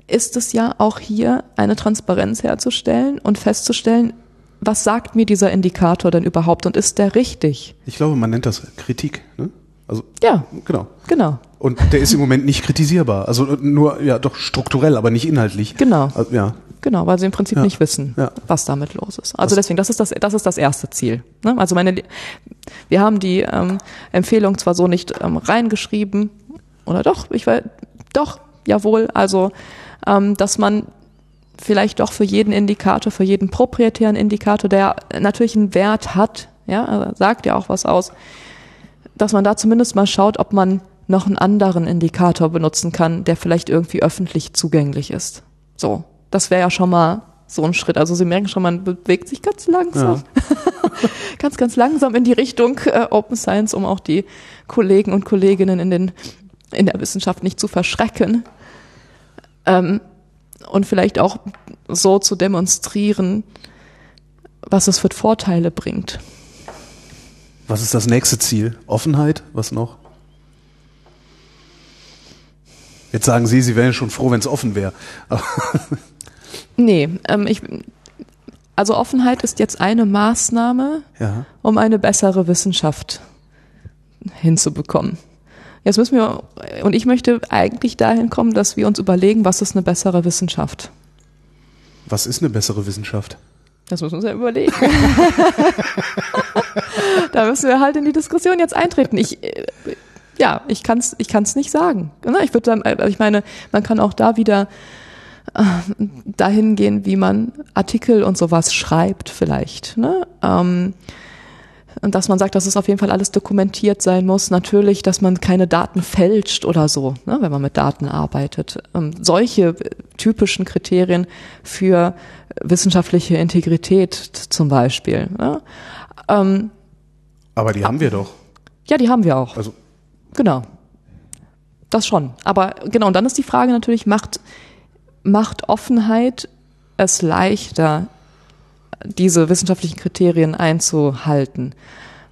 [SPEAKER 2] ist es ja auch hier, eine Transparenz herzustellen und festzustellen, was sagt mir dieser Indikator denn überhaupt und ist der richtig?
[SPEAKER 1] Ich glaube, man nennt das Kritik. Ne?
[SPEAKER 2] Also, ja, genau. Genau.
[SPEAKER 1] Und der ist im Moment nicht kritisierbar. Also nur, ja, doch strukturell, aber nicht inhaltlich.
[SPEAKER 2] Genau.
[SPEAKER 1] Also, ja.
[SPEAKER 2] Genau, weil sie im Prinzip ja. nicht wissen, ja. was damit los ist. Also deswegen, das ist das, das ist das erste Ziel. Ne? Also meine, wir haben die ähm, Empfehlung zwar so nicht ähm, reingeschrieben, oder doch, ich weiß, doch, jawohl, also, ähm, dass man vielleicht doch für jeden Indikator, für jeden proprietären Indikator, der natürlich einen Wert hat, ja, also sagt ja auch was aus, dass man da zumindest mal schaut, ob man noch einen anderen Indikator benutzen kann, der vielleicht irgendwie öffentlich zugänglich ist. So, das wäre ja schon mal so ein Schritt. Also Sie merken schon, man bewegt sich ganz langsam, ja. ganz, ganz langsam in die Richtung äh, Open Science, um auch die Kollegen und Kolleginnen in, den, in der Wissenschaft nicht zu verschrecken. Ähm, und vielleicht auch so zu demonstrieren, was es für Vorteile bringt.
[SPEAKER 1] Was ist das nächste Ziel? Offenheit? Was noch? Jetzt sagen Sie, Sie wären schon froh, wenn es offen wäre.
[SPEAKER 2] nee, ähm, ich, also Offenheit ist jetzt eine Maßnahme, ja. um eine bessere Wissenschaft hinzubekommen. Jetzt müssen wir, und ich möchte eigentlich dahin kommen, dass wir uns überlegen, was ist eine bessere Wissenschaft?
[SPEAKER 1] Was ist eine bessere Wissenschaft?
[SPEAKER 2] Das müssen wir uns ja überlegen. da müssen wir halt in die Diskussion jetzt eintreten. Ich, äh, ja, ich kann es ich kann's nicht sagen. Ne, ich würde sagen, äh, ich meine, man kann auch da wieder äh, dahin gehen, wie man Artikel und sowas schreibt vielleicht. Ne? Ähm, und dass man sagt, dass es auf jeden Fall alles dokumentiert sein muss. Natürlich, dass man keine Daten fälscht oder so, ne, wenn man mit Daten arbeitet. Ähm, solche typischen Kriterien für wissenschaftliche Integrität zum Beispiel. Ne?
[SPEAKER 1] Ähm, Aber die haben wir doch.
[SPEAKER 2] Ja, die haben wir auch. Also. Genau. Das schon. Aber genau, und dann ist die Frage natürlich, macht, macht Offenheit es leichter, diese wissenschaftlichen Kriterien einzuhalten?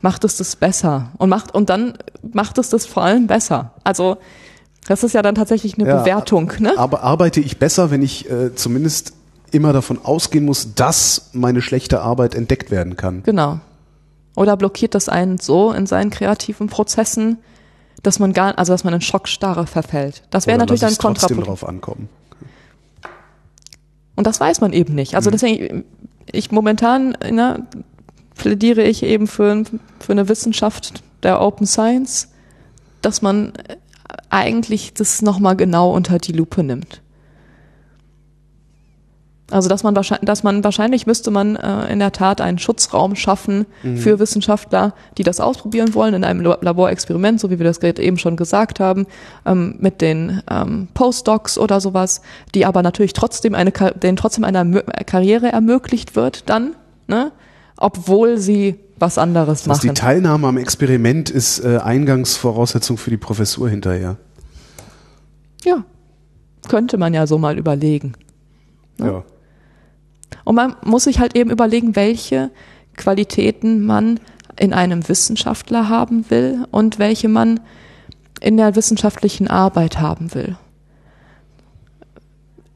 [SPEAKER 2] Macht es das besser? Und macht, und dann macht es das vor allem besser. Also, das ist ja dann tatsächlich eine ja, Bewertung, ne?
[SPEAKER 1] Aber arbeite ich besser, wenn ich äh, zumindest immer davon ausgehen muss, dass meine schlechte Arbeit entdeckt werden kann?
[SPEAKER 2] Genau. Oder blockiert das einen so in seinen kreativen Prozessen, dass man gar, also dass man in Schockstarre verfällt. Das wäre natürlich dann kontraproduktiv.
[SPEAKER 1] drauf ankommen.
[SPEAKER 2] Und das weiß man eben nicht. Also mhm. deswegen, ich momentan ne, plädiere ich eben für, für eine Wissenschaft der Open Science, dass man eigentlich das nochmal genau unter die Lupe nimmt. Also dass man wahrscheinlich, dass man wahrscheinlich müsste man äh, in der Tat einen Schutzraum schaffen mhm. für Wissenschaftler, die das ausprobieren wollen in einem Laborexperiment, so wie wir das eben schon gesagt haben, ähm, mit den ähm, Postdocs oder sowas, die aber natürlich trotzdem eine, denen trotzdem eine Karriere ermöglicht wird dann, ne? obwohl sie was anderes machen. Also
[SPEAKER 1] die Teilnahme am Experiment ist äh, Eingangsvoraussetzung für die Professur hinterher.
[SPEAKER 2] Ja, könnte man ja so mal überlegen.
[SPEAKER 1] Ne? Ja.
[SPEAKER 2] Und man muss sich halt eben überlegen, welche Qualitäten man in einem Wissenschaftler haben will und welche man in der wissenschaftlichen Arbeit haben will.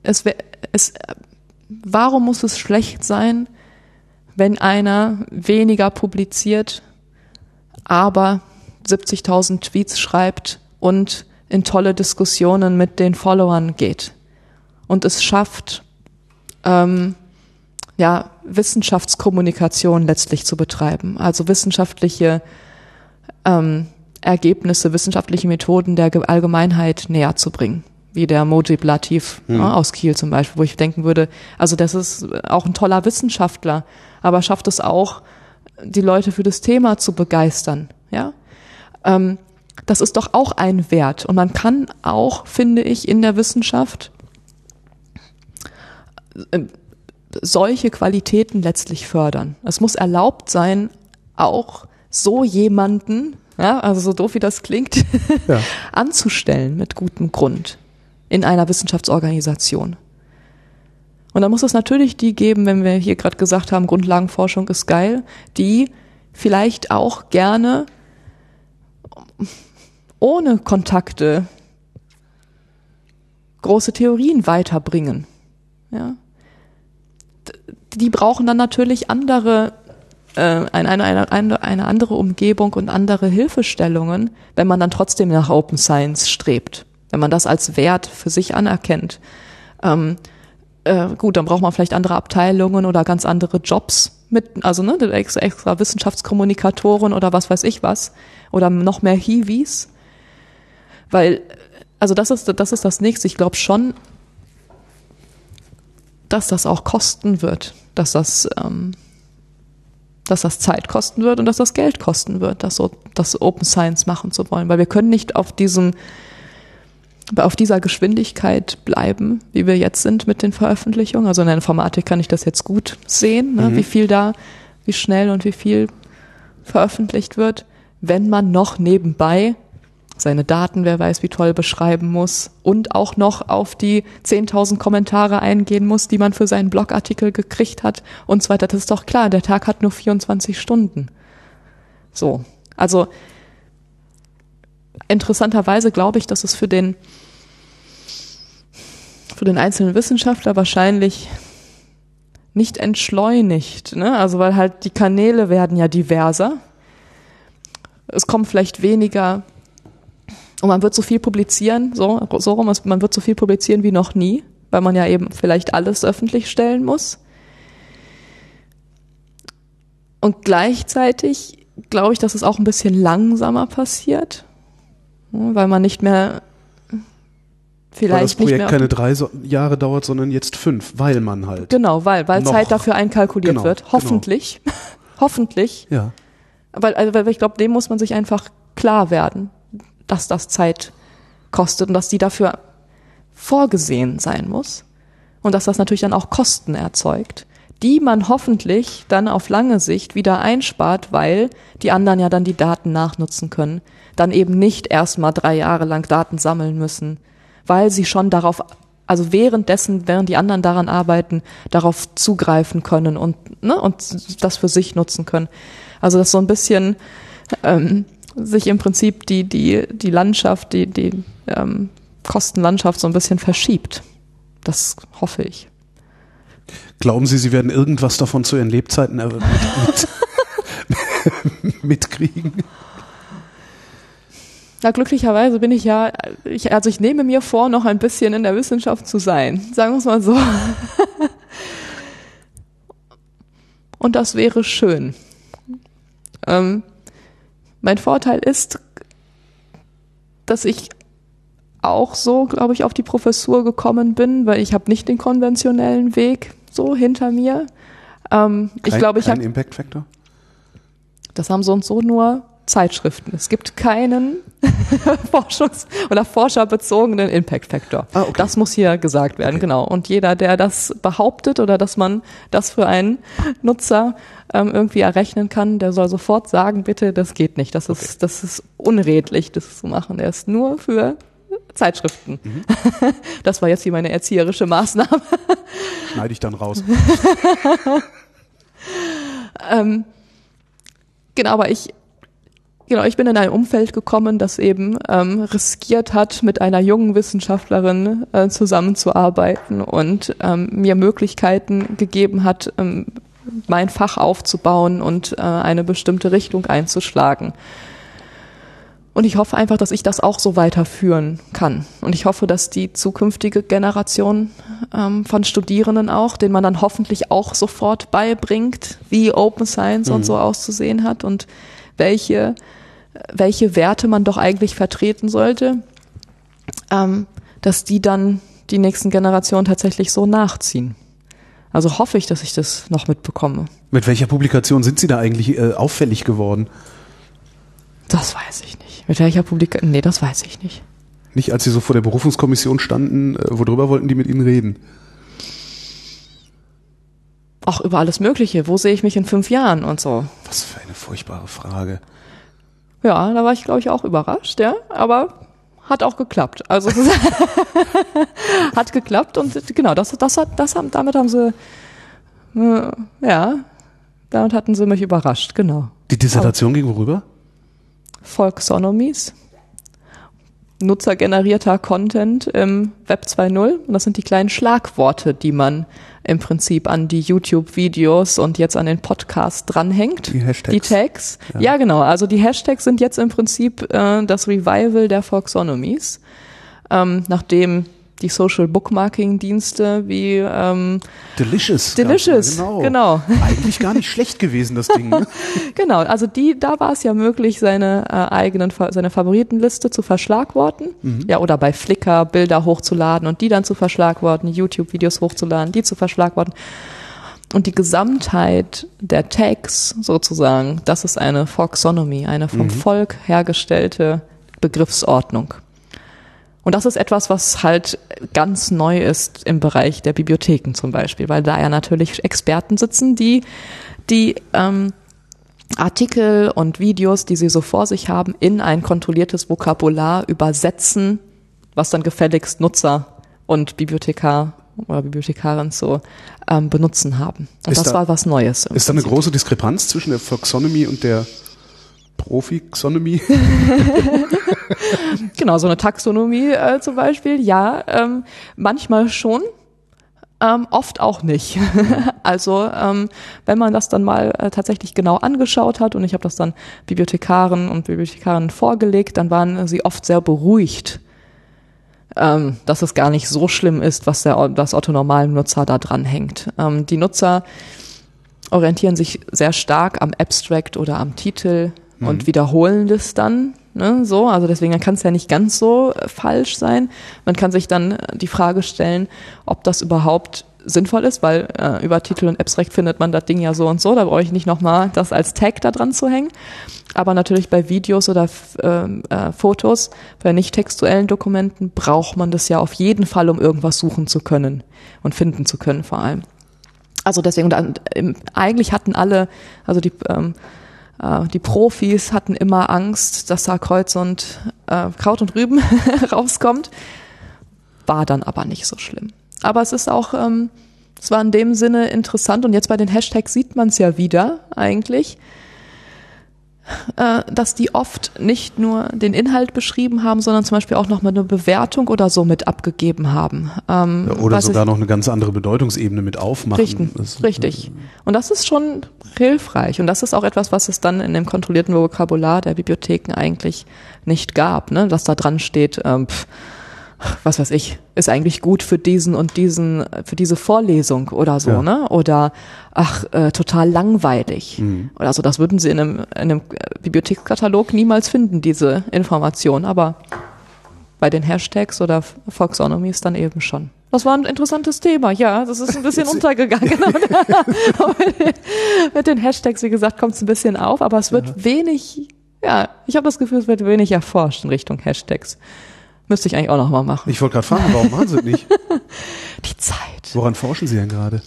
[SPEAKER 2] Es, es, warum muss es schlecht sein, wenn einer weniger publiziert, aber 70.000 Tweets schreibt und in tolle Diskussionen mit den Followern geht und es schafft, ähm, ja, Wissenschaftskommunikation letztlich zu betreiben, also wissenschaftliche ähm, Ergebnisse, wissenschaftliche Methoden der Allgemeinheit näher zu bringen, wie der Mojib Latif hm. ne, aus Kiel zum Beispiel, wo ich denken würde, also das ist auch ein toller Wissenschaftler, aber schafft es auch, die Leute für das Thema zu begeistern, ja. Ähm, das ist doch auch ein Wert und man kann auch, finde ich, in der Wissenschaft äh, solche Qualitäten letztlich fördern. Es muss erlaubt sein, auch so jemanden, ja, also so doof wie das klingt, ja. anzustellen mit gutem Grund in einer Wissenschaftsorganisation. Und da muss es natürlich die geben, wenn wir hier gerade gesagt haben, Grundlagenforschung ist geil, die vielleicht auch gerne ohne Kontakte große Theorien weiterbringen. Ja? Die brauchen dann natürlich andere äh, eine, eine, eine, eine andere Umgebung und andere Hilfestellungen, wenn man dann trotzdem nach Open Science strebt, wenn man das als Wert für sich anerkennt. Ähm, äh, gut, dann braucht man vielleicht andere Abteilungen oder ganz andere Jobs mit, also ne, extra, extra Wissenschaftskommunikatoren oder was weiß ich was oder noch mehr Hiwis, weil also das ist das ist das nächste. Ich glaube schon, dass das auch kosten wird, dass das, ähm, dass das Zeit kosten wird und dass das Geld kosten wird, das, das Open Science machen zu wollen. Weil wir können nicht auf diesem, auf dieser Geschwindigkeit bleiben, wie wir jetzt sind mit den Veröffentlichungen. Also in der Informatik kann ich das jetzt gut sehen, ne, mhm. wie viel da, wie schnell und wie viel veröffentlicht wird, wenn man noch nebenbei seine Daten, wer weiß wie toll, beschreiben muss und auch noch auf die 10.000 Kommentare eingehen muss, die man für seinen Blogartikel gekriegt hat und so weiter. Das ist doch klar, der Tag hat nur 24 Stunden. So, also interessanterweise glaube ich, dass es für den für den einzelnen Wissenschaftler wahrscheinlich nicht entschleunigt, ne? Also weil halt die Kanäle werden ja diverser. Es kommen vielleicht weniger und man wird so viel publizieren, so, so rum, man wird so viel publizieren wie noch nie, weil man ja eben vielleicht alles öffentlich stellen muss. Und gleichzeitig glaube ich, dass es auch ein bisschen langsamer passiert, weil man nicht mehr
[SPEAKER 1] vielleicht weil das Projekt nicht mehr keine drei Jahre dauert, sondern jetzt fünf, weil man halt.
[SPEAKER 2] Genau, weil, weil Zeit dafür einkalkuliert genau, wird. Genau. Hoffentlich. Genau. Hoffentlich.
[SPEAKER 1] Ja.
[SPEAKER 2] Weil, also, weil ich glaube, dem muss man sich einfach klar werden dass das Zeit kostet und dass die dafür vorgesehen sein muss und dass das natürlich dann auch Kosten erzeugt, die man hoffentlich dann auf lange Sicht wieder einspart, weil die anderen ja dann die Daten nachnutzen können, dann eben nicht erstmal drei Jahre lang Daten sammeln müssen, weil sie schon darauf, also währenddessen, während die anderen daran arbeiten, darauf zugreifen können und, ne, und das für sich nutzen können. Also das so ein bisschen ähm, sich im Prinzip die, die, die Landschaft, die, die ähm, Kostenlandschaft so ein bisschen verschiebt. Das hoffe ich.
[SPEAKER 1] Glauben Sie, Sie werden irgendwas davon zu Ihren Lebzeiten mit, mit, mitkriegen?
[SPEAKER 2] Na, glücklicherweise bin ich ja, ich, also ich nehme mir vor, noch ein bisschen in der Wissenschaft zu sein. Sagen wir es mal so. Und das wäre schön. Ähm, mein Vorteil ist, dass ich auch so, glaube ich, auf die Professur gekommen bin, weil ich habe nicht den konventionellen Weg so hinter mir. Ähm, kein, ich glaube, ich habe
[SPEAKER 1] Impact Factor.
[SPEAKER 2] Das haben so und so nur Zeitschriften. Es gibt keinen Forschungs- oder forscherbezogenen Impact Factor. Ah, okay. Das muss hier gesagt werden, okay. genau. Und jeder, der das behauptet oder dass man das für einen Nutzer ähm, irgendwie errechnen kann, der soll sofort sagen, bitte, das geht nicht. Das ist, okay. das ist unredlich, das zu machen. Der ist nur für Zeitschriften. Mhm. Das war jetzt hier meine erzieherische Maßnahme.
[SPEAKER 1] Schneide ich dann raus.
[SPEAKER 2] ähm, genau, aber ich Genau, ich bin in ein Umfeld gekommen, das eben ähm, riskiert hat, mit einer jungen Wissenschaftlerin äh, zusammenzuarbeiten und ähm, mir Möglichkeiten gegeben hat, ähm, mein Fach aufzubauen und äh, eine bestimmte Richtung einzuschlagen. Und ich hoffe einfach, dass ich das auch so weiterführen kann. Und ich hoffe, dass die zukünftige Generation ähm, von Studierenden auch, denen man dann hoffentlich auch sofort beibringt, wie Open Science mhm. und so auszusehen hat und welche welche Werte man doch eigentlich vertreten sollte, ähm, dass die dann die nächsten Generationen tatsächlich so nachziehen. Also hoffe ich, dass ich das noch mitbekomme.
[SPEAKER 1] Mit welcher Publikation sind Sie da eigentlich äh, auffällig geworden?
[SPEAKER 2] Das weiß ich nicht. Mit welcher Publikation? Nee, das weiß ich nicht.
[SPEAKER 1] Nicht, als Sie so vor der Berufungskommission standen, äh, worüber wollten die mit Ihnen reden?
[SPEAKER 2] Auch über alles Mögliche. Wo sehe ich mich in fünf Jahren und so?
[SPEAKER 1] Was für eine furchtbare Frage.
[SPEAKER 2] Ja, da war ich, glaube ich, auch überrascht, ja. Aber hat auch geklappt. Also hat geklappt und genau, das, das hat, das haben, damit haben sie, äh, ja, damit hatten sie mich überrascht, genau.
[SPEAKER 1] Die Dissertation ging worüber?
[SPEAKER 2] Volksonomies. Nutzergenerierter Content im Web 2.0. Und das sind die kleinen Schlagworte, die man im Prinzip an die YouTube-Videos und jetzt an den Podcast dranhängt.
[SPEAKER 1] Die Hashtags.
[SPEAKER 2] Die Tags. Ja. ja, genau. Also die Hashtags sind jetzt im Prinzip äh, das Revival der Folksonomies. Ähm, nachdem die Social Bookmarking Dienste wie ähm,
[SPEAKER 1] Delicious.
[SPEAKER 2] Delicious, genau. genau.
[SPEAKER 1] Eigentlich gar nicht schlecht gewesen das Ding. Ne?
[SPEAKER 2] genau, also die, da war es ja möglich, seine äh, eigenen, seine Favoritenliste zu verschlagworten. Mhm. Ja, oder bei Flickr Bilder hochzuladen und die dann zu verschlagworten, YouTube-Videos hochzuladen, die zu verschlagworten. Und die Gesamtheit der Tags sozusagen, das ist eine Folksonomy, eine vom mhm. Volk hergestellte Begriffsordnung. Und das ist etwas, was halt ganz neu ist im Bereich der Bibliotheken zum Beispiel, weil da ja natürlich Experten sitzen, die die ähm, Artikel und Videos, die sie so vor sich haben, in ein kontrolliertes Vokabular übersetzen, was dann gefälligst Nutzer und Bibliothekar oder Bibliothekarin so ähm, benutzen haben. Und ist das da, war was Neues.
[SPEAKER 1] Ist da eine große Diskrepanz zwischen der Foxonomy und der Profixonomie?
[SPEAKER 2] genau, so eine Taxonomie äh, zum Beispiel, ja, ähm, manchmal schon. Ähm, oft auch nicht. also ähm, wenn man das dann mal äh, tatsächlich genau angeschaut hat und ich habe das dann Bibliothekaren und Bibliothekarinnen vorgelegt, dann waren sie oft sehr beruhigt, ähm, dass es gar nicht so schlimm ist, was der das Otto normalen Nutzer da dran hängt. Ähm, die Nutzer orientieren sich sehr stark am Abstract oder am Titel mhm. und wiederholen das dann. Ne, so, also deswegen kann es ja nicht ganz so äh, falsch sein. Man kann sich dann äh, die Frage stellen, ob das überhaupt sinnvoll ist, weil äh, über Titel und Abstract findet man das Ding ja so und so. Da brauche ich nicht nochmal das als Tag da dran zu hängen. Aber natürlich bei Videos oder ähm, äh, Fotos, bei nicht textuellen Dokumenten braucht man das ja auf jeden Fall, um irgendwas suchen zu können und finden zu können vor allem. Also deswegen, äh, eigentlich hatten alle, also die ähm, äh, die Profis hatten immer Angst, dass da Kreuz und äh, Kraut und Rüben rauskommt. War dann aber nicht so schlimm. Aber es ist auch, ähm, es war in dem Sinne interessant und jetzt bei den Hashtags sieht man es ja wieder eigentlich dass die oft nicht nur den Inhalt beschrieben haben, sondern zum Beispiel auch nochmal eine Bewertung oder so mit abgegeben haben.
[SPEAKER 1] Ähm, ja, oder sogar noch eine ganz andere Bedeutungsebene mit aufmachen.
[SPEAKER 2] Richtig, das, richtig. Und das ist schon hilfreich. Und das ist auch etwas, was es dann in dem kontrollierten Vokabular der Bibliotheken eigentlich nicht gab, ne? dass da dran steht, ähm, pff, was weiß ich, ist eigentlich gut für diesen und diesen, für diese Vorlesung oder so, ja. ne? Oder ach, äh, total langweilig. Mhm. Oder so, das würden sie in einem, in einem Bibliothekskatalog niemals finden, diese Information. Aber bei den Hashtags oder Foxonomies dann eben schon. Das war ein interessantes Thema, ja. Das ist ein bisschen untergegangen. mit den Hashtags, wie gesagt, kommt es ein bisschen auf, aber es wird ja. wenig, ja, ich habe das Gefühl, es wird wenig erforscht in Richtung Hashtags. Müsste ich eigentlich auch noch mal machen.
[SPEAKER 1] Ich wollte gerade fragen, warum machen Sie nicht?
[SPEAKER 2] Die Zeit.
[SPEAKER 1] Woran forschen Sie denn gerade?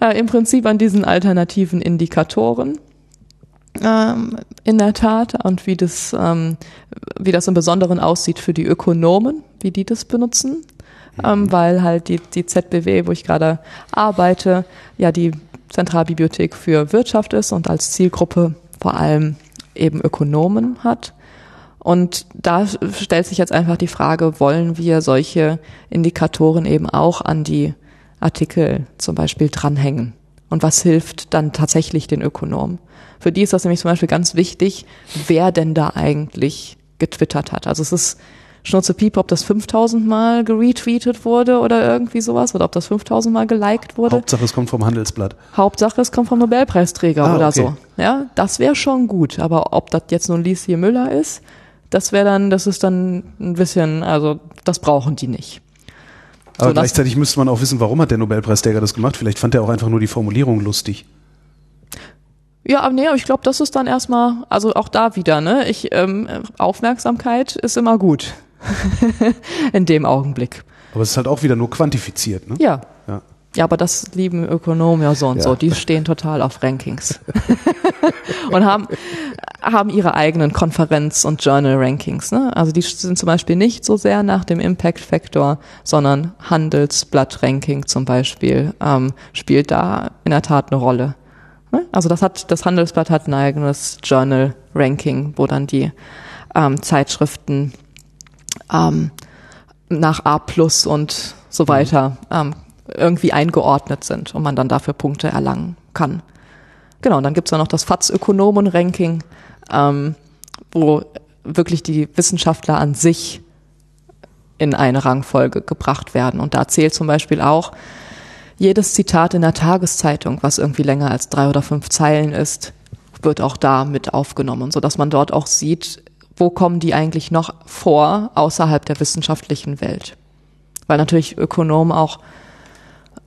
[SPEAKER 2] Äh, Im Prinzip an diesen alternativen Indikatoren. Ähm, in der Tat und wie das, ähm, wie das im Besonderen aussieht für die Ökonomen, wie die das benutzen, ähm, mhm. weil halt die, die ZBW, wo ich gerade arbeite, ja die Zentralbibliothek für Wirtschaft ist und als Zielgruppe vor allem eben Ökonomen hat. Und da stellt sich jetzt einfach die Frage, wollen wir solche Indikatoren eben auch an die Artikel zum Beispiel dranhängen? Und was hilft dann tatsächlich den Ökonomen? Für die ist das nämlich zum Beispiel ganz wichtig, wer denn da eigentlich getwittert hat. Also es ist Schnurze Piep, ob das 5000 Mal geretweetet wurde oder irgendwie sowas oder ob das 5000 Mal geliked wurde.
[SPEAKER 1] Hauptsache es kommt vom Handelsblatt.
[SPEAKER 2] Hauptsache es kommt vom Nobelpreisträger ah, oder okay. so. Ja, das wäre schon gut. Aber ob das jetzt nun Liesje Müller ist das wäre dann, das ist dann ein bisschen, also das brauchen die nicht.
[SPEAKER 1] Aber so, gleichzeitig müsste man auch wissen, warum hat der Nobelpreisträger das gemacht? Vielleicht fand er auch einfach nur die Formulierung lustig.
[SPEAKER 2] Ja, aber nee, aber ich glaube, das ist dann erstmal, also auch da wieder, ne? Ich, ähm, Aufmerksamkeit ist immer gut. In dem Augenblick.
[SPEAKER 1] Aber es ist halt auch wieder nur quantifiziert, ne?
[SPEAKER 2] Ja. Ja. Aber das lieben Ökonomen ja so und ja. so. Die stehen total auf Rankings. und haben, haben ihre eigenen Konferenz- und Journal-Rankings. Ne? Also die sind zum Beispiel nicht so sehr nach dem Impact-Faktor, sondern Handelsblatt-Ranking zum Beispiel ähm, spielt da in der Tat eine Rolle. Ne? Also das hat, das Handelsblatt hat ein eigenes Journal-Ranking, wo dann die ähm, Zeitschriften ähm, nach A plus und so weiter ähm, irgendwie eingeordnet sind und man dann dafür Punkte erlangen kann. Genau, und dann gibt's ja noch das FATS-Ökonomen-Ranking, ähm, wo wirklich die Wissenschaftler an sich in eine Rangfolge gebracht werden. Und da zählt zum Beispiel auch jedes Zitat in der Tageszeitung, was irgendwie länger als drei oder fünf Zeilen ist, wird auch da mit aufgenommen, so dass man dort auch sieht, wo kommen die eigentlich noch vor außerhalb der wissenschaftlichen Welt. Weil natürlich Ökonomen auch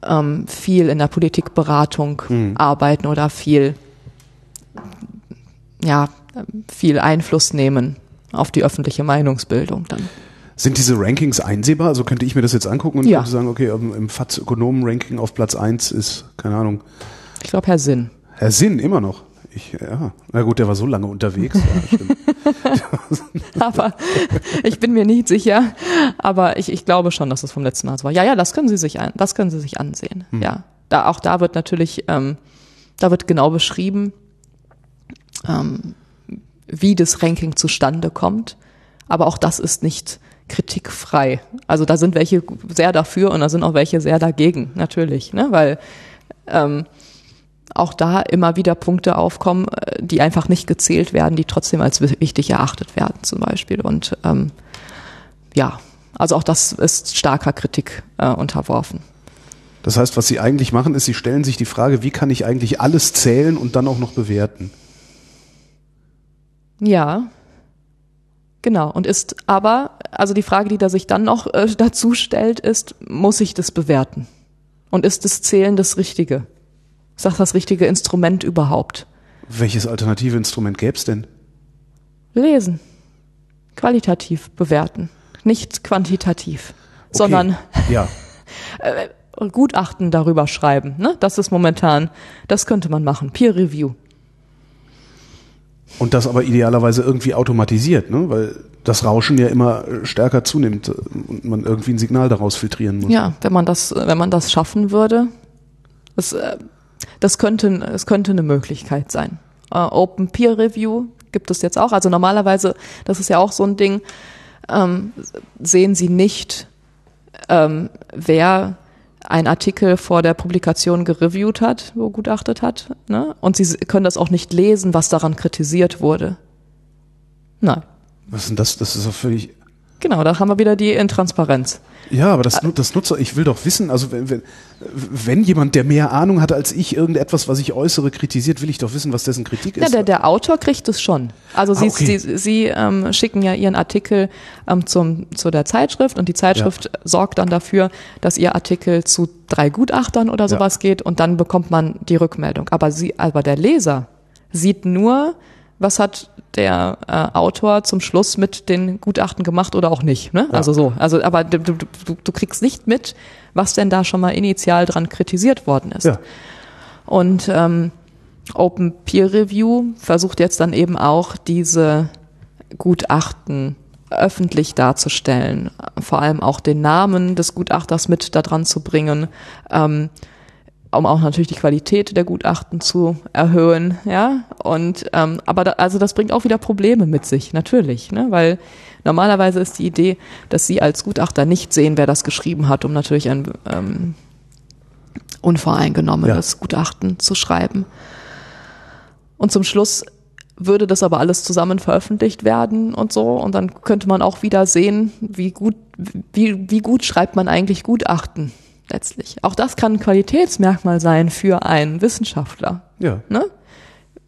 [SPEAKER 2] ähm, viel in der Politikberatung
[SPEAKER 1] Mhm.
[SPEAKER 2] arbeiten oder viel, ja, viel Einfluss nehmen auf die öffentliche Meinungsbildung dann.
[SPEAKER 1] Sind diese Rankings einsehbar? Also könnte ich mir das jetzt angucken und
[SPEAKER 2] Ja.
[SPEAKER 1] sagen, okay, im im FATS-Ökonomen-Ranking auf Platz 1 ist, keine Ahnung,
[SPEAKER 2] Ich glaube, Herr Sinn.
[SPEAKER 1] Herr Sinn immer noch. Ich, ja, na gut, der war so lange unterwegs. Ja, stimmt.
[SPEAKER 2] aber ich bin mir nicht sicher. Aber ich, ich glaube schon, dass es vom letzten Mal so war. Ja, ja, das können Sie sich an, das können Sie sich ansehen. Ja, da auch da wird natürlich, ähm, da wird genau beschrieben, ähm, wie das Ranking zustande kommt. Aber auch das ist nicht kritikfrei. Also da sind welche sehr dafür und da sind auch welche sehr dagegen, natürlich, ne? Weil ähm, auch da immer wieder Punkte aufkommen, äh, die einfach nicht gezählt werden, die trotzdem als wi- wichtig erachtet werden, zum Beispiel. Und ähm, ja, also auch das ist starker Kritik äh, unterworfen.
[SPEAKER 1] Das heißt, was Sie eigentlich machen, ist, Sie stellen sich die Frage, wie kann ich eigentlich alles zählen und dann auch noch bewerten?
[SPEAKER 2] Ja. Genau. Und ist aber, also die Frage, die da sich dann noch äh, dazu stellt, ist, muss ich das bewerten? Und ist das Zählen das Richtige? Ist das das richtige Instrument überhaupt?
[SPEAKER 1] Welches alternative Instrument gäbe es denn?
[SPEAKER 2] Lesen. Qualitativ bewerten. Nicht quantitativ.
[SPEAKER 1] Okay.
[SPEAKER 2] Sondern
[SPEAKER 1] Ja,
[SPEAKER 2] Gutachten darüber schreiben. Ne? Das ist momentan, das könnte man machen. Peer Review.
[SPEAKER 1] und das aber idealerweise irgendwie automatisiert, ne? weil das Rauschen ja immer stärker zunimmt und man irgendwie ein Signal daraus filtrieren muss.
[SPEAKER 2] Ja, wenn man das, wenn man das schaffen würde, das, äh, das könnte, es könnte eine Möglichkeit sein. Äh, Open Peer Review gibt es jetzt auch. Also normalerweise, das ist ja auch so ein Ding, ähm, sehen Sie nicht, ähm, wer ein Artikel vor der Publikation gereviewt hat, begutachtet hat, ne? Und Sie können das auch nicht lesen, was daran kritisiert wurde. Nein.
[SPEAKER 1] Was ist denn das? Das ist doch völlig.
[SPEAKER 2] Genau, da haben wir wieder die Intransparenz.
[SPEAKER 1] Ja, aber das, das Nutzer, ich will doch wissen, also wenn, wenn, wenn jemand, der mehr Ahnung hat als ich, irgendetwas, was ich äußere, kritisiert, will ich doch wissen, was dessen Kritik
[SPEAKER 2] Ja,
[SPEAKER 1] ist.
[SPEAKER 2] der, der Autor kriegt es schon. Also Sie,
[SPEAKER 1] Ah, okay.
[SPEAKER 2] Sie, Sie ähm, schicken ja Ihren Artikel ähm, zum, zu der Zeitschrift und die Zeitschrift sorgt dann dafür, dass Ihr Artikel zu drei Gutachtern oder sowas geht und dann bekommt man die Rückmeldung. Aber, Sie, aber der Leser sieht nur, was hat der äh, Autor zum Schluss mit den Gutachten gemacht oder auch nicht. Ne? Also so. Also, aber du, du, du, du kriegst nicht mit, was denn da schon mal initial dran kritisiert worden ist.
[SPEAKER 1] ja.
[SPEAKER 2] Und ähm, Open Peer Review versucht jetzt dann eben auch diese Gutachten öffentlich darzustellen, vor allem auch den Namen des Gutachters mit da dran zu bringen, ähm, um auch natürlich die Qualität der Gutachten zu erhöhen, ja. Und ähm, aber da, also das bringt auch wieder Probleme mit sich, natürlich, ne? Weil normalerweise ist die Idee, dass Sie als Gutachter nicht sehen, wer das geschrieben hat, um natürlich ein ähm, unvoreingenommenes Gutachten zu schreiben. Und zum Schluss würde das aber alles zusammen veröffentlicht werden und so. Und dann könnte man auch wieder sehen, wie gut, wie, wie gut schreibt man eigentlich Gutachten letztlich. Auch das kann ein Qualitätsmerkmal sein für einen Wissenschaftler.
[SPEAKER 1] Ja.
[SPEAKER 2] Ne?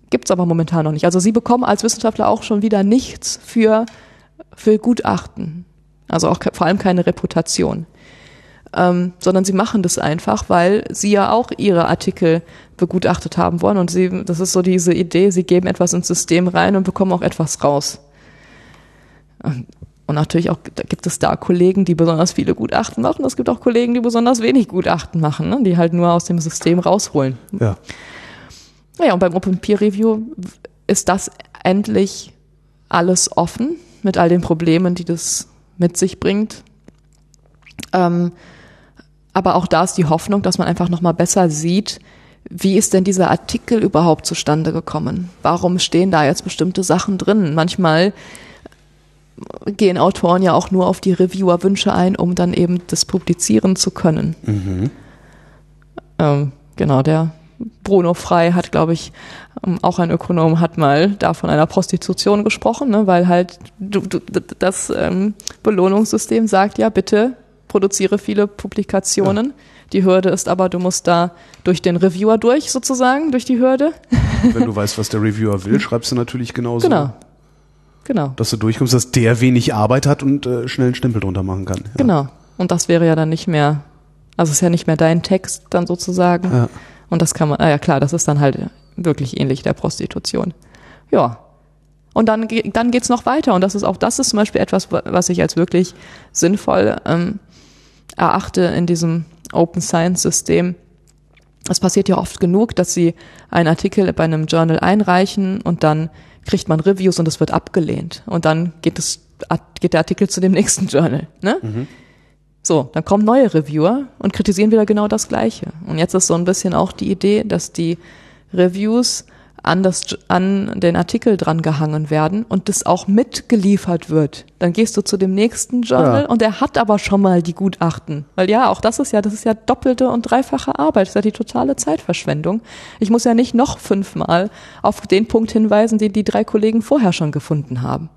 [SPEAKER 2] Gibt es aber momentan noch nicht. Also Sie bekommen als Wissenschaftler auch schon wieder nichts für, für Gutachten. Also auch vor allem keine Reputation. Ähm, sondern sie machen das einfach, weil sie ja auch ihre Artikel begutachtet haben wollen. Und sie, das ist so diese Idee, sie geben etwas ins System rein und bekommen auch etwas raus. Und und natürlich auch, gibt es da Kollegen, die besonders viele Gutachten machen. Es gibt auch Kollegen, die besonders wenig Gutachten machen, ne? die halt nur aus dem System rausholen.
[SPEAKER 1] Ja.
[SPEAKER 2] Naja, und beim Open Peer Review ist das endlich alles offen mit all den Problemen, die das mit sich bringt. Ähm, aber auch da ist die Hoffnung, dass man einfach nochmal besser sieht, wie ist denn dieser Artikel überhaupt zustande gekommen? Warum stehen da jetzt bestimmte Sachen drin? Manchmal gehen Autoren ja auch nur auf die Reviewer-Wünsche ein, um dann eben das publizieren zu können. Ähm, genau, der Bruno Frey hat, glaube ich, ähm, auch ein Ökonom, hat mal da von einer Prostitution gesprochen, ne, weil halt du, du, das ähm, Belohnungssystem sagt ja, bitte produziere viele Publikationen. Die Hürde ist aber, du musst da durch den Reviewer durch, sozusagen, durch die Hürde.
[SPEAKER 1] Wenn du weißt, was der Reviewer will, schreibst du natürlich genauso,
[SPEAKER 2] Genau. Genau.
[SPEAKER 1] dass du durchkommst, dass der wenig Arbeit hat und äh, schnell einen Stempel drunter machen kann. Ja.
[SPEAKER 2] Genau. Und das wäre ja dann nicht mehr Also es ist ja nicht mehr dein Text dann sozusagen.
[SPEAKER 1] Ja.
[SPEAKER 2] Und das kann man, ah ja klar, das ist dann halt wirklich ähnlich der Prostitution. Ja. Und dann, dann geht's noch weiter. Und das ist auch, das ist zum Beispiel etwas, wa- was ich als wirklich sinnvoll ähm, erachte in diesem Open Science System. Es passiert ja oft genug, dass sie einen Artikel bei einem Journal einreichen und dann kriegt man Reviews und es wird abgelehnt. Und dann geht, es, geht der Artikel zu dem nächsten Journal. Ne? So, dann kommen neue Reviewer und kritisieren wieder genau das Gleiche. Und jetzt ist so ein bisschen auch die Idee, dass die Reviews an, das, an den Artikel dran gehangen werden und das auch mitgeliefert wird. Dann gehst du zu dem nächsten Journal
[SPEAKER 1] Ja.
[SPEAKER 2] und der hat aber schon mal die Gutachten. Weil ja, auch das ist ja, das ist ja doppelte und dreifache Arbeit. Das ist ja die totale Zeitverschwendung. Ich muss ja nicht noch fünfmal auf den Punkt hinweisen, den die drei Kollegen vorher schon gefunden haben.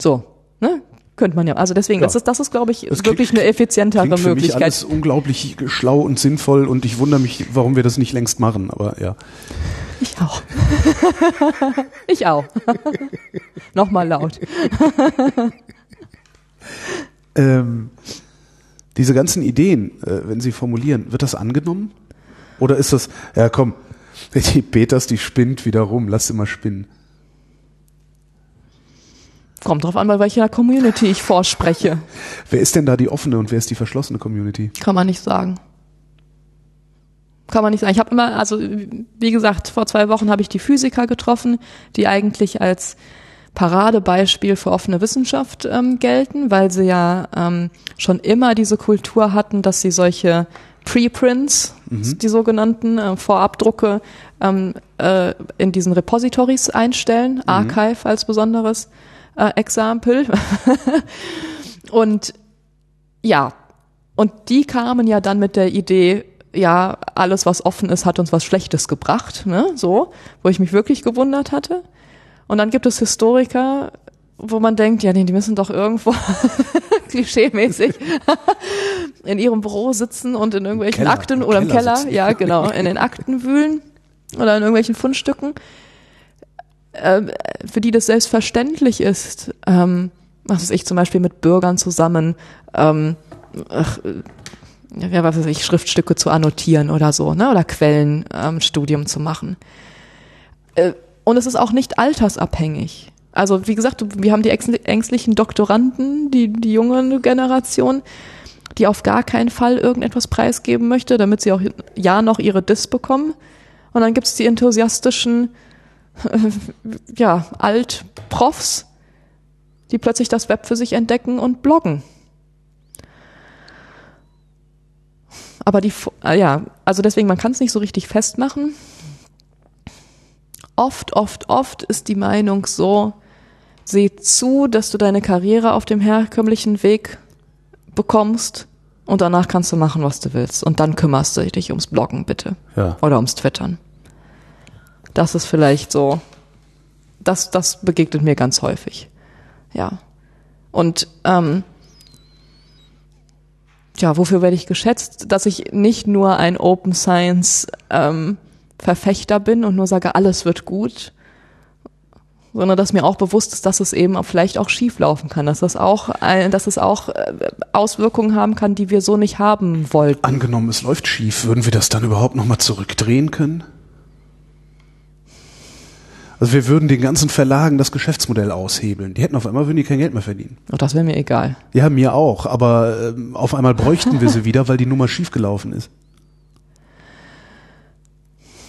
[SPEAKER 2] So, ne? Könnte man ja. Also deswegen,
[SPEAKER 1] Ja.
[SPEAKER 2] das ist, das ist, glaube ich,
[SPEAKER 1] Das
[SPEAKER 2] wirklich
[SPEAKER 1] klingt-
[SPEAKER 2] eine effizientere
[SPEAKER 1] Klingt für mich
[SPEAKER 2] Möglichkeit.
[SPEAKER 1] alles unglaublich schlau und sinnvoll und ich wundere mich, warum wir das nicht längst machen, aber ja.
[SPEAKER 2] Ich auch. ich auch. Nochmal laut.
[SPEAKER 1] Ähm, diese ganzen Ideen, äh, wenn Sie formulieren, wird das angenommen? Oder ist das, ja komm, die Peters, die spinnt wieder rum, lass sie mal spinnen.
[SPEAKER 2] Kommt drauf an, bei welcher Community ich vorspreche.
[SPEAKER 1] Wer ist denn da die offene und wer ist die verschlossene Community?
[SPEAKER 2] Kann man nicht sagen. Kann man nicht sagen. Ich habe immer, also wie gesagt, vor zwei Wochen habe ich die Physiker getroffen, die eigentlich als Paradebeispiel für offene Wissenschaft ähm, gelten, weil sie ja ähm, schon immer diese Kultur hatten, dass sie solche Preprints, die sogenannten äh, Vorabdrucke, ähm, äh, in diesen Repositories einstellen, Archive als besonderes äh, Exempel. Und ja, und die kamen ja dann mit der Idee, ja, alles, was offen ist, hat uns was Schlechtes gebracht, ne? So, wo ich mich wirklich gewundert hatte. Und dann gibt es Historiker, wo man denkt, ja, nee, die müssen doch irgendwo klischeemäßig in ihrem Büro sitzen und in irgendwelchen
[SPEAKER 1] Keller,
[SPEAKER 2] Akten oder im
[SPEAKER 1] Keller
[SPEAKER 2] Keller, ja, genau, in den Akten wühlen oder in irgendwelchen Fundstücken, äh, für die das selbstverständlich ist, ähm, was weiß ich, zum Beispiel mit Bürgern zusammen, ähm, ach, ja, was weiß ich, Schriftstücke zu annotieren oder so, ne, oder Quellenstudium ähm, Studium zu machen. Äh, und es ist auch nicht altersabhängig. Also wie gesagt, wir haben die ängstli- ängstlichen Doktoranden, die, die junge Generation, die auf gar keinen Fall irgendetwas preisgeben möchte, damit sie auch ja noch ihre Dis bekommen. Und dann gibt's die enthusiastischen, ja, Altprofs, die plötzlich das Web für sich entdecken und bloggen. Aber die, äh, ja, also deswegen, man kann es nicht so richtig festmachen. Oft, oft, oft ist die Meinung so, seh zu, dass du deine Karriere auf dem herkömmlichen Weg bekommst und danach kannst du machen, was du willst. Und dann kümmerst du dich ums Bloggen, bitte.
[SPEAKER 1] Ja.
[SPEAKER 2] Oder ums Twittern. Das ist vielleicht so, das, das begegnet mir ganz häufig. Ja. Und ähm, ja, wofür werde ich geschätzt? Dass ich nicht nur ein Open Science ähm, Verfechter bin und nur sage, alles wird gut, sondern dass mir auch bewusst ist, dass es eben vielleicht auch schief laufen kann, dass das auch, dass es auch äh, Auswirkungen haben kann, die wir so nicht haben wollten.
[SPEAKER 1] Angenommen, es läuft schief, würden wir das dann überhaupt nochmal zurückdrehen können? Also wir würden den ganzen Verlagen das Geschäftsmodell aushebeln. Die hätten auf einmal würden die kein Geld mehr verdienen.
[SPEAKER 2] Und das wäre mir egal.
[SPEAKER 1] Ja, mir auch, aber ähm, auf einmal bräuchten wir sie wieder, weil die Nummer schiefgelaufen ist.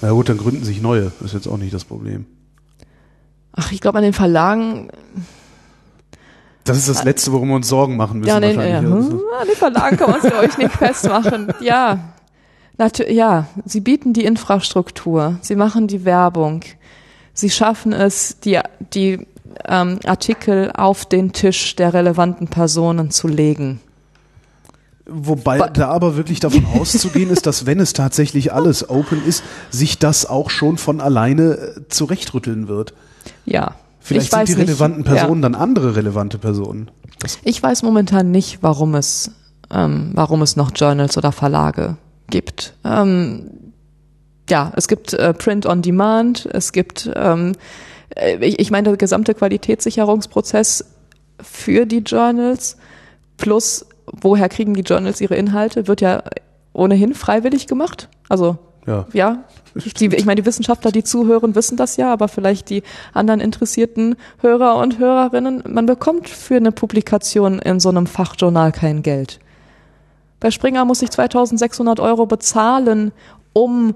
[SPEAKER 1] Na gut, dann gründen sich neue. Ist jetzt auch nicht das Problem.
[SPEAKER 2] Ach, ich glaube an den Verlagen,
[SPEAKER 1] Das ist das Letzte, worum wir uns Sorgen machen müssen
[SPEAKER 2] ja, den, ja,
[SPEAKER 1] wahrscheinlich. Also,
[SPEAKER 2] hm, an den Verlagen kann man es glaube ich nicht festmachen. Ja, natürlich, ja, sie bieten die Infrastruktur, sie machen die Werbung, sie schaffen es, die, die ähm, Artikel auf den Tisch der relevanten Personen zu legen.
[SPEAKER 1] Wobei
[SPEAKER 2] Ba-
[SPEAKER 1] da aber wirklich davon auszugehen ist, dass wenn es tatsächlich alles open ist, sich das auch schon von alleine äh, zurechtrütteln wird.
[SPEAKER 2] Ja.
[SPEAKER 1] Vielleicht
[SPEAKER 2] ich
[SPEAKER 1] sind die relevanten
[SPEAKER 2] nicht,
[SPEAKER 1] Personen
[SPEAKER 2] Ja.
[SPEAKER 1] dann andere relevante Personen. Das,
[SPEAKER 2] Ich weiß momentan nicht, warum es, ähm, warum es noch Journals oder Verlage gibt. Ähm, ja, es gibt äh, Print on Demand, es gibt, ähm, äh, ich, ich meine, der gesamte Qualitätssicherungsprozess für die Journals plus woher kriegen die Journals ihre Inhalte, wird ja ohnehin freiwillig gemacht. Also
[SPEAKER 1] Ja.
[SPEAKER 2] ja, die, ich meine, die Wissenschaftler, die zuhören, wissen das ja, aber vielleicht die anderen interessierten Hörer und Hörerinnen, man bekommt für eine Publikation in so einem Fachjournal kein Geld. Bei Springer muss ich 2600 Euro bezahlen, um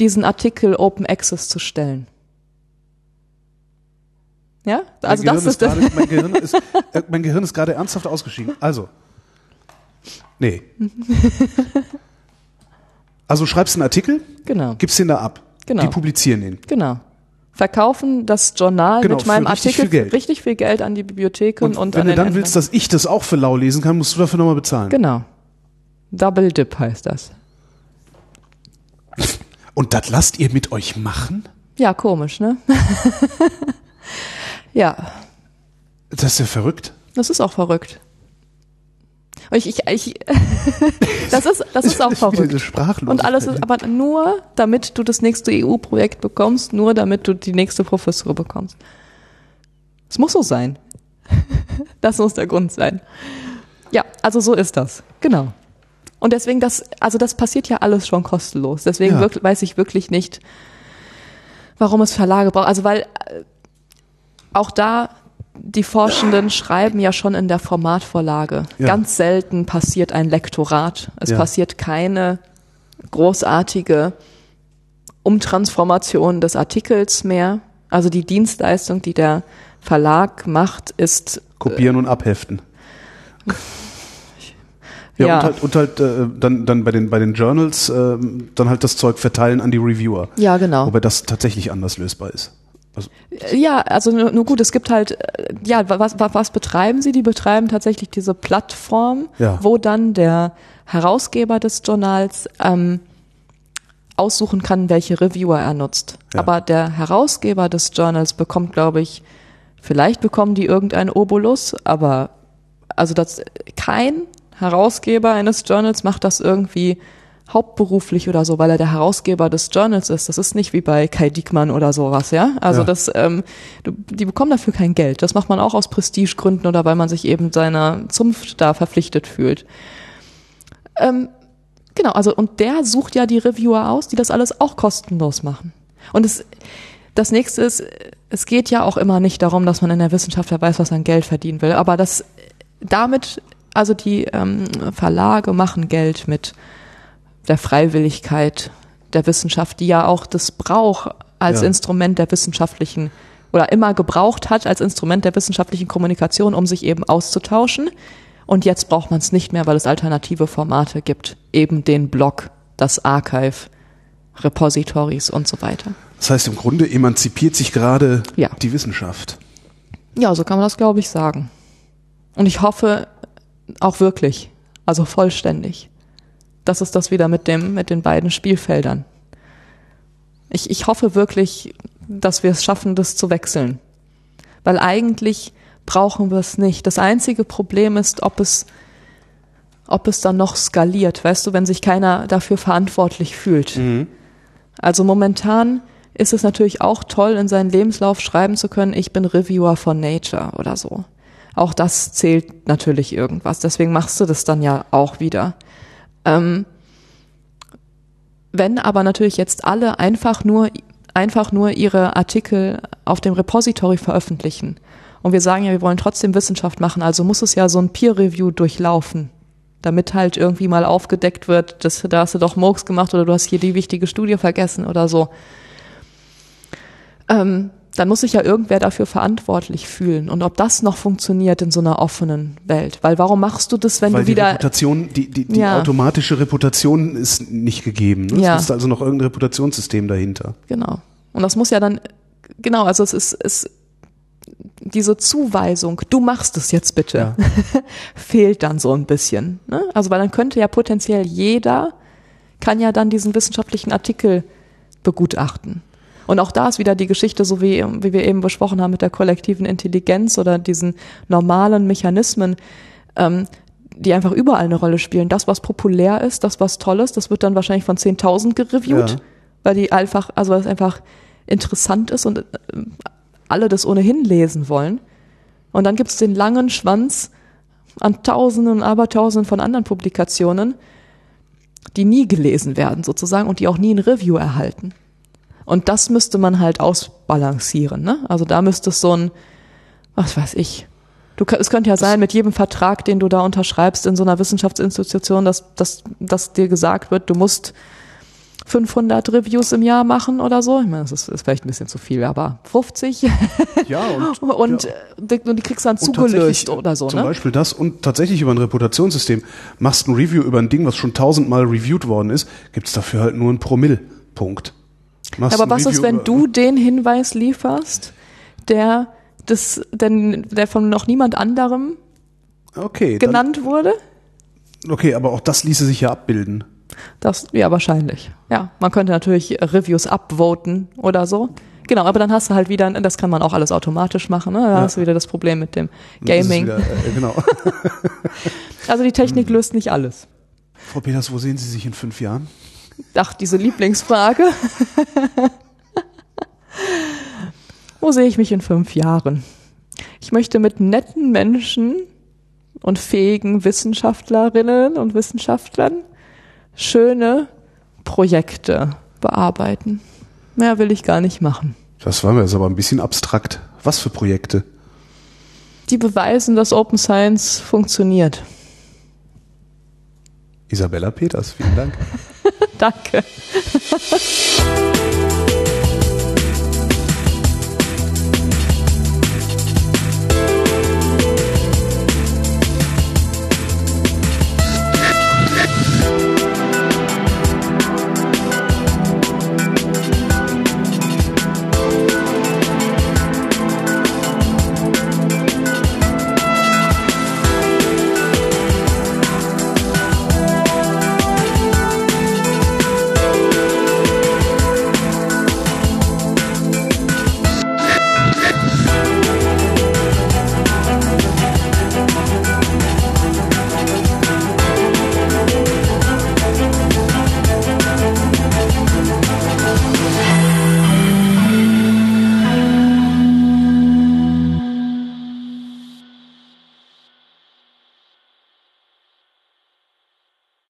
[SPEAKER 2] diesen Artikel Open Access zu stellen. Ja, also
[SPEAKER 1] mein,
[SPEAKER 2] das
[SPEAKER 1] Gehirn
[SPEAKER 2] ist,
[SPEAKER 1] ist gerade, mein, Gehirn ist, äh, mein Gehirn ist gerade ernsthaft ausgeschieden. Also. Nee. Also schreibst einen Artikel,
[SPEAKER 2] genau,
[SPEAKER 1] gibst den da ab.
[SPEAKER 2] Genau.
[SPEAKER 1] Die publizieren ihn.
[SPEAKER 2] genau. Verkaufen das Journal
[SPEAKER 1] Genau,
[SPEAKER 2] mit meinem
[SPEAKER 1] richtig
[SPEAKER 2] Artikel
[SPEAKER 1] viel
[SPEAKER 2] richtig viel Geld an die Bibliotheken und,
[SPEAKER 1] Und,
[SPEAKER 2] an
[SPEAKER 1] wenn du
[SPEAKER 2] den
[SPEAKER 1] dann willst, dass ich das auch für lau lesen kann, musst du dafür nochmal bezahlen.
[SPEAKER 2] Genau. Double Dip heißt das.
[SPEAKER 1] Und das lasst ihr mit euch machen?
[SPEAKER 2] Ja, komisch, ne? ja,
[SPEAKER 1] Das ist ja verrückt.
[SPEAKER 2] das ist auch verrückt. Ich, ich, ich, das ist, das ist auch verrückt.
[SPEAKER 1] sprachlos.
[SPEAKER 2] Und alles ist aber nur, damit du das nächste EU-Projekt bekommst, nur damit du die nächste Professur bekommst. Es muss so sein. Das muss der Grund sein. Ja, also so ist das. Genau. Und deswegen das, also das passiert ja alles schon kostenlos. Deswegen
[SPEAKER 1] Ja.
[SPEAKER 2] wirk- weiß ich wirklich nicht, warum es Verlage braucht. Also weil äh, auch da die Forschenden schreiben ja schon in der Formatvorlage.
[SPEAKER 1] Ja.
[SPEAKER 2] Ganz selten passiert ein Lektorat. Es
[SPEAKER 1] Ja.
[SPEAKER 2] passiert keine großartige Umtransformation des Artikels mehr. Also die Dienstleistung, die der Verlag macht, ist
[SPEAKER 1] Kopieren und abheften. Ja,
[SPEAKER 2] Ja.
[SPEAKER 1] und halt, und halt äh, dann, dann bei den, bei den Journals äh, dann halt das Zeug verteilen an die Reviewer.
[SPEAKER 2] ja genau.
[SPEAKER 1] Wobei das tatsächlich anders lösbar ist. Also,
[SPEAKER 2] Ja, also nur, nur gut, es gibt halt, äh, ja, was, was, was betreiben sie? Die betreiben tatsächlich diese Plattform,
[SPEAKER 1] Ja.
[SPEAKER 2] wo dann der Herausgeber des Journals ähm, aussuchen kann, welche Reviewer er nutzt.
[SPEAKER 1] Ja.
[SPEAKER 2] Aber der Herausgeber des Journals bekommt, glaube ich, vielleicht bekommen die irgendeinen Obolus, aber also das kein Herausgeber eines Journals macht das irgendwie hauptberuflich oder so, weil er der Herausgeber des Journals ist. Das ist nicht wie bei Kai Diekmann oder sowas, ja. Also
[SPEAKER 1] Ja.
[SPEAKER 2] das, ähm, du, die bekommen dafür kein Geld. Das macht man auch aus Prestigegründen oder weil man sich eben seiner Zunft da verpflichtet fühlt. Ähm, genau, also und der sucht ja die Reviewer aus, die das alles auch kostenlos machen. Und es, das nächste ist, es geht ja auch immer nicht darum, dass man in der Wissenschaft ja weiß, was man Geld verdienen will, aber das damit, also die ähm, Verlage machen Geld mit der Freiwilligkeit der Wissenschaft, die ja auch das braucht als
[SPEAKER 1] Ja.
[SPEAKER 2] Instrument der wissenschaftlichen oder immer gebraucht hat als Instrument der wissenschaftlichen Kommunikation, um sich eben auszutauschen. Und jetzt braucht man es nicht mehr, weil es alternative Formate gibt. Eben den Blog, das Archive, Repositories und so weiter.
[SPEAKER 1] das heißt, im Grunde emanzipiert sich gerade
[SPEAKER 2] Ja.
[SPEAKER 1] die Wissenschaft.
[SPEAKER 2] Ja, so kann man das, glaube ich, sagen. Und ich hoffe auch wirklich, also vollständig. Das ist das wieder mit dem, mit den beiden Spielfeldern. Ich, ich hoffe wirklich, dass wir es schaffen, das zu wechseln. Weil eigentlich brauchen wir es nicht. Das einzige Problem ist, ob es, ob es dann noch skaliert, weißt du, wenn sich keiner dafür verantwortlich fühlt. Also momentan ist es natürlich auch toll, in seinen Lebenslauf schreiben zu können, ich bin Reviewer von Nature oder so. Auch das zählt natürlich irgendwas. Deswegen machst du das dann ja auch wieder. Ähm, wenn aber natürlich jetzt alle einfach nur, einfach nur ihre Artikel auf dem Repository veröffentlichen und wir sagen ja, wir wollen trotzdem Wissenschaft machen, also muss es ja so ein Peer-Review durchlaufen, damit halt irgendwie mal aufgedeckt wird, dass, da hast du doch Murks gemacht oder du hast hier die wichtige Studie vergessen oder so. Ähm, dann muss sich ja irgendwer dafür verantwortlich fühlen. Und ob das noch funktioniert in so einer offenen Welt. Weil warum machst du das, wenn
[SPEAKER 1] Weil
[SPEAKER 2] du
[SPEAKER 1] die
[SPEAKER 2] wieder.
[SPEAKER 1] Reputation, die, die, die
[SPEAKER 2] Ja.
[SPEAKER 1] automatische Reputation ist nicht gegeben. Ne?
[SPEAKER 2] Ja.
[SPEAKER 1] Es ist also noch irgendein Reputationssystem dahinter.
[SPEAKER 2] Genau. Und das muss ja dann, genau, also es ist, es, diese Zuweisung, du machst es jetzt bitte, fehlt dann so ein bisschen. Ne? Also weil dann könnte ja potenziell jeder, kann ja dann diesen wissenschaftlichen Artikel begutachten. Und auch da ist wieder die Geschichte, so wie, wie wir eben besprochen haben mit der kollektiven Intelligenz oder diesen normalen Mechanismen, ähm, die einfach überall eine Rolle spielen. Das, was populär ist, das, was toll ist, das wird dann wahrscheinlich von 10.000 gereviewt,
[SPEAKER 1] Ja.
[SPEAKER 2] weil die einfach, also weil es einfach interessant ist und äh, alle das ohnehin lesen wollen. Und dann gibt es den langen Schwanz an Tausenden und Abertausenden von anderen Publikationen, die nie gelesen werden sozusagen und die auch nie ein Review erhalten. Und das müsste man halt ausbalancieren. Ne? Also da müsste es so ein, was weiß ich, Du, es könnte ja sein, mit jedem Vertrag, den du da unterschreibst in so einer Wissenschaftsinstitution, dass, dass, dass dir gesagt wird, du musst 500 Reviews im Jahr machen oder so. Ich meine, das ist, ist vielleicht ein bisschen zu viel, aber 50.
[SPEAKER 1] Ja, und,
[SPEAKER 2] und,
[SPEAKER 1] ja.
[SPEAKER 2] Die, und die kriegst du dann zugelöst oder so.
[SPEAKER 1] Zum
[SPEAKER 2] ne?
[SPEAKER 1] Beispiel das und tatsächlich über ein Reputationssystem. Machst ein Review über ein Ding, was schon tausendmal reviewed worden ist, gibt's dafür halt nur einen Promille-Punkt.
[SPEAKER 2] Ja, aber was ist, wenn du den Hinweis lieferst, der das, denn, der von noch niemand anderem
[SPEAKER 1] okay,
[SPEAKER 2] genannt
[SPEAKER 1] dann,
[SPEAKER 2] wurde?
[SPEAKER 1] Okay, aber auch das ließe sich ja abbilden.
[SPEAKER 2] Das, ja, wahrscheinlich. Ja, man könnte natürlich Reviews upvoten oder so. Genau, aber dann hast du halt wieder, das kann man auch alles automatisch machen, ne? Da ja. hast du wieder das Problem mit dem Gaming.
[SPEAKER 1] Wieder, äh, genau.
[SPEAKER 2] also die Technik löst nicht alles.
[SPEAKER 1] Frau Peters, wo sehen Sie sich in fünf Jahren?
[SPEAKER 2] Ach, diese Lieblingsfrage. wo sehe ich mich in fünf Jahren? Ich möchte mit netten Menschen und fähigen Wissenschaftlerinnen und Wissenschaftlern schöne Projekte bearbeiten. Mehr will ich gar nicht machen.
[SPEAKER 1] Das war mir jetzt aber ein bisschen abstrakt. Was für Projekte?
[SPEAKER 2] Die beweisen, dass Open Science funktioniert.
[SPEAKER 1] Isabella Peters, vielen Dank.
[SPEAKER 2] Danke.